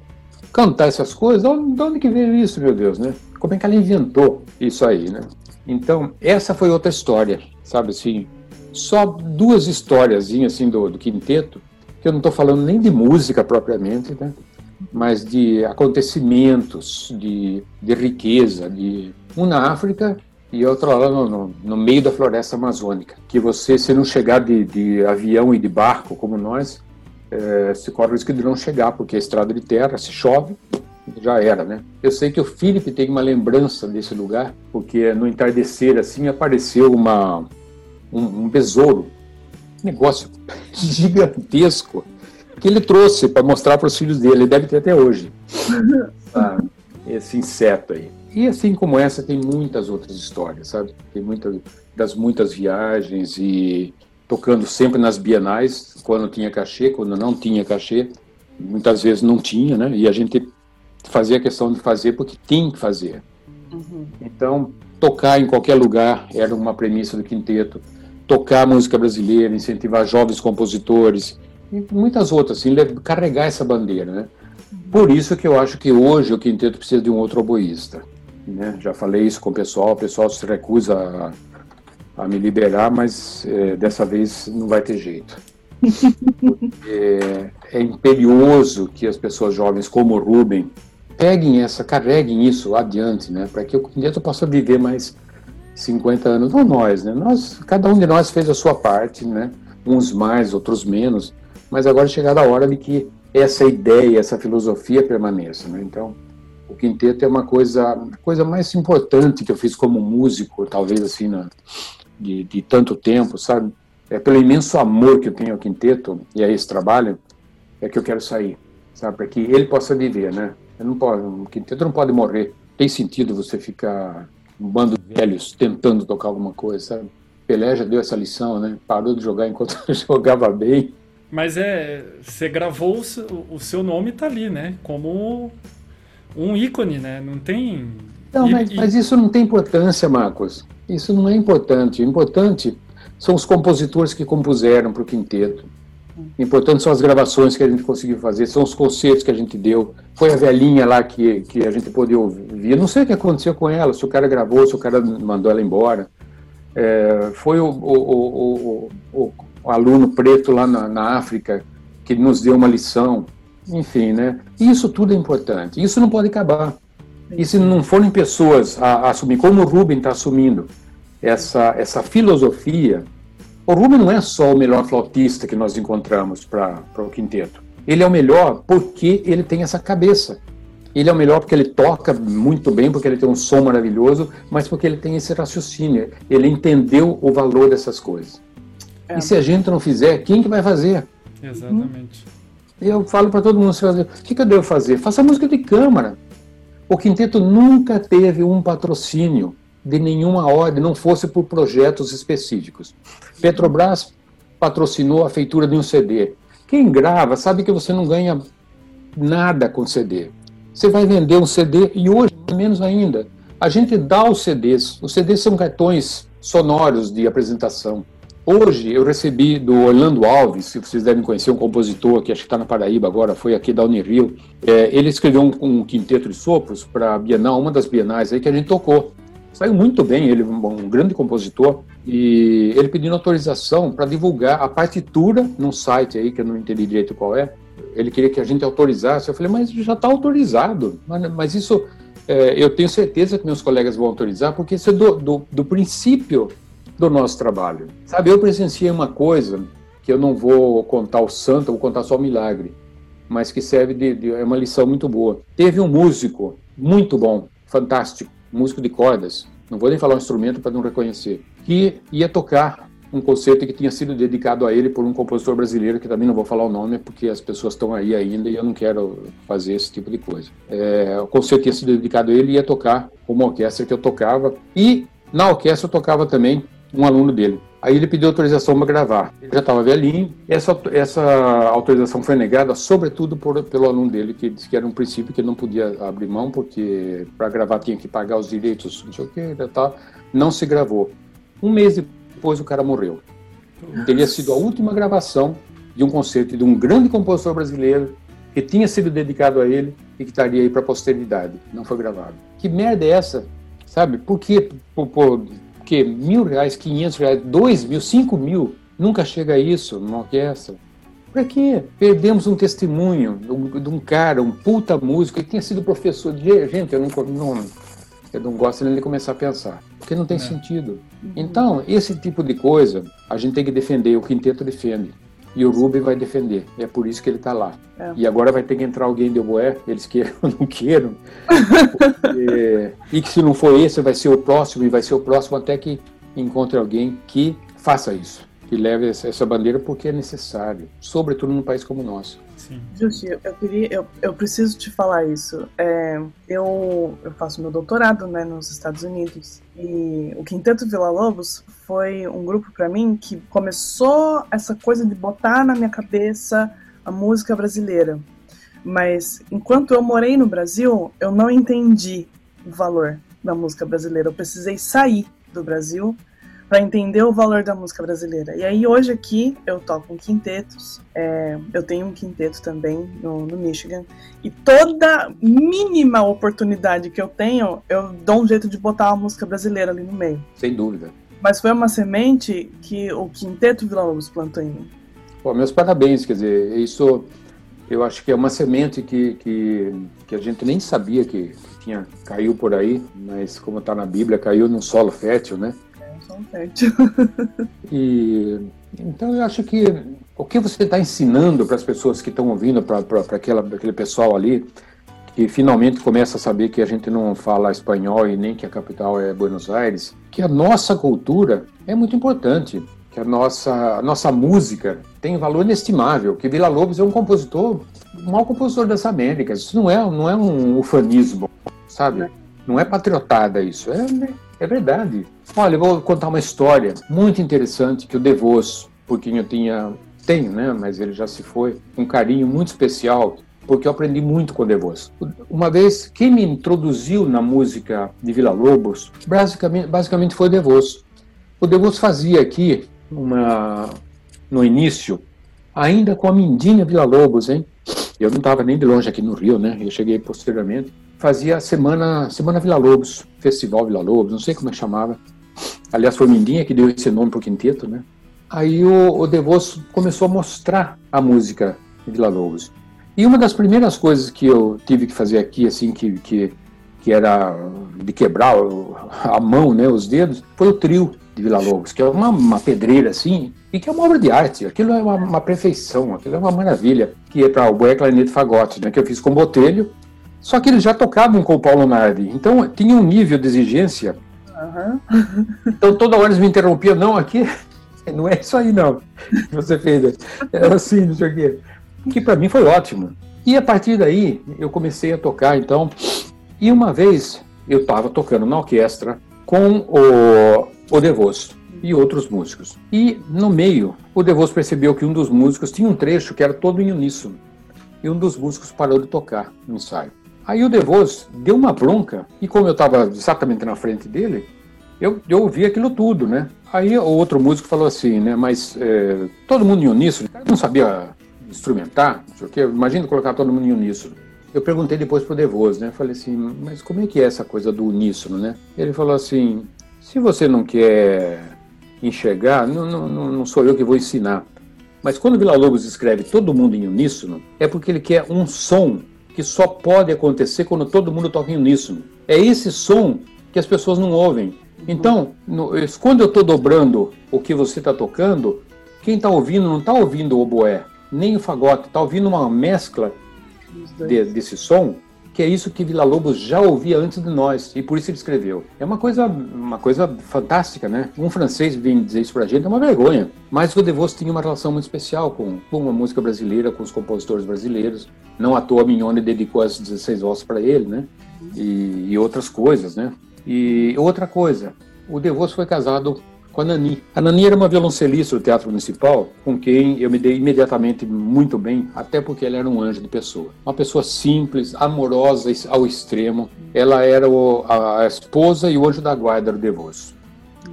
Speaker 3: cantar essas coisas, de onde, de onde que veio isso, meu Deus, né? Como é que ela inventou isso aí, né? Então, essa foi outra história, sabe assim? Só duas histórias assim do, do quinteto, que eu não estou falando nem de música propriamente, né? mas de acontecimentos, de, de riqueza, de um na África e outro lá no, no, no, meio da floresta amazônica. Que você, se não chegar de, de avião e de barco como nós, é, se corre o risco de não chegar, porque é estrada de terra, se chove, já era, né? Eu sei que o Felipe tem uma lembrança desse lugar, porque no entardecer, assim, apareceu uma, um, um besouro, negócio gigantesco, que ele trouxe para mostrar para os filhos dele, ele deve ter até hoje, ah, esse inseto aí. E assim como essa, tem muitas outras histórias, sabe? Tem muitas das muitas viagens e tocando sempre nas bienais, quando tinha cachê, quando não tinha cachê, muitas vezes não tinha, né? E a gente fazia questão de fazer porque tem que fazer. Uhum. Então, tocar em qualquer lugar era uma premissa do quinteto. Tocar música brasileira, incentivar jovens compositores e muitas outras, assim, carregar essa bandeira, né? Por isso que eu acho que hoje o quinteto precisa de um outro oboísta. Né? Já falei isso com o pessoal, o pessoal se recusa a, a me liberar, mas é, dessa vez não vai ter jeito. é, é imperioso que as pessoas jovens como o Rubem peguem essa, carreguem isso adiante, né? Para que o quinteto possa viver mais 50 anos, não nós, né? Nós, cada um de nós fez a sua parte, né? Uns mais, outros menos, mas agora é chegada a hora de que essa ideia, essa filosofia permaneça, né? Então, o quinteto é uma coisa, a coisa mais importante que eu fiz como músico, talvez assim, na, de, de tanto tempo, sabe? É pelo imenso amor que eu tenho ao quinteto e a esse trabalho, é que eu quero sair, sabe? Para que ele possa viver, né? Eu não pode, o quinteto não pode morrer. Tem sentido você ficar um bando de velhos tentando tocar alguma coisa, sabe? Pelé já deu essa lição, né? Parou de jogar enquanto jogava bem.
Speaker 1: Mas é, você gravou o, seu nome tá ali, né? Como um ícone, né? Não tem.
Speaker 3: Não, e, mas, mas, isso não tem importância, Marcos. Isso não é importante. O importante são os compositores que compuseram para o quinteto. Importante são as gravações que a gente conseguiu fazer, são os concertos que a gente deu. Foi a velhinha lá que, que a gente pôde ouvir. Não sei o que aconteceu com ela, se o cara gravou, se o cara mandou ela embora. É, foi o, o, o, o, aluno preto lá na, na África que nos deu uma lição enfim, né? Isso tudo é importante. Isso não pode acabar. E se não forem pessoas a, a assumir, como o Rubem está assumindo, essa, essa filosofia, o Rubem não é só o melhor flautista que nós encontramos para o quinteto. Ele é o melhor porque ele tem essa cabeça. Ele é o melhor porque ele toca muito bem, porque ele tem um som maravilhoso, mas porque ele tem esse raciocínio. Ele entendeu o valor dessas coisas. É. E se a gente não fizer, quem que vai fazer?
Speaker 1: Exatamente. Hum?
Speaker 3: Eu falo para todo mundo, o que, que eu devo fazer? Faça música de câmara. O quinteto nunca teve um patrocínio de nenhuma ordem, não fosse por projetos específicos. Petrobras patrocinou a feitura de um CD. Quem grava sabe que você não ganha nada com CD. Você vai vender um CD e hoje menos ainda. A gente dá os CDs. Os CDs são cartões sonoros de apresentação. Hoje eu recebi do Orlando Alves, se vocês devem conhecer, um compositor que acho que está na Paraíba agora, foi aqui da Unirio. É, ele escreveu um, um, quinteto de sopros para a Bienal, uma das Bienais aí que a gente tocou. Saiu muito bem, ele um, grande compositor, e ele pedindo autorização para divulgar a partitura num site aí que eu não entendi direito qual é. Ele queria que a gente autorizasse. Eu falei, mas já está autorizado. Mas, mas isso é, eu tenho certeza que meus colegas vão autorizar, porque isso é do, do, do princípio do nosso trabalho. Sabe, eu presenciei uma coisa que eu não vou contar o santo, vou contar só o milagre, mas que serve de, de é uma lição muito boa. Teve um músico muito bom, fantástico, músico de cordas, não vou nem falar o instrumento para não reconhecer, que ia tocar um concerto que tinha sido dedicado a ele por um compositor brasileiro, que também não vou falar o nome, porque as pessoas estão aí ainda e eu não quero fazer esse tipo de coisa. É, o concerto tinha sido dedicado a ele e ia tocar uma orquestra que eu tocava, e na orquestra eu tocava também um aluno dele. Aí ele pediu autorização para gravar. Ele já estava velhinho. Essa, essa autorização foi negada, sobretudo por, pelo aluno dele, que disse que era um princípio que não podia abrir mão, porque para gravar tinha que pagar os direitos, não sei o que, tá. não se gravou. Um mês depois o cara morreu. Teria sido a última gravação de um concerto de um grande compositor brasileiro que tinha sido dedicado a ele e que estaria aí para a posteridade. Não foi gravado. Que merda é essa? Sabe? Por que por, por, que mil reais, quinhentos reais, dois mil, cinco mil, nunca chega a isso numa orquestra. Para quê? Perdemos um testemunho de um cara, um puta músico, que tinha sido professor de gente, eu não, não, eu não gosto nem de começar a pensar, porque não tem é. sentido. Então, esse tipo de coisa, a gente tem que defender, o quinteto defende. E o Ruben vai defender. É por isso que ele está lá. É. E agora vai ter que entrar alguém de oboé, eles queiram ou não queiram. Porque... e que se não for esse, vai ser o próximo, e vai ser o próximo até que encontre alguém que faça isso. Que leve essa bandeira porque é necessário. Sobretudo num país como o nosso.
Speaker 2: Justi, eu queria, eu, eu preciso te falar isso. É, eu, eu faço meu doutorado, né, nos Estados Unidos e o Quinteto Vila Lobos foi um grupo para mim que começou essa coisa de botar na minha cabeça a música brasileira. Mas enquanto eu morei no Brasil, eu não entendi o valor da música brasileira. Eu precisei sair do Brasil para entender o valor da música brasileira. E aí hoje aqui eu toco em quintetos, é, eu tenho um quinteto também no, no, Michigan, e toda mínima oportunidade que eu tenho, eu dou um jeito de botar uma música brasileira ali no meio.
Speaker 3: Sem dúvida.
Speaker 2: Mas foi uma semente que o quinteto Vila Lobos plantou em mim.
Speaker 3: Pô, meus parabéns, quer dizer, isso eu acho que é uma semente que, que, que a gente nem sabia que, tinha, caiu por aí, mas como está na Bíblia, caiu num solo fértil, né? Fértil. e então eu acho que o que você está ensinando para as pessoas que estão ouvindo, para aquele pessoal ali, que finalmente começa a saber que a gente não fala espanhol e nem que a capital é Buenos Aires, que a nossa cultura é muito importante, que a nossa, a nossa música tem valor inestimável, que Vila Lobos é um compositor, o maior compositor das Américas. Isso não é, não é um ufanismo, sabe? Não é patriotada isso, é, é verdade. Olha, eu vou contar uma história muito interessante que o Devos, por quem eu tinha, tenho, né, mas ele já se foi, um carinho muito especial, porque eu aprendi muito com o Devos. Uma vez, quem me introduziu na música de Vila Lobos, basicamente, basicamente foi o Devos. O Devos fazia aqui uma, no início, ainda com a Mindinha Vila Lobos, hein? Eu não estava nem de longe aqui no Rio, né? Eu cheguei posteriormente. Fazia a semana, semana Vila Lobos, Festival Vila Lobos, não sei como é chamava. Aliás, foi Mindinha que deu esse nome para o quinteto, né? Aí o, o começou a mostrar a música Vila Lobos. E uma das primeiras coisas que eu tive que fazer aqui, assim, que, que, que era de quebrar a mão, né, os dedos, foi o trio de Vila Lobos, que é uma, uma pedreira, assim, e que é uma obra de arte. Aquilo é uma, uma perfeição, aquilo é uma maravilha. Que é para o Boé Clarinete Fagote, né, que eu fiz com Botelho, só que eles já tocavam com o Paulo Nardi, então tinha um nível de exigência Uhum. Então toda hora eles me interrompiam, não, aqui não é isso aí não, que você fez. Era assim, não sei o quê. Que para mim foi ótimo. E a partir daí eu comecei a tocar, então. E uma vez eu estava tocando na orquestra com o, o Devoso e outros músicos. E no meio, o Devoso percebeu que um dos músicos tinha um trecho que era todo em uníssono. E um dos músicos parou de tocar no ensaio. Aí o Devos deu uma bronca, e como eu estava exatamente na frente dele, eu, eu ouvi aquilo tudo, né? Aí o outro músico falou assim, né? Mas é, todo mundo em uníssono, o cara não sabia instrumentar, não sei o quê, imagina colocar todo mundo em uníssono. Eu perguntei depois pro Devos, né? Falei assim, mas como é que é essa coisa do uníssono, né? Ele falou assim, se você não quer enxergar, não, não, não sou eu que vou ensinar. Mas quando Vila Lobos escreve todo mundo em uníssono, é porque ele quer um som que só pode acontecer quando todo mundo toca em uníssono. É esse som que as pessoas não ouvem. Então, no, quando eu estou dobrando o que você está tocando, Quem está ouvindo não está ouvindo o oboé, nem o fagote, está ouvindo uma mescla de, desse som que é isso que Vila Lobos já ouvia antes de nós e por isso ele escreveu. É uma coisa, uma coisa fantástica, né? Um francês vem dizer isso pra gente é uma vergonha. Mas o Devos tinha uma relação muito especial com, com a música brasileira, com os compositores brasileiros. Não à toa Mignone dedicou as 16 vozes para ele, né? E, e outras coisas, né? E outra coisa, o Devos foi casado com a Nani. A Nani era uma violoncelista do Teatro Municipal, com quem eu me dei imediatamente muito bem, até porque ela era um anjo de pessoa. Uma pessoa simples, amorosa ao extremo. Ela era o, a, a, esposa e o anjo da guarda do Devoso.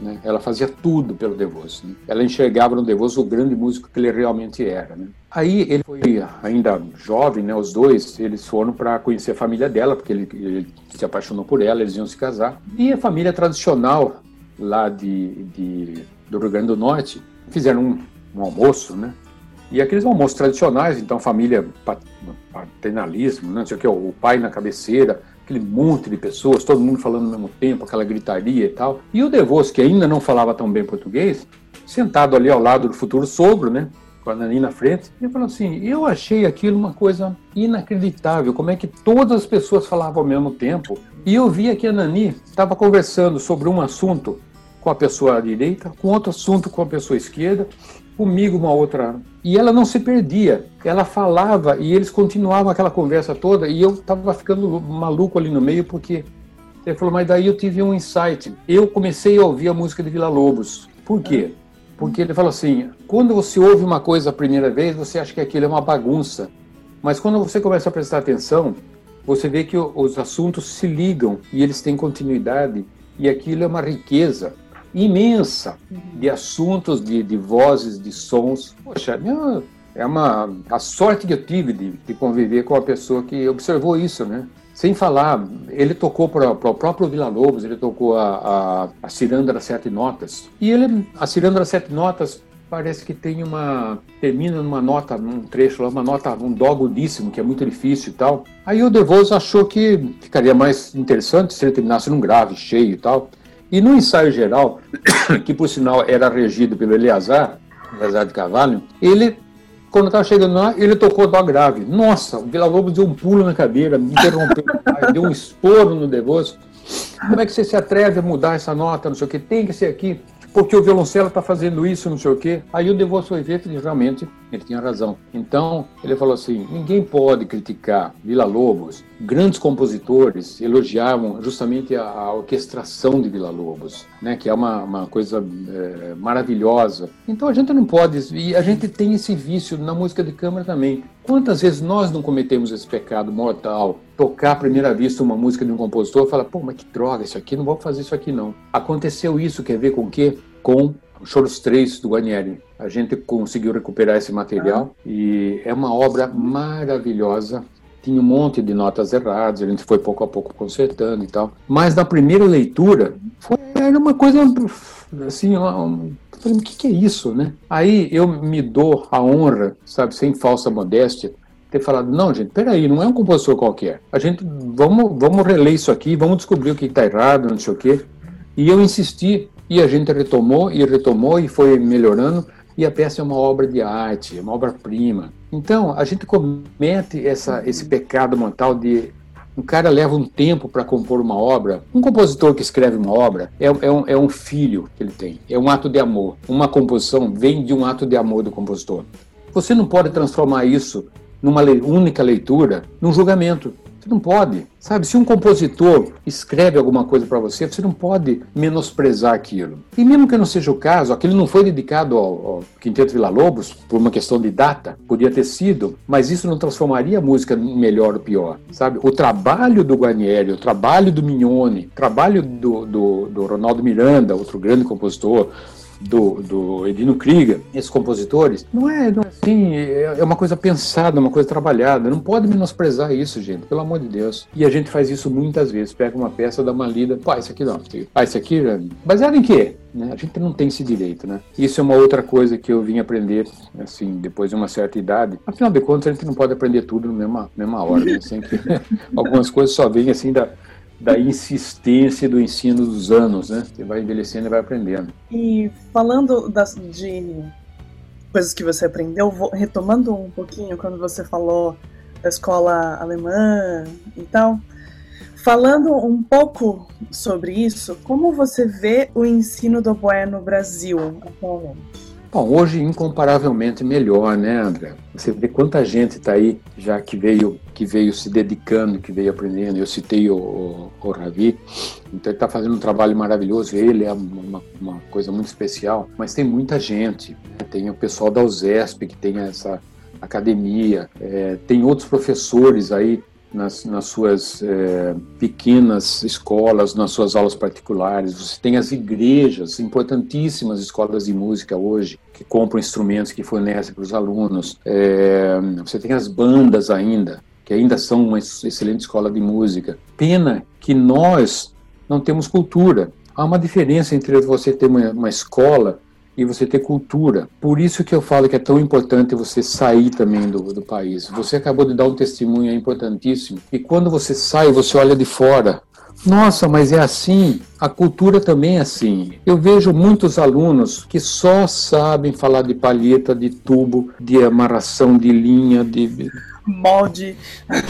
Speaker 3: Né? Ela fazia tudo pelo Devoso. Né? Ela enxergava no Devoso o grande músico que ele realmente era. Né? Aí ele foi ainda jovem, né? Os dois eles foram para conhecer a família dela, porque ele, ele, se apaixonou por ela, eles iam se casar. E a família tradicional lá de, de, do Rio Grande do Norte, fizeram um, um almoço, né? E aqueles almoços tradicionais, então família paternalismo, né? não sei o que, o pai na cabeceira, aquele monte de pessoas, todo mundo falando ao mesmo tempo, aquela gritaria e tal. E o Devos, que ainda não falava tão bem português, sentado ali ao lado do futuro sogro, né? Com a Nani na frente, ele falou assim: Eu achei aquilo uma coisa inacreditável, como é que todas as pessoas falavam ao mesmo tempo. E eu via que a Nani estava conversando sobre um assunto com a pessoa direita, com outro assunto com a pessoa esquerda, comigo uma outra. E ela não se perdia, ela falava e eles continuavam aquela conversa toda e eu estava ficando maluco ali no meio porque ele falou, mas daí eu tive um insight. Eu comecei a ouvir a música de Vila Lobos. Por quê? Porque ele falou assim: quando você ouve uma coisa a primeira vez, você acha que aquilo é uma bagunça. Mas quando você começa a prestar atenção, você vê que os assuntos se ligam e eles têm continuidade, e aquilo é uma riqueza imensa de assuntos, de, de vozes, de sons. Poxa, é uma a sorte que eu tive de, de conviver com uma pessoa que observou isso, né? Sem falar, ele tocou para o próprio Vila Lobos, ele tocou a, a, a Ciranda das Sete Notas. E ele, a Ciranda das Sete Notas parece que tem uma termina numa nota, num trecho lá, uma nota, um dó agudíssimo, que é muito difícil e tal. Aí o Devoso achou que ficaria mais interessante se ele terminasse num grave, cheio e tal. E no ensaio geral, que por sinal era regido pelo Eleazar, Eleazar de Carvalho, ele, quando estava chegando lá, ele tocou dó grave. Nossa, o Vila Lobos deu um pulo na cadeira, me interrompeu, deu um esporro no Devoso. Como é que você se atreve a mudar essa nota, não sei o que, tem que ser aqui porque o violoncelo está fazendo isso, não sei o quê. Aí o Devoto foi ver que realmente ele tinha razão. Então, ele falou assim: ninguém pode criticar Vila Lobos. Grandes compositores elogiavam justamente a, a orquestração de Vila Lobos, né, que é uma, uma coisa é, maravilhosa. Então a gente não pode, e a gente tem esse vício na música de câmara também. Quantas vezes nós não cometemos esse pecado mortal? Tocar à primeira vista uma música de um compositor e falar, pô, mas que droga, isso aqui, não vou fazer isso aqui não. Aconteceu isso, quer ver com o quê? Com Choros 3 do Guarnieri. A gente conseguiu recuperar esse material e é uma obra maravilhosa. Tinha um monte de notas erradas, a gente foi pouco a pouco consertando e tal. Mas na primeira leitura, foi, era uma coisa assim, um, falei, o que, que é isso, né? Aí eu me dou a honra, sabe, sem falsa modéstia, ter falado, não, gente, peraí, não é um compositor qualquer. A gente, vamos, vamos reler isso aqui, vamos descobrir o que está errado, não sei o quê. E eu insisti, e a gente retomou, e retomou, e foi melhorando, e a peça é uma obra de arte, é uma obra-prima. Então, a gente comete essa, esse pecado mental de um cara leva um tempo para compor uma obra. Um compositor que escreve uma obra é, é, um, é um filho que ele tem, é um ato de amor. Uma composição vem de um ato de amor do compositor. Você não pode transformar isso numa única leitura num julgamento. Não pode. Sabe, se um compositor escreve alguma coisa para você, você não pode menosprezar aquilo. E mesmo que não seja o caso, aquilo não foi dedicado ao, ao Quinteto Vila Lobos por uma questão de data, podia ter sido, mas isso não transformaria a música em melhor ou pior, sabe? O trabalho do Guarnieri, o trabalho do Mignone, o trabalho do, do, do Ronaldo Miranda, outro grande compositor, do, do Edino Krieger, esses compositores, não é, não é assim, é uma coisa pensada, uma coisa trabalhada. Não pode menosprezar isso, gente, pelo amor de Deus. E a gente faz isso muitas vezes. Pega uma peça, dá uma lida, pá, isso aqui não. Ah, isso aqui, baseado em quê? Né? A gente não tem esse direito, né? Isso é uma outra coisa que eu vim aprender, assim, depois de uma certa idade. Afinal de contas, a gente não pode aprender tudo na mesma, mesma hora, né? Sempre, algumas coisas só vêm, assim, da da insistência do ensino dos anos, né? Você vai envelhecendo e vai aprendendo.
Speaker 2: E falando das, de coisas que você aprendeu, vou, retomando um pouquinho quando você falou da escola alemã e tal. Falando um pouco sobre isso, como você vê o ensino do oboé no Brasil atualmente?
Speaker 3: Bom, hoje incomparavelmente melhor, né, André? Você vê quanta gente está aí já que veio que veio se dedicando, que veio aprendendo. Eu citei o, o, o Ravi, então ele está fazendo um trabalho maravilhoso. Ele é uma, uma, coisa muito especial, mas tem muita gente. Né? Tem o pessoal da USESP que tem essa academia, é, tem outros professores aí nas, nas suas é, pequenas escolas, nas suas aulas particulares. Você tem as igrejas, importantíssimas escolas de música hoje, que compram instrumentos que fornecem para os alunos. É, você tem as bandas ainda, que ainda são uma excelente escola de música. Pena que nós não temos cultura. Há uma diferença entre você ter uma, uma escola e você ter cultura. Por isso que eu falo que é tão importante você sair também do, do país. Você acabou de dar um testemunho importantíssimo. E quando você sai, você olha de fora. Nossa, mas é assim. A cultura também é assim. Eu vejo muitos alunos que só sabem falar de palheta, de tubo, de amarração de linha, de
Speaker 2: molde.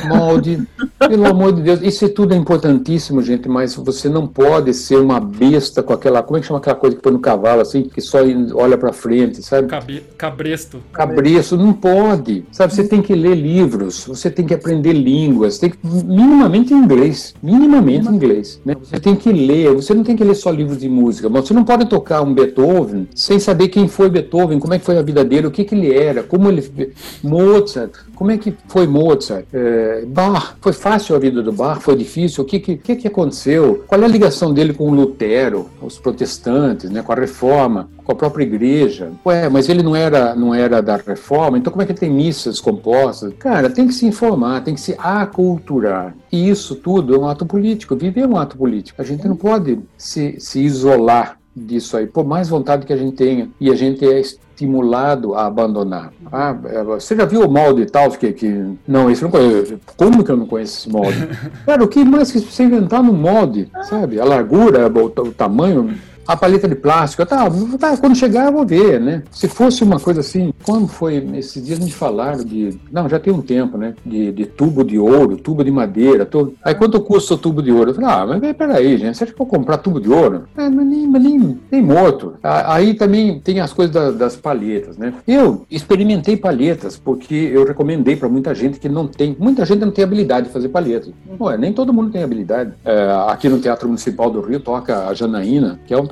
Speaker 3: Molde. Pelo amor de Deus, isso tudo é importantíssimo, gente, mas você não pode ser uma besta com aquela. Como é que chama aquela coisa que põe no cavalo, assim, que só olha para frente, sabe?
Speaker 1: Cabe, cabresto.
Speaker 3: Cabresto, não pode. Sabe, você tem que ler livros, você tem que aprender línguas, tem que, minimamente inglês. Minimamente inglês. Né? Você tem que ler, você não tem que ler só livros de música, mas você não pode tocar um Beethoven sem saber quem foi Beethoven, como é que foi a vida dele, o que, que ele era, como ele. Mozart, como é que foi Mozart? É, Bach, foi fácil a vida do Bach? Foi difícil? O que, que, que aconteceu? Qual é a ligação dele com Lutero, os protestantes, né, com a Reforma, com a própria igreja? Ué, mas ele não era, não era da Reforma, então como é que ele tem missas compostas? Cara, tem que se informar, tem que se aculturar. E isso tudo é um ato político. Viver é um ato político. A gente não pode se, se isolar disso aí, por mais vontade que a gente tenha, e a gente é estimulado a abandonar. Ah, você já viu o molde tal que, que não, isso eu não conheço. Como que eu não conheço esse molde? Cara, o que mais que você inventar no molde, sabe? A largura, o, o tamanho, a paleta de plástico, tá, tá, quando chegar eu vou ver, né? Se fosse uma coisa assim, quando foi, esses dias me falaram de, não, já tem um tempo, né? De, de tubo de ouro, tubo de madeira, tudo. Aí quanto custa o tubo de ouro? Eu falei, ah, mas peraí, gente, você acha que eu vou comprar tubo de ouro? Ah, mas nem, nem, nem morto. Aí também tem as coisas da, das palhetas, né? Eu experimentei palhetas porque eu recomendei para muita gente que não tem, muita gente não tem habilidade de fazer palhetas. Ué, nem todo mundo tem habilidade. É, aqui no Teatro Municipal do Rio toca a Janaína, que é um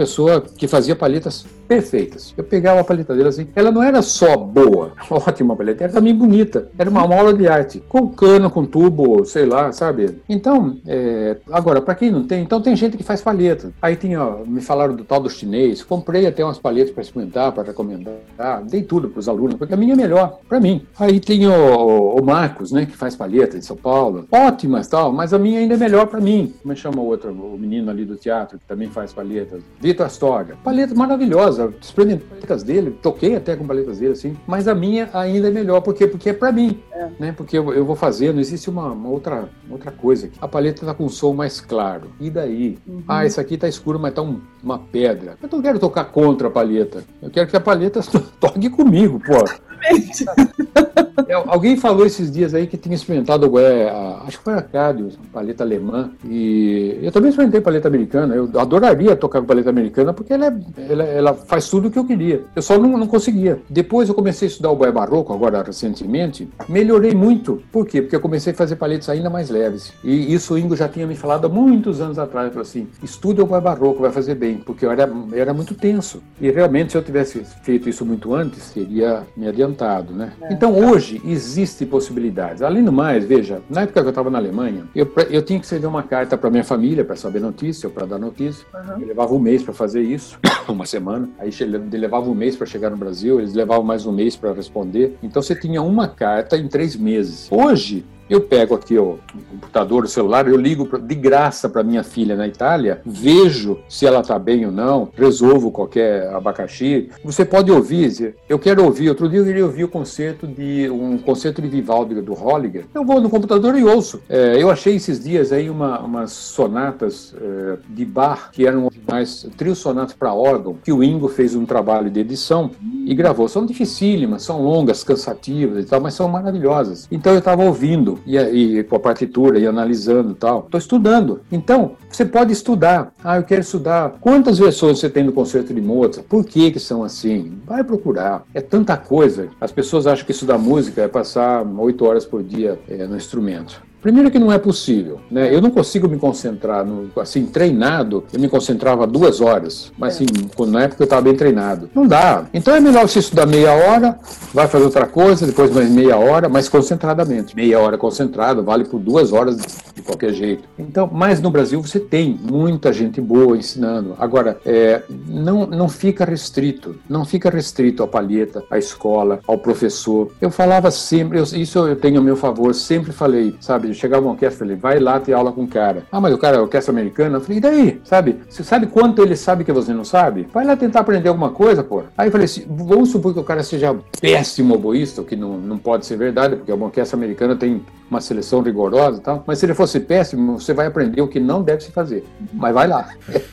Speaker 3: que fazia palhetas perfeitas. Eu pegava a paleta dele assim, ela não era só boa, ótima paleta, era também bonita. Era uma aula de arte, com cano, com tubo, sei lá, sabe? Então, é... agora, para quem não tem, então tem gente que faz palheta. Aí tinha, me falaram do tal do chinês, comprei até umas palhetas para experimentar, para recomendar, dei tudo para os alunos, porque a minha é melhor, para mim. Aí tem o, o, Marcos, né, que faz palheta em São Paulo, ótimas tal, mas a minha ainda é melhor para mim. Como é chama o outro, o menino ali do teatro, que também faz palhetas? Vitor Astorga. Paleta maravilhosa, experimentei paletas dele, toquei até com paletas dele, assim, mas a minha ainda é melhor, por quê? Porque é para mim, é. né? Porque eu, eu, vou fazendo, existe uma, uma, outra, outra coisa aqui. A paleta tá com um som mais claro, e daí? Uhum. Ah, esse aqui tá escuro, mas tá um, uma pedra. Eu não quero tocar contra a paleta, eu quero que a paleta toque comigo, pô. É, alguém falou esses dias aí que tinha experimentado, é, acho que foi a Cádio, paleta alemã, e eu também experimentei paleta americana. Eu adoraria tocar com paleta americana porque ela, é, ela, ela, faz tudo o que eu queria. Eu só não, não conseguia. Depois eu comecei a estudar o boé barroco, agora recentemente, melhorei muito. Por quê? Porque eu comecei a fazer paletas ainda mais leves. E isso o Ingo já tinha me falado há muitos anos atrás. Falou assim: estude o boé barroco, vai fazer bem, porque eu era, era muito tenso. E realmente, se eu tivesse feito isso muito antes, teria me adiantado, né? É. Então hoje, hoje existem possibilidades. Além do mais, veja, na época que eu estava na Alemanha, eu, eu tinha que escrever uma carta para minha família para saber notícia ou para dar notícia. Uhum. Eu levava um mês para fazer isso, uma semana. Aí levava um mês para chegar no Brasil, eles levavam mais um mês para responder. Então você tinha uma carta em três meses. Hoje, Eu pego aqui o computador, o celular, eu ligo de graça para minha filha na Itália, vejo se ela está bem ou não, resolvo qualquer abacaxi. Você pode ouvir, eu quero ouvir. Outro dia eu queria ouvir o concerto de um concerto de Vivaldi do Holliger. Eu vou no computador e ouço. É, eu achei esses dias aí uma, umas sonatas é, de Bach que eram mais trio sonatas para órgão que o Ingo fez um trabalho de edição e gravou. São dificílimas, são longas, cansativas e tal, mas são maravilhosas. Então eu estava ouvindo e, e, com a partitura e analisando tal. Estou estudando. Então, você pode estudar. Ah, eu quero estudar. Quantas versões você tem do concerto de Mozart? Por que que são assim? Vai procurar. É tanta coisa. As pessoas acham que estudar música é passar oito horas por dia é, no instrumento. Primeiro que não é possível, né? Eu não consigo me concentrar, no, assim, treinado, eu me concentrava duas horas, mas assim, na época eu estava bem treinado. Não dá. Então é melhor você estudar meia hora, vai fazer outra coisa, depois mais meia hora, mas concentradamente. Meia hora concentrado vale por duas horas de qualquer jeito. Então, mas no Brasil você tem muita gente boa ensinando. Agora, é, não, não fica restrito, não fica restrito à palheta, à escola, ao professor. Eu falava sempre, eu, isso eu tenho a meu favor, sempre falei, sabe, chegava uma orquestra, falei, vai lá ter aula com o cara. Ah, mas o cara é orquestra americana? Eu falei, e daí? Sabe? Você sabe quanto ele sabe que você não sabe? Vai lá tentar aprender alguma coisa, pô. Aí eu falei assim, vamos supor que o cara seja péssimo oboísta, o que não, não pode ser verdade, porque a orquestra americana tem uma seleção rigorosa e tal, mas se ele fosse péssimo, você vai aprender o que não deve se fazer. Mas vai lá.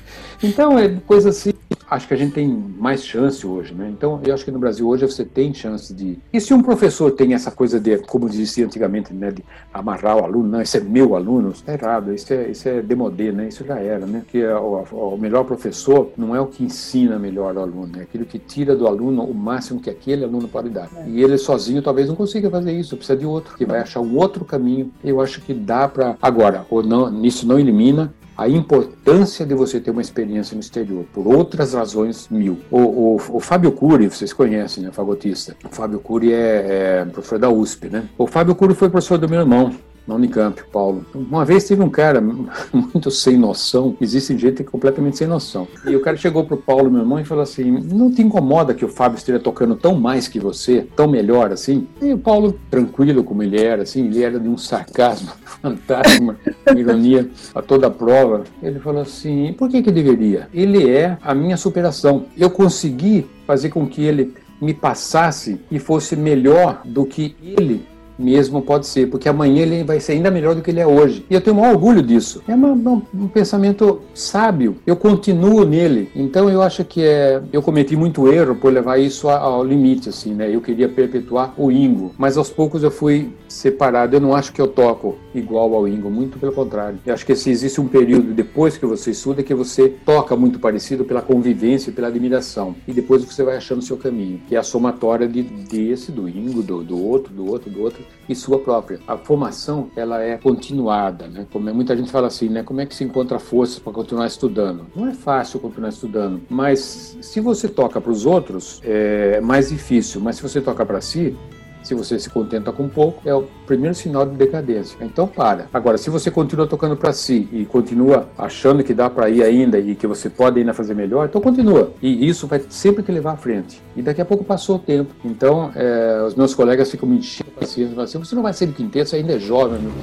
Speaker 3: Então, é coisa assim acho que a gente tem mais chance hoje, né? Então, eu acho que no Brasil hoje você tem chance de. E se um professor tem essa coisa de, como dizia antigamente, né, de amarrar o aluno, não, esse é meu aluno, está errado, isso é, isso é demodê, né? Isso já era, né? Que é o, o, melhor professor não é o que ensina melhor o aluno, é aquilo que tira do aluno o máximo que aquele aluno pode dar. É. E ele sozinho talvez não consiga fazer isso, precisa de outro, que vai achar um outro caminho. Eu acho que dá para. Agora, ou não, nisso não elimina a importância de você ter uma experiência no exterior, por outras razões mil. O, o, o Fábio Cury, vocês conhecem, né, fagotista. O Fábio Cury é, é professor da USP, né? O Fábio Cury foi professor do meu irmão, na Unicamp, Paulo. Uma vez teve um cara muito sem noção, existe gente completamente sem noção. E o cara chegou pro Paulo, meu irmão, e falou assim: Não te incomoda que o Fábio esteja tocando tão mais que você, tão melhor assim? E o Paulo, tranquilo como ele era, assim, ele era de um sarcasmo fantástico, uma ironia a toda a prova. Ele falou assim: Por que que deveria? Ele é a minha superação. Eu consegui fazer com que ele me passasse e fosse melhor do que ele mesmo pode ser, porque amanhã ele vai ser ainda melhor do que ele é hoje. E eu tenho um orgulho disso. É uma, um pensamento sábio. Eu continuo nele. Então eu acho que é, eu cometi muito erro por levar isso ao limite, assim, né? Eu queria perpetuar o Ingo, mas aos poucos eu fui separado. Eu não acho que eu toco igual ao Ingo, muito pelo contrário. Eu acho que se existe um período depois que você estuda que você toca muito parecido pela convivência e pela admiração. E depois você vai achando o seu caminho, que é a somatória de, desse, do Ingo, do, do outro, do outro, do outro e sua própria. A formação ela é continuada, né? Como é, muita gente fala assim, né? Como é que se encontra forças para continuar estudando? Não é fácil continuar estudando, mas se você toca para os outros é mais difícil. Mas se você toca para si, se você se contenta com pouco, é o primeiro sinal de decadência. Então para. Agora, se você continua tocando para si e continua achando que dá para ir ainda e que você pode ainda fazer melhor, então continua. E isso vai sempre te levar à frente. E daqui a pouco passou o tempo. Então, é, os meus colegas ficam me enchendo a paciência, assim, você não vai ser do quinteto, você ainda é jovem.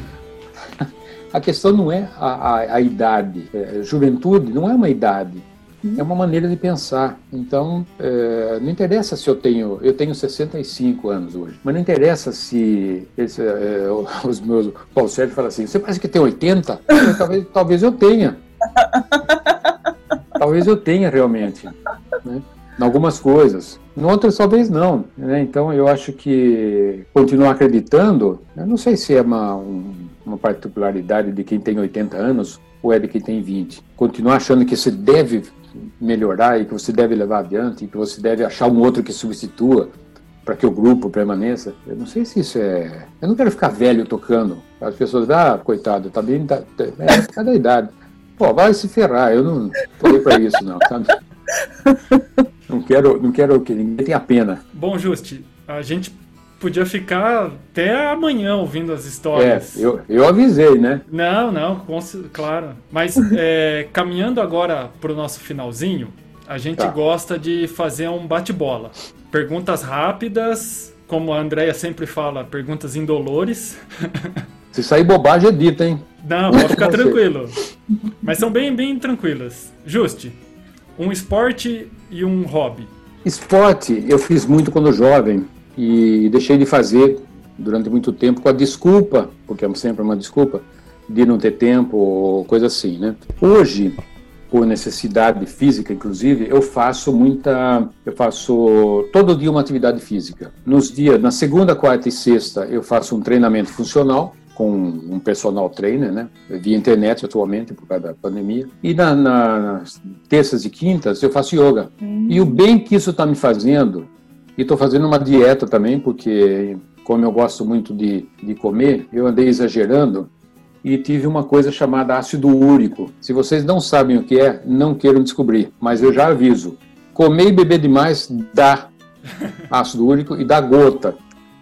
Speaker 3: A questão não é a, a, a idade. É, juventude não é uma idade é uma maneira de pensar. Então, é, não interessa se eu tenho, eu tenho 65 anos hoje, mas não interessa se esse, é, os meus, o Paulo Sérgio fala assim, você parece que tem 80? talvez, talvez eu tenha. talvez eu tenha realmente. Né? Em algumas coisas. Em outras, talvez não. Né? Então, eu acho que continuar acreditando, eu não sei se é uma, um, uma particularidade de quem tem 80 anos ou é de quem tem 20. Continuar achando que você deve melhorar e que você deve levar adiante, e que você deve achar um outro que substitua para que o grupo permaneça. Eu não sei se isso é. Eu não quero ficar velho tocando. As pessoas, ah, coitado, tá bem. Tá, tá, é, cada idade. Pô, vai se ferrar, eu não aí para isso, não, sabe? Não quero, não quero que ninguém tenha pena.
Speaker 1: Bom, Juste, a gente podia ficar até amanhã ouvindo as histórias.
Speaker 3: É, eu, eu avisei, né?
Speaker 1: Não, não, claro. Mas é, caminhando agora para o nosso finalzinho, a gente tá. gosta de fazer um bate-bola. Perguntas rápidas, como a Andrea sempre fala, perguntas indolores.
Speaker 3: Se sair bobagem, é dita, hein?
Speaker 1: Não, pode ficar tranquilo. Mas são bem, bem tranquilas. Juste, um esporte e um hobby.
Speaker 3: Esporte eu fiz muito quando jovem e deixei de fazer durante muito tempo com a desculpa, porque é sempre uma desculpa, de não ter tempo ou coisa assim, né? Hoje, por necessidade física, inclusive, eu faço muita, eu faço todo dia uma atividade física. Nos dias, na segunda, quarta e sexta, eu faço um treinamento funcional com um personal trainer, né? Via internet atualmente por causa da pandemia. E na, na, nas terças e quintas eu faço yoga. Hum. E o bem que isso está me fazendo, e estou fazendo uma dieta também, porque como eu gosto muito de, de comer, eu andei exagerando e tive uma coisa chamada ácido úrico. Se vocês não sabem o que é, não queiram descobrir, mas eu já aviso. Comer e beber demais dá ácido úrico e dá gota.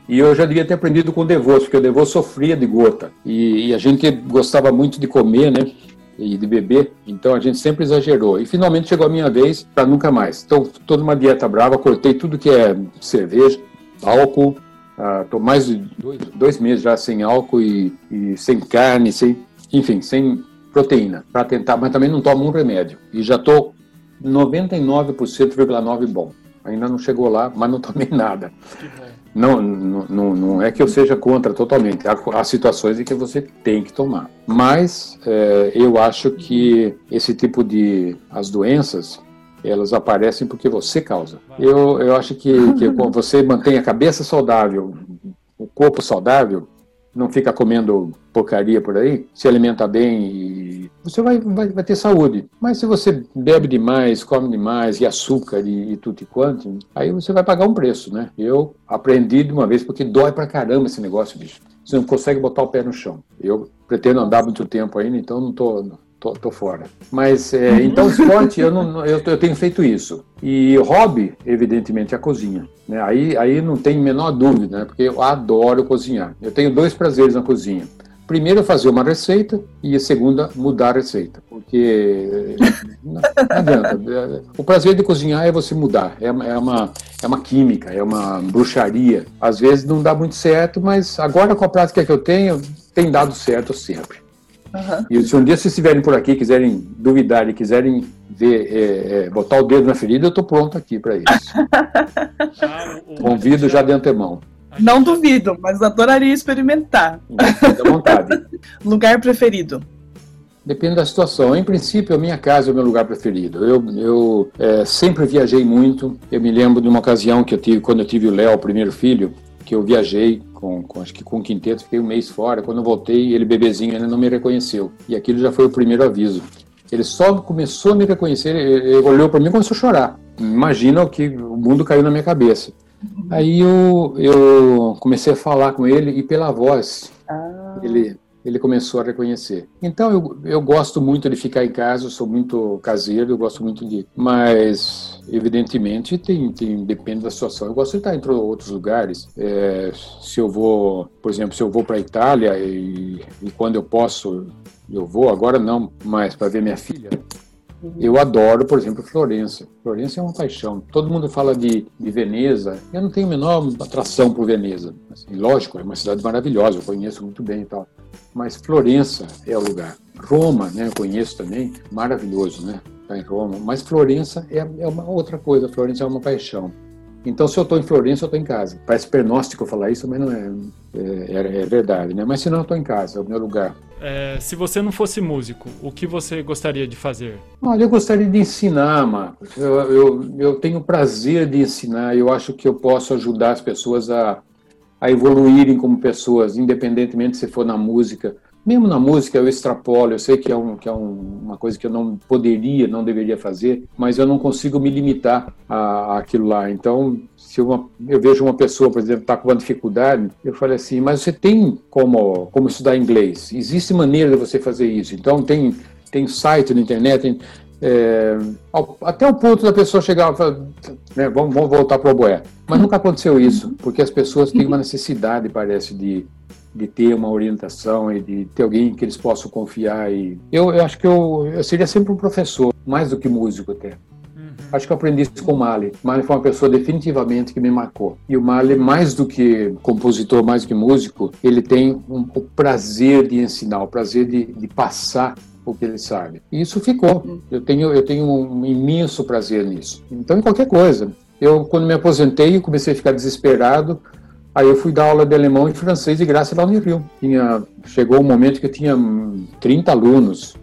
Speaker 3: E eu já devia ter aprendido com o Devoso, porque o Devoso sofria de gota. E, e, a gente gostava muito de comer, né? E de beber, então a gente sempre exagerou. E finalmente chegou a minha vez para nunca mais. Então, toda uma dieta brava, cortei tudo que é cerveja, álcool, Estou uh, mais de dois, dois, meses já sem álcool e, e sem carne, sem, enfim, sem proteína, para tentar, mas também não tomo um remédio. E já estou 99,9% bom. Ainda não chegou lá, mas não tomei nada. Não, não, não é que eu seja contra totalmente. Há, há situações em que você tem que tomar. Mas é, eu acho que esse tipo de. as doenças, elas aparecem porque você causa. Eu, eu acho que, que você mantém a cabeça saudável, o corpo saudável, não fica comendo porcaria por aí, se alimenta bem e você vai, vai, vai ter saúde. Mas se você bebe demais, come demais, e açúcar e, e tudo e quanto, aí você vai pagar um preço, né? Eu aprendi de uma vez porque dói pra caramba esse negócio, bicho. Você não consegue botar o pé no chão. Eu pretendo andar muito tempo ainda, então não tô tô, tô fora. Mas é, uhum. então esporte eu não eu, eu, tenho feito isso e hobby evidentemente é a cozinha. Né? Aí aí não tem menor dúvida, né? porque eu adoro cozinhar. Eu tenho dois prazeres na cozinha. Primeiro, fazer uma receita e a segunda, mudar a receita. Porque não, adianta. O prazer de cozinhar é você mudar. É, é, uma, é uma química, é uma bruxaria. Às vezes não dá muito certo, mas agora com a prática que eu tenho, tem dado certo sempre. Uhum. E se um dia vocês estiverem por aqui, quiserem duvidar e quiserem ver, é, é, botar o dedo na ferida, eu estou pronto aqui para isso. Ah, Convido já de antemão.
Speaker 2: Não duvido, mas adoraria experimentar.
Speaker 3: Fique à vontade.
Speaker 2: lugar preferido?
Speaker 3: Depende da situação. Em princípio, a minha casa é o meu lugar preferido. Eu, eu é, sempre viajei muito. Eu me lembro de uma ocasião que eu tive, quando eu tive o Léo, o primeiro filho, que eu viajei com, com, acho que com o quinteto, fiquei um mês fora. Quando eu voltei, ele bebezinho ainda não me reconheceu. E aquilo já foi o primeiro aviso. Ele só começou a me reconhecer, ele olhou para mim e começou a chorar. Imagina o que o mundo caiu na minha cabeça. Aí eu, eu comecei a falar com ele e pela voz, ah. ele ele começou a reconhecer. Então eu, eu gosto muito de ficar em casa, eu sou muito caseiro, eu gosto muito de. Mas, evidentemente, tem, tem, depende da situação. Eu gosto de estar em outros lugares. É, se eu vou, por exemplo, se eu vou para a Itália e, e quando eu posso, eu vou, agora não, mas para ver minha filha. Eu adoro, por exemplo, Florença. Florença é uma paixão. Todo mundo fala de, de Veneza. Eu não tenho a menor atração por Veneza. Assim, lógico, é uma cidade maravilhosa, eu conheço muito bem e tal. Mas Florença é o lugar. Roma, né, eu conheço também, maravilhoso, né? Tá em Roma. Mas Florença é, é uma outra coisa. Florença é uma paixão. Então, se eu estou em Florença, eu estou em casa. Parece pernóstico falar isso, mas não é. É, é, verdade, né? Mas se não, eu estou em casa, é o meu lugar.
Speaker 1: É, se você não fosse músico, o que você gostaria de fazer?
Speaker 3: Olha, eu gostaria de ensinar, Marcos. Eu, eu, eu tenho prazer de ensinar. Eu acho que eu posso ajudar as pessoas a, a evoluírem como pessoas, independentemente se for na música mesmo na música eu extrapolo, eu sei que é, um, que é um, uma coisa que eu não poderia, não deveria fazer, mas eu não consigo me limitar a, aquilo lá. Então, se uma, eu vejo uma pessoa, por exemplo, está com uma dificuldade, eu falo assim, mas você tem como, como estudar inglês? Existe maneira de você fazer isso. Então, tem, tem site na internet, tem, é, até o ponto da pessoa chegar e falar, né, vamos, vamos voltar para o boé. Mas nunca aconteceu isso, porque as pessoas têm uma necessidade, parece, de, de ter uma orientação e de ter alguém que eles possam confiar. E eu, eu acho que eu, eu seria sempre um professor, mais do que músico até.
Speaker 1: Uhum.
Speaker 3: Acho que eu aprendi isso com o Mahler. Mahler foi uma pessoa definitivamente que me marcou. E o Mahler, mais do que compositor, mais do que músico, ele tem um, o prazer de ensinar, o prazer de, de passar o que ele sabe. E isso ficou. Hum. Eu tenho, eu tenho um imenso prazer nisso. Então, em qualquer coisa. Eu, quando me aposentei, comecei a ficar desesperado. Aí eu fui dar aula de alemão e francês de graça lá no Rio. Tinha, chegou um momento que eu tinha 30 alunos,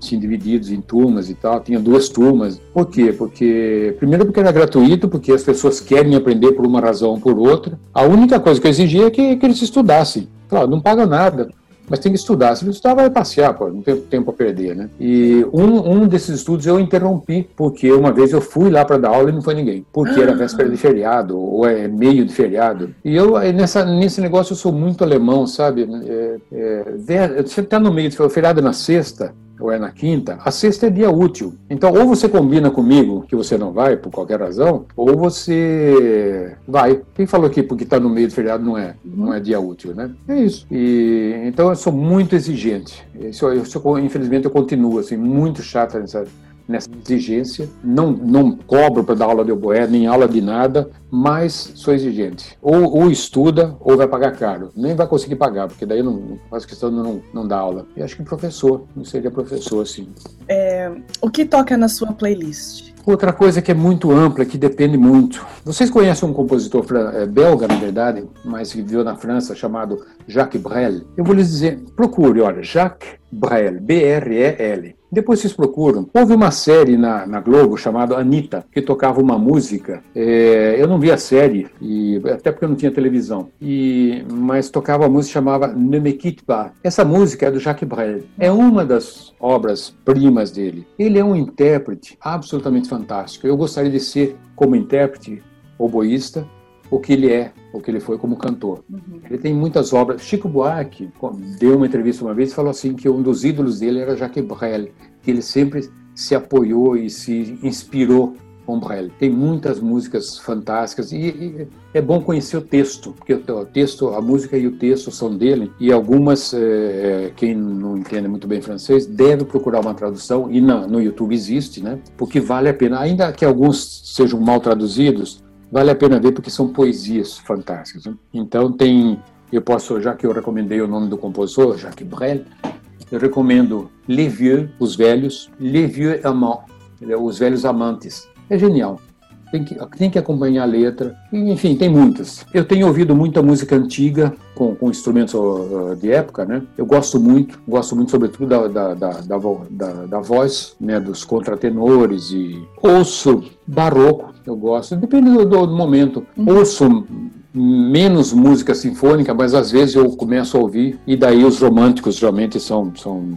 Speaker 3: tinha divididos em turmas e tal, tinha duas turmas. Por quê? Porque, primeiro porque era gratuito, porque as pessoas querem aprender por uma razão ou por outra. A única coisa que eu exigia é que, que eles estudassem. Claro, não paga nada mas tem que estudar. Se não estudar, vai passear, pô, não tem tempo a perder, né? E um, um desses estudos eu interrompi, porque uma vez eu fui lá para dar aula e não foi ninguém, porque era véspera de feriado, ou é meio de feriado. E eu, nessa, nesse negócio, eu sou muito alemão, sabe? É, é, você está no meio, de feriado na sexta, ou é na quinta, a sexta é dia útil. Então, ou você combina comigo que você não vai, por qualquer razão, ou você vai. Quem falou aqui porque está no meio do feriado não é, não é dia útil, né? É isso. E, então, eu sou muito exigente. Isso, eu, infelizmente, eu continuo assim, muito chato nessa, nessa exigência. Não, não cobro para dar aula de oboé, nem aula de nada, mas sou exigente. Ou, ou, estuda ou vai pagar caro. Nem vai conseguir pagar, porque daí não faz questão de não, não dar aula. E acho que professor, não seria professor assim.
Speaker 2: É, o que toca na sua playlist?
Speaker 3: Outra coisa que é muito ampla, que depende muito. Vocês conhecem um compositor é, belga, na verdade, mas que viveu na França, chamado Jacques Brel? Eu vou lhes dizer, procure, olha, Jacques Brel, B-R-E-L. Depois vocês procuram. Houve uma série na, na Globo chamada Anitta, que tocava uma música. É, eu não vi a série, e, até porque eu não tinha televisão, e, mas tocava uma música chamava Ne me quitte pas. Essa música é do Jacques Brel. É uma das obras primas dele. Ele é um intérprete absolutamente fantástico. Eu gostaria de ser, como intérprete, oboísta, o que ele é, o que ele foi como cantor. Uhum. Ele tem muitas obras. Chico Buarque deu uma entrevista uma vez e falou assim que um dos ídolos dele era Jacques Brel, que ele sempre se apoiou e se inspirou com Brel. Tem muitas músicas fantásticas e, e, é bom conhecer o texto, porque o texto, a música e o texto são dele e algumas, é, quem não entende muito bem francês, deve procurar uma tradução e na, no YouTube existe, né? Porque vale a pena, ainda que alguns sejam mal traduzidos, vale a pena ver porque são poesias fantásticas. Então tem, eu posso, já que eu recomendei o nome do compositor, Jacques Brel, eu recomendo Les Vieux, Os Velhos, Les Vieux Amants, Os Velhos Amantes. É genial. Tem que, tem que acompanhar a letra. Enfim, tem muitas. Eu tenho ouvido muita música antiga, com, com instrumentos de época, né? Eu gosto muito, gosto muito sobretudo da, da, da, da, da, da voz, né? Dos contratenores e ouço barroco, eu gosto, depende do, do momento. Uhum. Ouço menos música sinfônica, mas às vezes eu começo a ouvir, e daí os românticos geralmente são, são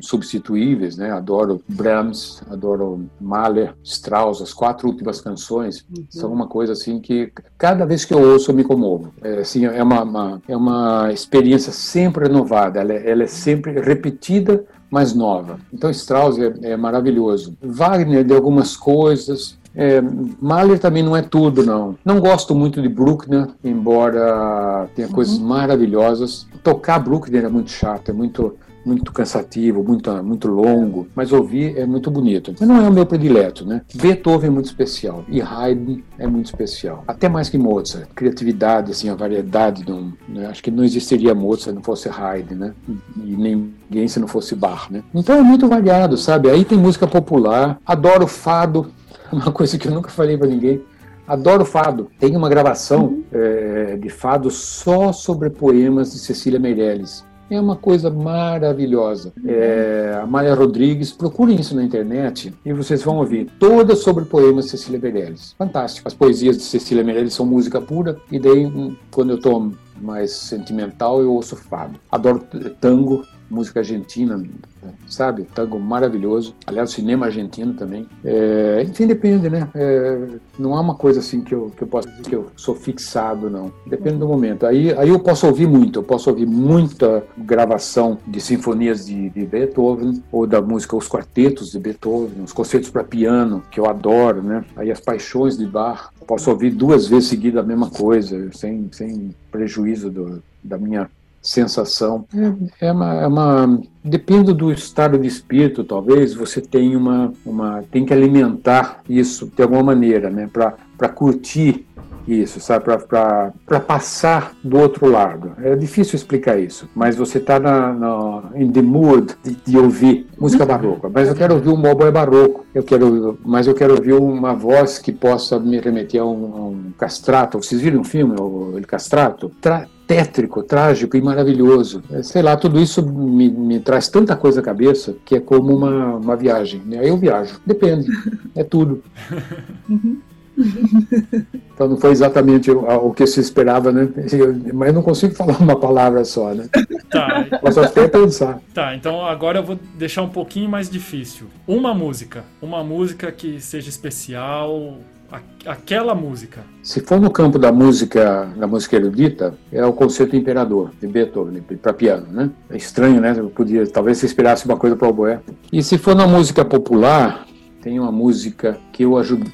Speaker 3: substituíveis, né? Adoro Brahms, adoro Mahler, Strauss, as quatro últimas canções uhum. são uma coisa assim que cada vez que eu ouço eu me comovo. É, assim, é uma, uma é uma experiência sempre renovada, ela, é, ela é sempre repetida mais nova. Então Strauss é, é, maravilhoso. Wagner de algumas coisas, é, Mahler também não é tudo, não. Não gosto muito de Bruckner, embora tenha uhum. coisas maravilhosas. Tocar Bruckner é muito chato, é muito muito cansativo, muito, muito longo, mas ouvir é muito bonito. Mas não é o meu predileto, né? Beethoven é muito especial e Haydn é muito especial. Até mais que Mozart. Criatividade, assim, a variedade. Não, né? Acho que não existiria Mozart se não fosse Haydn, né? E ninguém se não fosse Bach, né? Então é muito variado, sabe? Aí tem música popular. Adoro fado. uma coisa que eu nunca falei para ninguém. Adoro fado. Tem uma gravação uhum. é, de fado só sobre poemas de Cecília Meirelles. É uma coisa maravilhosa. Uhum. É, a Maia Rodrigues, procurem isso na internet e vocês vão ouvir todas sobre poemas de Cecília Meirelles. Fantástico. As poesias de Cecília Meirelles são música pura e daí, hum, quando eu estou mais sentimental, eu ouço fado. Adoro tango, música argentina, sabe? Tango maravilhoso. Aliás, cinema argentino também. É, enfim, depende, né? É, não há uma coisa assim que eu, que eu posso dizer que eu sou fixado, não. Depende do momento. Aí, aí eu posso ouvir muito. Eu posso ouvir muita gravação de sinfonias de, de Beethoven, ou da música Os Quartetos de Beethoven, os concertos para piano, que eu adoro, né? Aí as paixões de Bach. Posso ouvir duas vezes seguida a mesma coisa, sem, sem prejuízo do, da minha sensação. É, é, uma, é uma depende do estado de espírito, talvez você tenha uma, uma tem que alimentar isso de alguma maneira, né, para curtir isso, sabe? Para passar do outro lado. É difícil explicar isso, mas você está na, na in the mood de, de, ouvir música uhum. barroca. Mas eu quero ouvir um oboé barroco. Eu quero, mas eu quero ouvir uma voz que possa me remeter a um, a um castrato. Vocês viram um filme, o El Castrato? Tra tétrico, trágico e maravilhoso. É, sei lá, tudo isso me, me traz tanta coisa à cabeça que é como uma, uma viagem. Né? Eu viajo, depende, é tudo. Uhum. Então não foi exatamente o, o, que se esperava, né? Mas eu não consigo falar uma palavra só, né? Tá. Mas só até pensar.
Speaker 1: Tá, então agora eu vou deixar um pouquinho mais difícil. Uma música, uma música que seja especial, aquela música.
Speaker 3: Se for no campo da música, da música erudita, é o Concerto Imperador de Beethoven para piano, né? É estranho, né? Eu podia, talvez se esperasse uma coisa para o oboé. E se for na música popular, tem uma música que eu,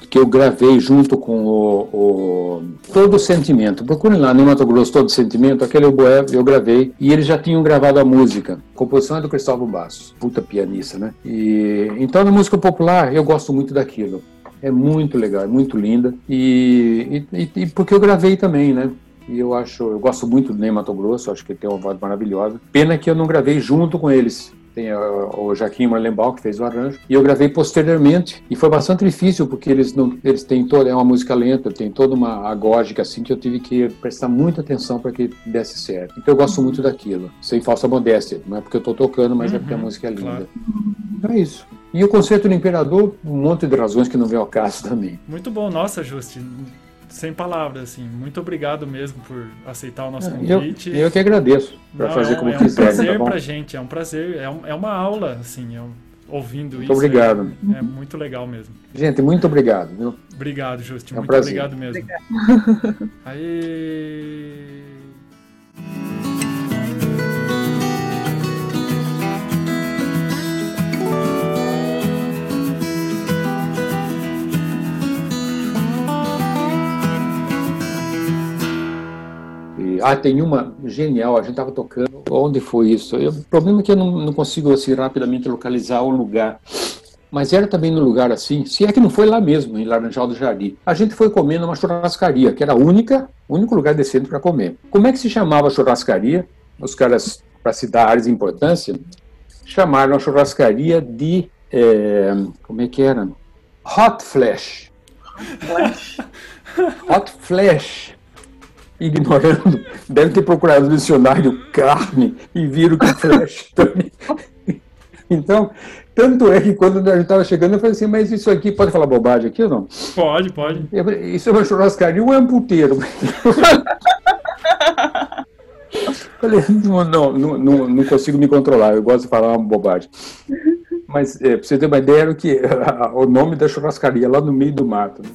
Speaker 3: que eu gravei junto com o, o Todo Sentimento. Procurem lá no Mato Grosso Todo Sentimento, aquele oboé eu gravei e eles já tinham gravado a música. A composição é do Cristóvão Bastos, puta pianista, né? E, então, na música popular, eu gosto muito daquilo. É muito legal, é muito linda. E, e, e porque eu gravei também, né? E eu acho, eu gosto muito do Ney Mato Grosso, acho que ele tem uma voz maravilhosa. Pena que eu não gravei junto com eles tem o Jaquim Marlenbaum que fez o arranjo, e eu gravei posteriormente, e foi bastante difícil, porque eles não, eles têm toda, é uma música lenta, tem toda uma agógica assim, que eu tive que prestar muita atenção para que desse certo. Então eu gosto muito daquilo, sem falsa modéstia, não é porque eu estou tocando, mas uhum, é porque a uhum, música é linda. Claro. Então é isso. E o concerto do Imperador, um monte de razões que não vem ao caso também.
Speaker 1: Muito bom, nossa, Justin sem palavras, assim. Muito obrigado mesmo por aceitar o nosso
Speaker 3: convite. Eu, eu que agradeço por fazer é, como
Speaker 1: é
Speaker 3: quiser.
Speaker 1: É um prazer tá pra gente, é um prazer, é, um, é uma aula, assim, é um, ouvindo
Speaker 3: muito
Speaker 1: isso.
Speaker 3: Obrigado.
Speaker 1: É, é, muito legal mesmo.
Speaker 3: Gente, muito obrigado. Viu?
Speaker 1: Obrigado, Justin. É um muito prazer. obrigado mesmo. Obrigado. Aí.
Speaker 3: Ah, tem uma genial, a gente estava tocando. Onde foi isso? Eu, o problema é que eu não, não consigo assim, rapidamente localizar o lugar. Mas era também no lugar assim, se é que não foi lá mesmo, em Laranjal do Jardim. A gente foi comer numa churrascaria, que era a única, único lugar decente para comer. Como é que se chamava a churrascaria? Os caras, para se dar áreas de importância, chamaram a churrascaria de. É, como é que era? Hot Flash. Hot Flash. Hot Flash ignorando, deve ter procurado no dicionário carne e viram que flash também. Então, tanto é que quando a gente estava chegando, eu falei assim, mas isso aqui, pode falar bobagem aqui ou não?
Speaker 1: Pode, pode.
Speaker 3: isso é uma churrascaria ou é um puteiro? falei, não, não, não, não, consigo me controlar, eu gosto de falar uma bobagem. Mas, é, para você ter uma ideia, era que, o nome da churrascaria, lá no meio do mato. Né?